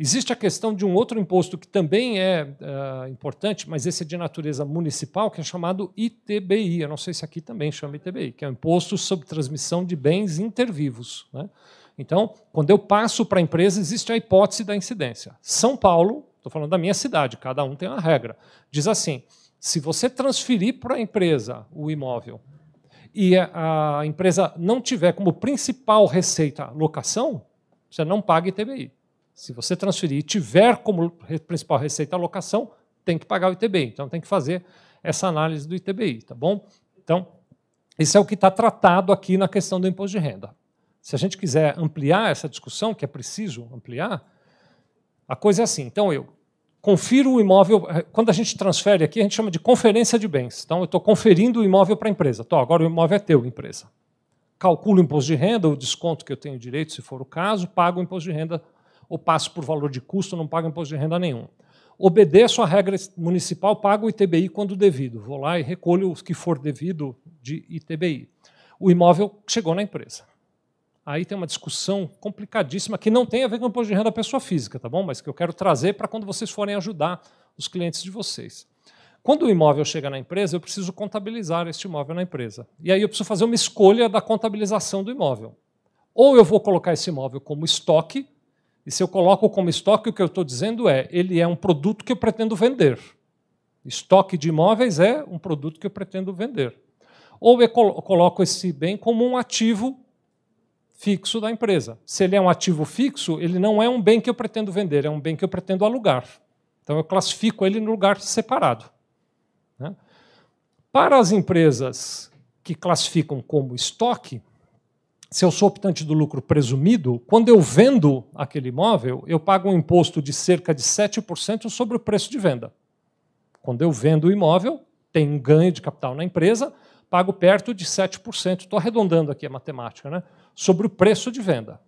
Existe a questão de um outro imposto que também é uh, importante, mas esse é de natureza municipal, que é chamado ITBI. Eu não sei se aqui também chama ITBI, que é o Imposto sobre Transmissão de Bens Intervivos. Né? Então, quando eu passo para a empresa, existe a hipótese da incidência. São Paulo, estou falando da minha cidade, cada um tem uma regra. Diz assim: se você transferir para a empresa o imóvel e a empresa não tiver como principal receita locação, você não paga ITBI. Se você transferir e tiver como principal receita locação, tem que pagar o ITBI. Então tem que fazer essa análise do ITBI, tá bom? Então, esse é o que está tratado aqui na questão do imposto de renda. Se a gente quiser ampliar essa discussão, que é preciso ampliar, a coisa é assim. Então, eu confiro o imóvel. Eh, quando a gente transfere aqui, a gente chama de conferência de bens. Então, eu estou conferindo o imóvel para a empresa. Tô, agora o imóvel é teu, empresa. Calculo o imposto de renda, o desconto que eu tenho direito, se for o caso, pago o imposto de renda, ou passo por valor de custo, não pago imposto de renda nenhum. Obedeço à regra municipal, pago o ITBI quando devido. Vou lá e recolho o que for devido de ITBI. O imóvel chegou na empresa aí tem uma discussão complicadíssima que não tem a ver com o imposto de renda da pessoa física, tá bom? Mas que eu quero trazer para quando vocês forem ajudar os clientes de vocês. Quando o imóvel chega na empresa, eu preciso contabilizar este imóvel na empresa. E aí eu preciso fazer uma escolha da contabilização do imóvel. Ou eu vou colocar esse imóvel como estoque, e se eu coloco como estoque, o que eu estou dizendo é, ele é um produto que eu pretendo vender. Estoque de imóveis é um produto que eu pretendo vender. Ou eu coloco esse bem como um ativo fixo da empresa. Se ele é um ativo fixo, ele não é um bem que eu pretendo vender, é um bem que eu pretendo alugar. Então eu classifico ele no lugar separado. Né? Para as empresas que classificam como estoque, se eu sou optante do lucro presumido, quando eu vendo aquele imóvel, eu pago um imposto de cerca de 7% sobre o preço de venda. Quando eu vendo o imóvel, tem um ganho de capital na empresa, pago perto de 7%. Estou arredondando aqui a matemática, né? sobre o preço de venda.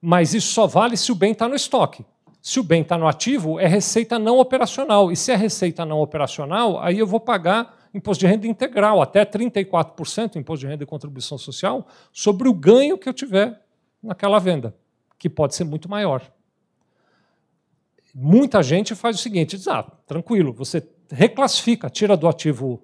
Mas isso só vale se o bem está no estoque. Se o bem está no ativo, é receita não operacional. E se é receita não operacional, aí eu vou pagar imposto de renda integral, até 34% imposto de renda e contribuição social, sobre o ganho que eu tiver naquela venda, que pode ser muito maior. Muita gente faz o seguinte: diz, ah, tranquilo, você reclassifica, tira do ativo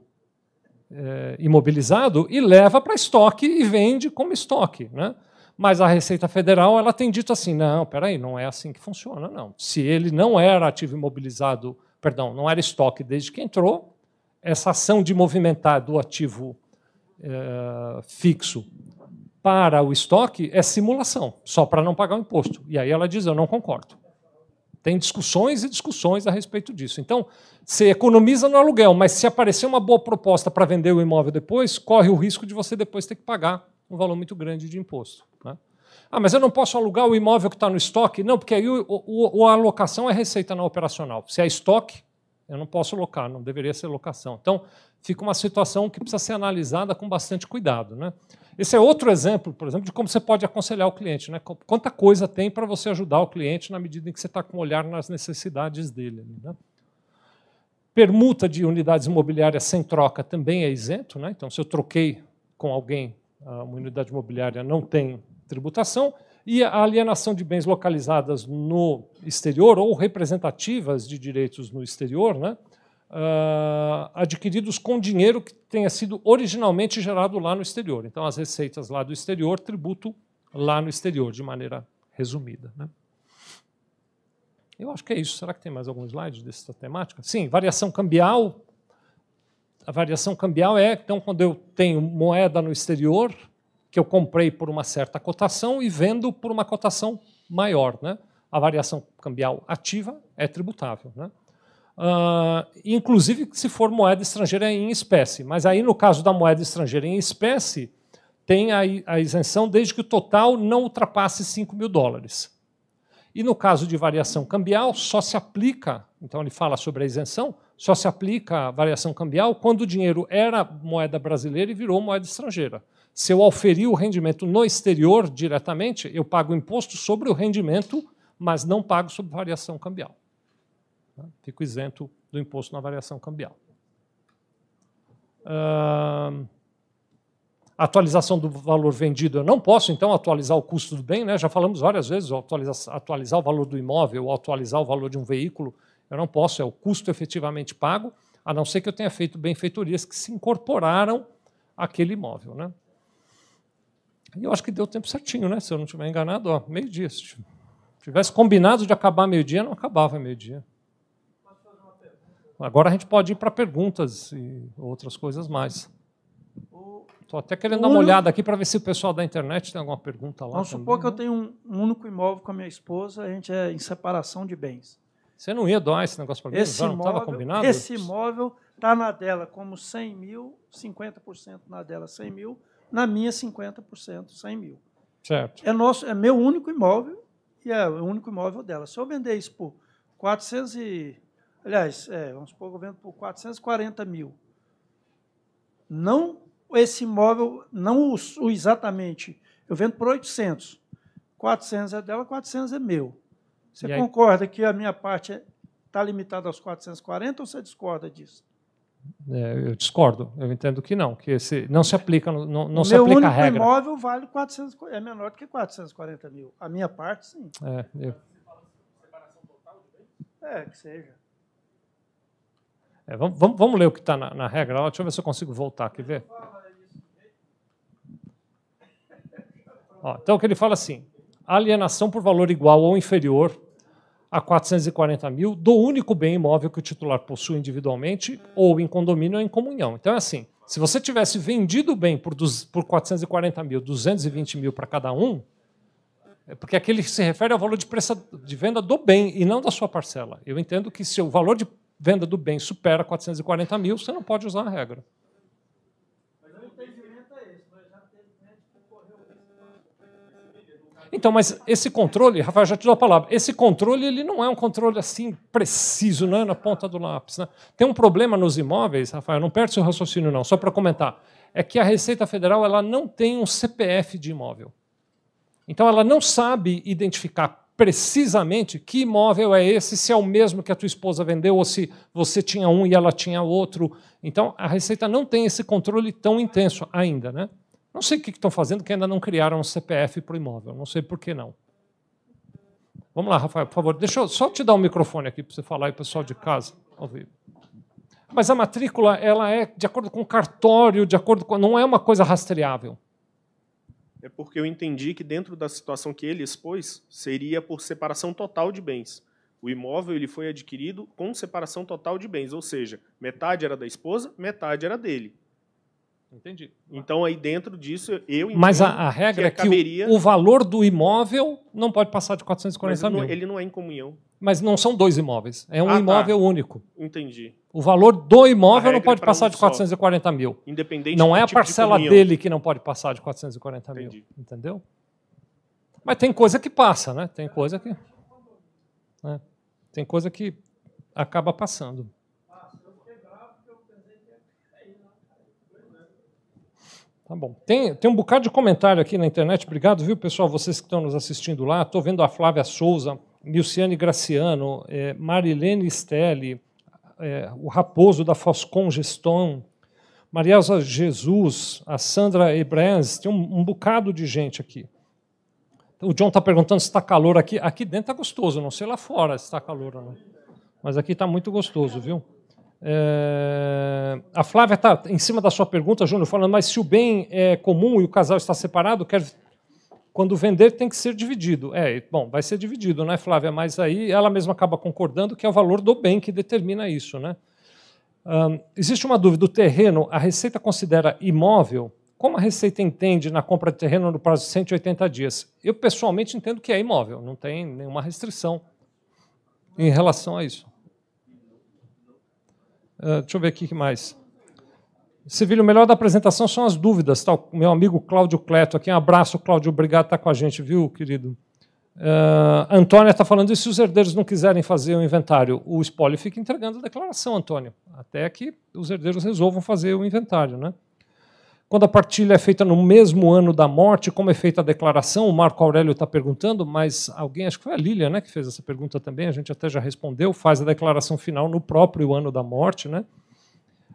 é, imobilizado e leva para estoque e vende como estoque. Né? Mas a Receita Federal ela tem dito assim: não, peraí, não é assim que funciona, não. Se ele não era ativo imobilizado, perdão, não era estoque desde que entrou, essa ação de movimentar do ativo é, fixo para o estoque é simulação, só para não pagar o imposto. E aí ela diz: eu não concordo. Tem discussões e discussões a respeito disso. Então, você economiza no aluguel, mas se aparecer uma boa proposta para vender o imóvel depois, corre o risco de você depois ter que pagar um valor muito grande de imposto. Né? Ah, mas eu não posso alugar o imóvel que está no estoque? Não, porque aí o, o, a alocação é receita não operacional. Se é estoque, eu não posso locar, não deveria ser locação. Então, fica uma situação que precisa ser analisada com bastante cuidado. Né? Esse é outro exemplo, por exemplo, de como você pode aconselhar o cliente. Né? Quanta coisa tem para você ajudar o cliente na medida em que você está com um olhar nas necessidades dele. Né? Permuta de unidades imobiliárias sem troca também é isento. Né? Então, se eu troquei com alguém uma unidade imobiliária, não tem tributação. E a alienação de bens localizadas no exterior ou representativas de direitos no exterior, né? uh, adquiridos com dinheiro que tenha sido originalmente gerado lá no exterior. Então, as receitas lá do exterior, tributo lá no exterior, de maneira resumida. Né? Eu acho que é isso. Será que tem mais algum slide dessa temática? Sim, variação cambial. A variação cambial é, então, quando eu tenho moeda no exterior, que eu comprei por uma certa cotação e vendo por uma cotação maior. Né? A variação cambial ativa é tributável. Né? Uh, inclusive se for moeda estrangeira em espécie. Mas aí, no caso da moeda estrangeira em espécie, tem a, isenção desde que o total não ultrapasse 5 mil dólares. E no caso de variação cambial, só se aplica, então ele fala sobre a isenção, só se aplica a variação cambial quando o dinheiro era moeda brasileira e virou moeda estrangeira. Se eu auferir o rendimento no exterior diretamente, eu pago imposto sobre o rendimento, mas não pago sobre variação cambial. Fico isento do imposto na variação cambial. Uh, atualização do valor vendido, eu não posso, então, atualizar o custo do bem, né? já falamos várias vezes, atualizar, atualizar o valor do imóvel, ou atualizar o valor de um veículo, eu não posso, é o custo efetivamente pago, a não ser que eu tenha feito benfeitorias que se incorporaram àquele imóvel. Né? E eu acho que deu tempo certinho, né? se eu não estiver enganado, meio-dia. Se tivesse combinado de acabar meio-dia, não acabava meio-dia. Agora a gente pode ir para perguntas e outras coisas mais. Estou até querendo dar uma olhada aqui para ver se o pessoal da internet tem alguma pergunta lá.
Vamos também, supor que né? eu tenho um único imóvel com a minha esposa, a gente é em separação de bens.
Você não ia doar esse negócio para mim? Esse não estava combinado?
Esse imóvel está na dela como 100 mil, 50% na dela 100 mil, na minha 50% 100 mil.
Certo.
É, nosso, é meu único imóvel e é o único imóvel dela. Se eu vender isso por 400 e... Aliás, é, vamos supor que eu vendo por 440 mil. Não esse imóvel, não o, o exatamente, eu vendo por 800. 400 é dela, 400 é meu. Você concorda que a minha parte está limitada aos 440 ou você discorda disso?
É, eu discordo. Eu entendo que não, que esse não se aplica, não, não se aplica a regra.
Meu imóvel vale 400, é menor do que 440 mil. A minha parte, sim.
É, eu...
é que seja.
É, vamos, vamos, vamos, ler o que está na, na, regra. Deixa eu ver se eu consigo voltar aqui ver. Ó, então, o que ele fala assim: alienação por valor igual ou inferior a 440 mil do único bem imóvel que o titular possui individualmente ou em condomínio ou em comunhão. Então, é assim: se você tivesse vendido o bem por, dos, por 440 mil, 220 mil para cada um, é porque aquele se refere ao valor de, pressa, de venda do bem e não da sua parcela. Eu entendo que se o valor de venda do bem supera 440 mil, você não pode usar a regra. Então, mas esse controle, Rafael, já te dou a palavra, esse controle ele não é um controle assim preciso, não é na ponta do lápis. Né? Tem um problema nos imóveis, Rafael, não perde seu raciocínio não, só para comentar, é que a Receita Federal ela não tem um CPF de imóvel. Então, ela não sabe identificar precisamente que imóvel é esse, se é o mesmo que a tua esposa vendeu ou se você tinha um e ela tinha outro. Então, a Receita não tem esse controle tão intenso ainda. Né? Não sei o que estão fazendo, que ainda não criaram um CPF para o imóvel. Não sei por que não. Vamos lá, Rafael, por favor. Deixa eu só te dar o um microfone aqui para você falar aí, pessoal de casa. Ouvir. Mas a matrícula ela é de acordo com o cartório, de acordo com. não é uma coisa rastreável
é porque eu entendi que dentro da situação que ele expôs, seria por separação total de bens. O imóvel ele foi adquirido com separação total de bens, ou seja, metade era da esposa, metade era dele.
Entendi.
Então, aí dentro disso, eu
Mas a, a regra que é que caberia... o, o, valor do imóvel não pode passar de 440
mil.
Não,
ele não é em comunhão.
Mas não são dois imóveis, é um ah, tá. imóvel tá. único.
Entendi.
O valor do imóvel não pode passar um de 440 só. mil.
Independente
Não é a tipo parcela de dele que não pode passar de 440 Entendi. mil. Entendeu? Mas tem coisa que passa, né? Tem coisa que. Né? Tem coisa que acaba passando. Tá bom. Tem, tem um bocado de comentário aqui na internet. Obrigado, viu, pessoal, vocês que estão nos assistindo lá. Estou vendo a Flávia Souza, Milciane Graciano, é, Marilene Stelli, é, o Raposo da Foscon Geston, Marielza Jesus, a Sandra Ebrens, tem um, um bocado de gente aqui. O John está perguntando se está calor aqui. Aqui dentro está gostoso, não sei lá fora se está calor ou não. Mas aqui está muito gostoso, viu? É... A Flávia está em cima da sua pergunta, Júnior, falando, mas se o bem é comum e o casal está separado, quer... quando vender tem que ser dividido. É, bom, vai ser dividido, né, Flávia? Mas aí ela mesma acaba concordando que é o valor do bem que determina isso, né? Um, existe uma dúvida: o terreno, a Receita considera imóvel? Como a Receita entende na compra de terreno no prazo de 180 dias? Eu, pessoalmente, entendo que é imóvel, não tem nenhuma restrição em relação a isso. Uh, deixa eu ver aqui que mais. Civil, o melhor da apresentação são as dúvidas. Tá? O meu amigo Cláudio Cleto aqui. Um abraço, Cláudio. Obrigado por estar com a gente, viu, querido? Uh, Antônia está falando isso, se os herdeiros não quiserem fazer o inventário, o espólio fica entregando a declaração, Antônio, até que os herdeiros resolvam fazer o inventário. Né? Quando a partilha é feita no mesmo ano da morte, como é feita a declaração? O Marco Aurélio está perguntando, mas alguém, acho que foi a Lília né, que fez essa pergunta também, a gente até já respondeu, faz a declaração final no próprio ano da morte. Né?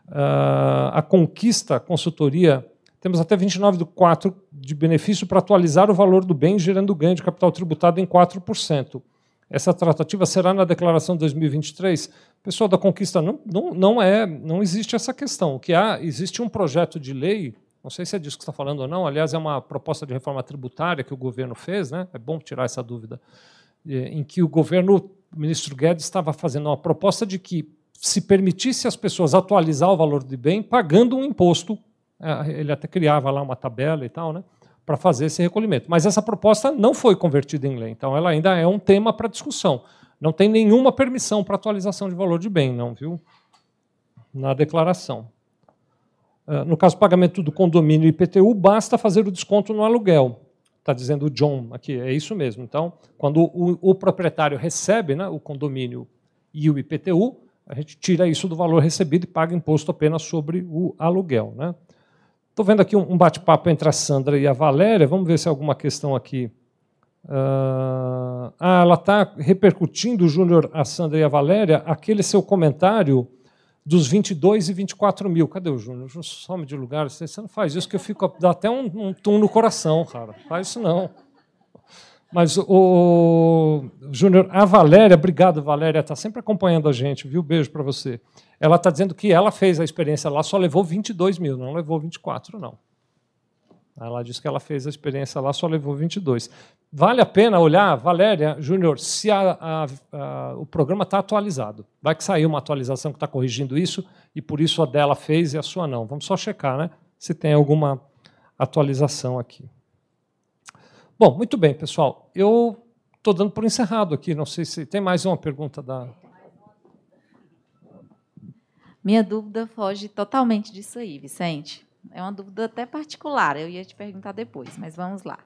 Uh, a conquista, a consultoria temos até 29 do 4 de benefício para atualizar o valor do bem, gerando ganho de capital tributado em 4%. Essa tratativa será na declaração de 2023. Pessoal da Conquista, não, não, não, é, não existe essa questão. O que há, existe um projeto de lei, não sei se é disso que está falando ou não, aliás, é uma proposta de reforma tributária que o governo fez, né? é bom tirar essa dúvida, em que o governo, o ministro Guedes, estava fazendo uma proposta de que se permitisse às pessoas atualizar o valor do bem pagando um imposto é, ele até criava lá uma tabela e tal, né, para fazer esse recolhimento. Mas essa proposta não foi convertida em lei, então ela ainda é um tema para discussão. Não tem nenhuma permissão para atualização de valor de bem, não, viu? Na declaração. É, no caso do pagamento do condomínio IPTU, basta fazer o desconto no aluguel. Está dizendo o John aqui, é isso mesmo. Então, quando o, o proprietário recebe né, o condomínio e o IPTU, a gente tira isso do valor recebido e paga imposto apenas sobre o aluguel. Né? Estou vendo aqui um bate-papo entre a Sandra e a Valéria. Vamos ver se há alguma questão aqui. Uh, ah, ela está repercutindo, Júnior, a Sandra e a Valéria, aquele seu comentário dos 22 e 24 mil. Cadê o Júnior? Some de lugar. Você não faz isso, que eu fico. dá até um, um tum no coração, cara. Faz isso não. Mas o Júnior, a Valéria, obrigado, Valéria, está sempre acompanhando a gente, viu? Beijo para você. Ela está dizendo que ela fez a experiência lá, só levou 22 mil, não levou 24, não. Ela disse que ela fez a experiência lá, só levou 22. Vale a pena olhar, Valéria, Júnior, se a, a, a, o programa está atualizado. Vai que saiu uma atualização que está corrigindo isso, e por isso a dela fez e a sua não. Vamos só checar né, se tem alguma atualização aqui. Bom, muito bem, pessoal. Eu estou dando por encerrado aqui. Não sei se tem mais uma pergunta da.
Minha dúvida foge totalmente disso aí, Vicente. É uma dúvida até particular. Eu ia te perguntar depois, mas vamos lá.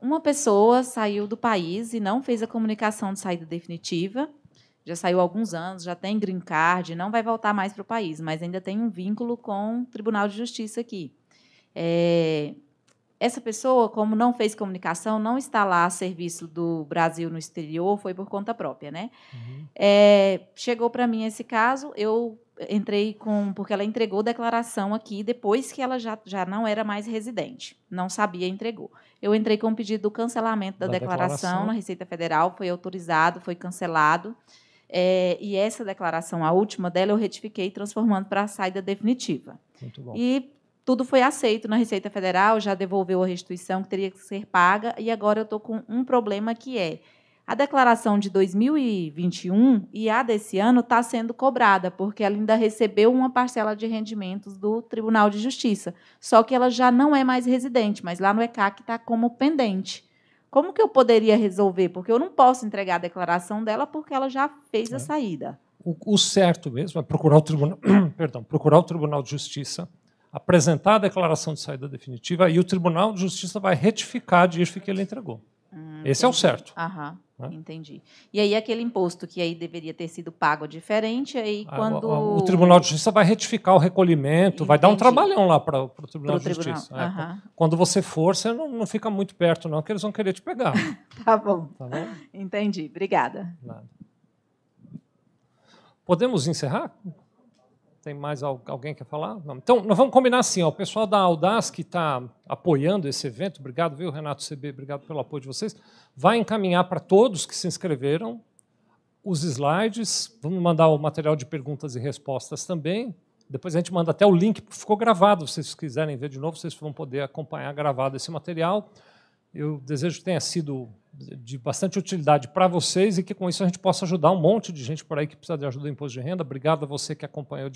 Uma pessoa saiu do país e não fez a comunicação de saída definitiva. Já saiu há alguns anos, já tem green card, não vai voltar mais para o país, mas ainda tem um vínculo com o Tribunal de Justiça aqui. É, essa pessoa, como não fez comunicação, não está lá a serviço do Brasil no exterior, foi por conta própria, né? Uhum. É, chegou para mim esse caso, eu entrei com porque ela entregou declaração aqui depois que ela já, já não era mais residente, não sabia, entregou. Eu entrei com um pedido do cancelamento da, da declaração, declaração, na Receita Federal, foi autorizado, foi cancelado. É, e essa declaração, a última dela, eu retifiquei, transformando para a saída definitiva. Muito bom. E tudo foi aceito na Receita Federal, já devolveu a restituição que teria que ser paga, e agora eu estou com um problema que é a declaração de 2021 e a desse ano está sendo cobrada, porque ela ainda recebeu uma parcela de rendimentos do Tribunal de Justiça. Só que ela já não é mais residente, mas lá no ECAC está como pendente. Como que eu poderia resolver? Porque eu não posso entregar a declaração dela porque ela já fez a é. saída.
O, o certo mesmo é procurar o Tribunal, perdão, procurar o Tribunal de Justiça apresentar a declaração de saída definitiva e o Tribunal de Justiça vai retificar a DIRF que ele entregou. Hum, Esse é o certo.
Aham, né? Entendi. E aí aquele imposto que aí deveria ter sido pago diferente, aí ah, quando...
O, o, Tribunal de Justiça vai retificar o recolhimento, entendi. vai dar um trabalhão lá para o Tribunal pro de tribunal. Justiça. É, quando você for, você não, não, fica muito perto, não, que eles vão querer te pegar.
tá, bom. tá bom. Entendi. Obrigada. Nada.
Podemos encerrar? Tem mais alguém que quer falar? Não. Então, nós vamos combinar assim: ó, o pessoal da Audaz que está apoiando esse evento, obrigado, viu, Renato CB, obrigado pelo apoio de vocês, vai encaminhar para todos que se inscreveram os slides, vamos mandar o material de perguntas e respostas também. Depois a gente manda até o link, ficou gravado, se vocês quiserem ver de novo, vocês vão poder acompanhar gravado esse material. Eu desejo que tenha sido de bastante utilidade para vocês e que com isso a gente possa ajudar um monte de gente por aí que precisa de ajuda em imposto de renda. Obrigado a você que acompanhou de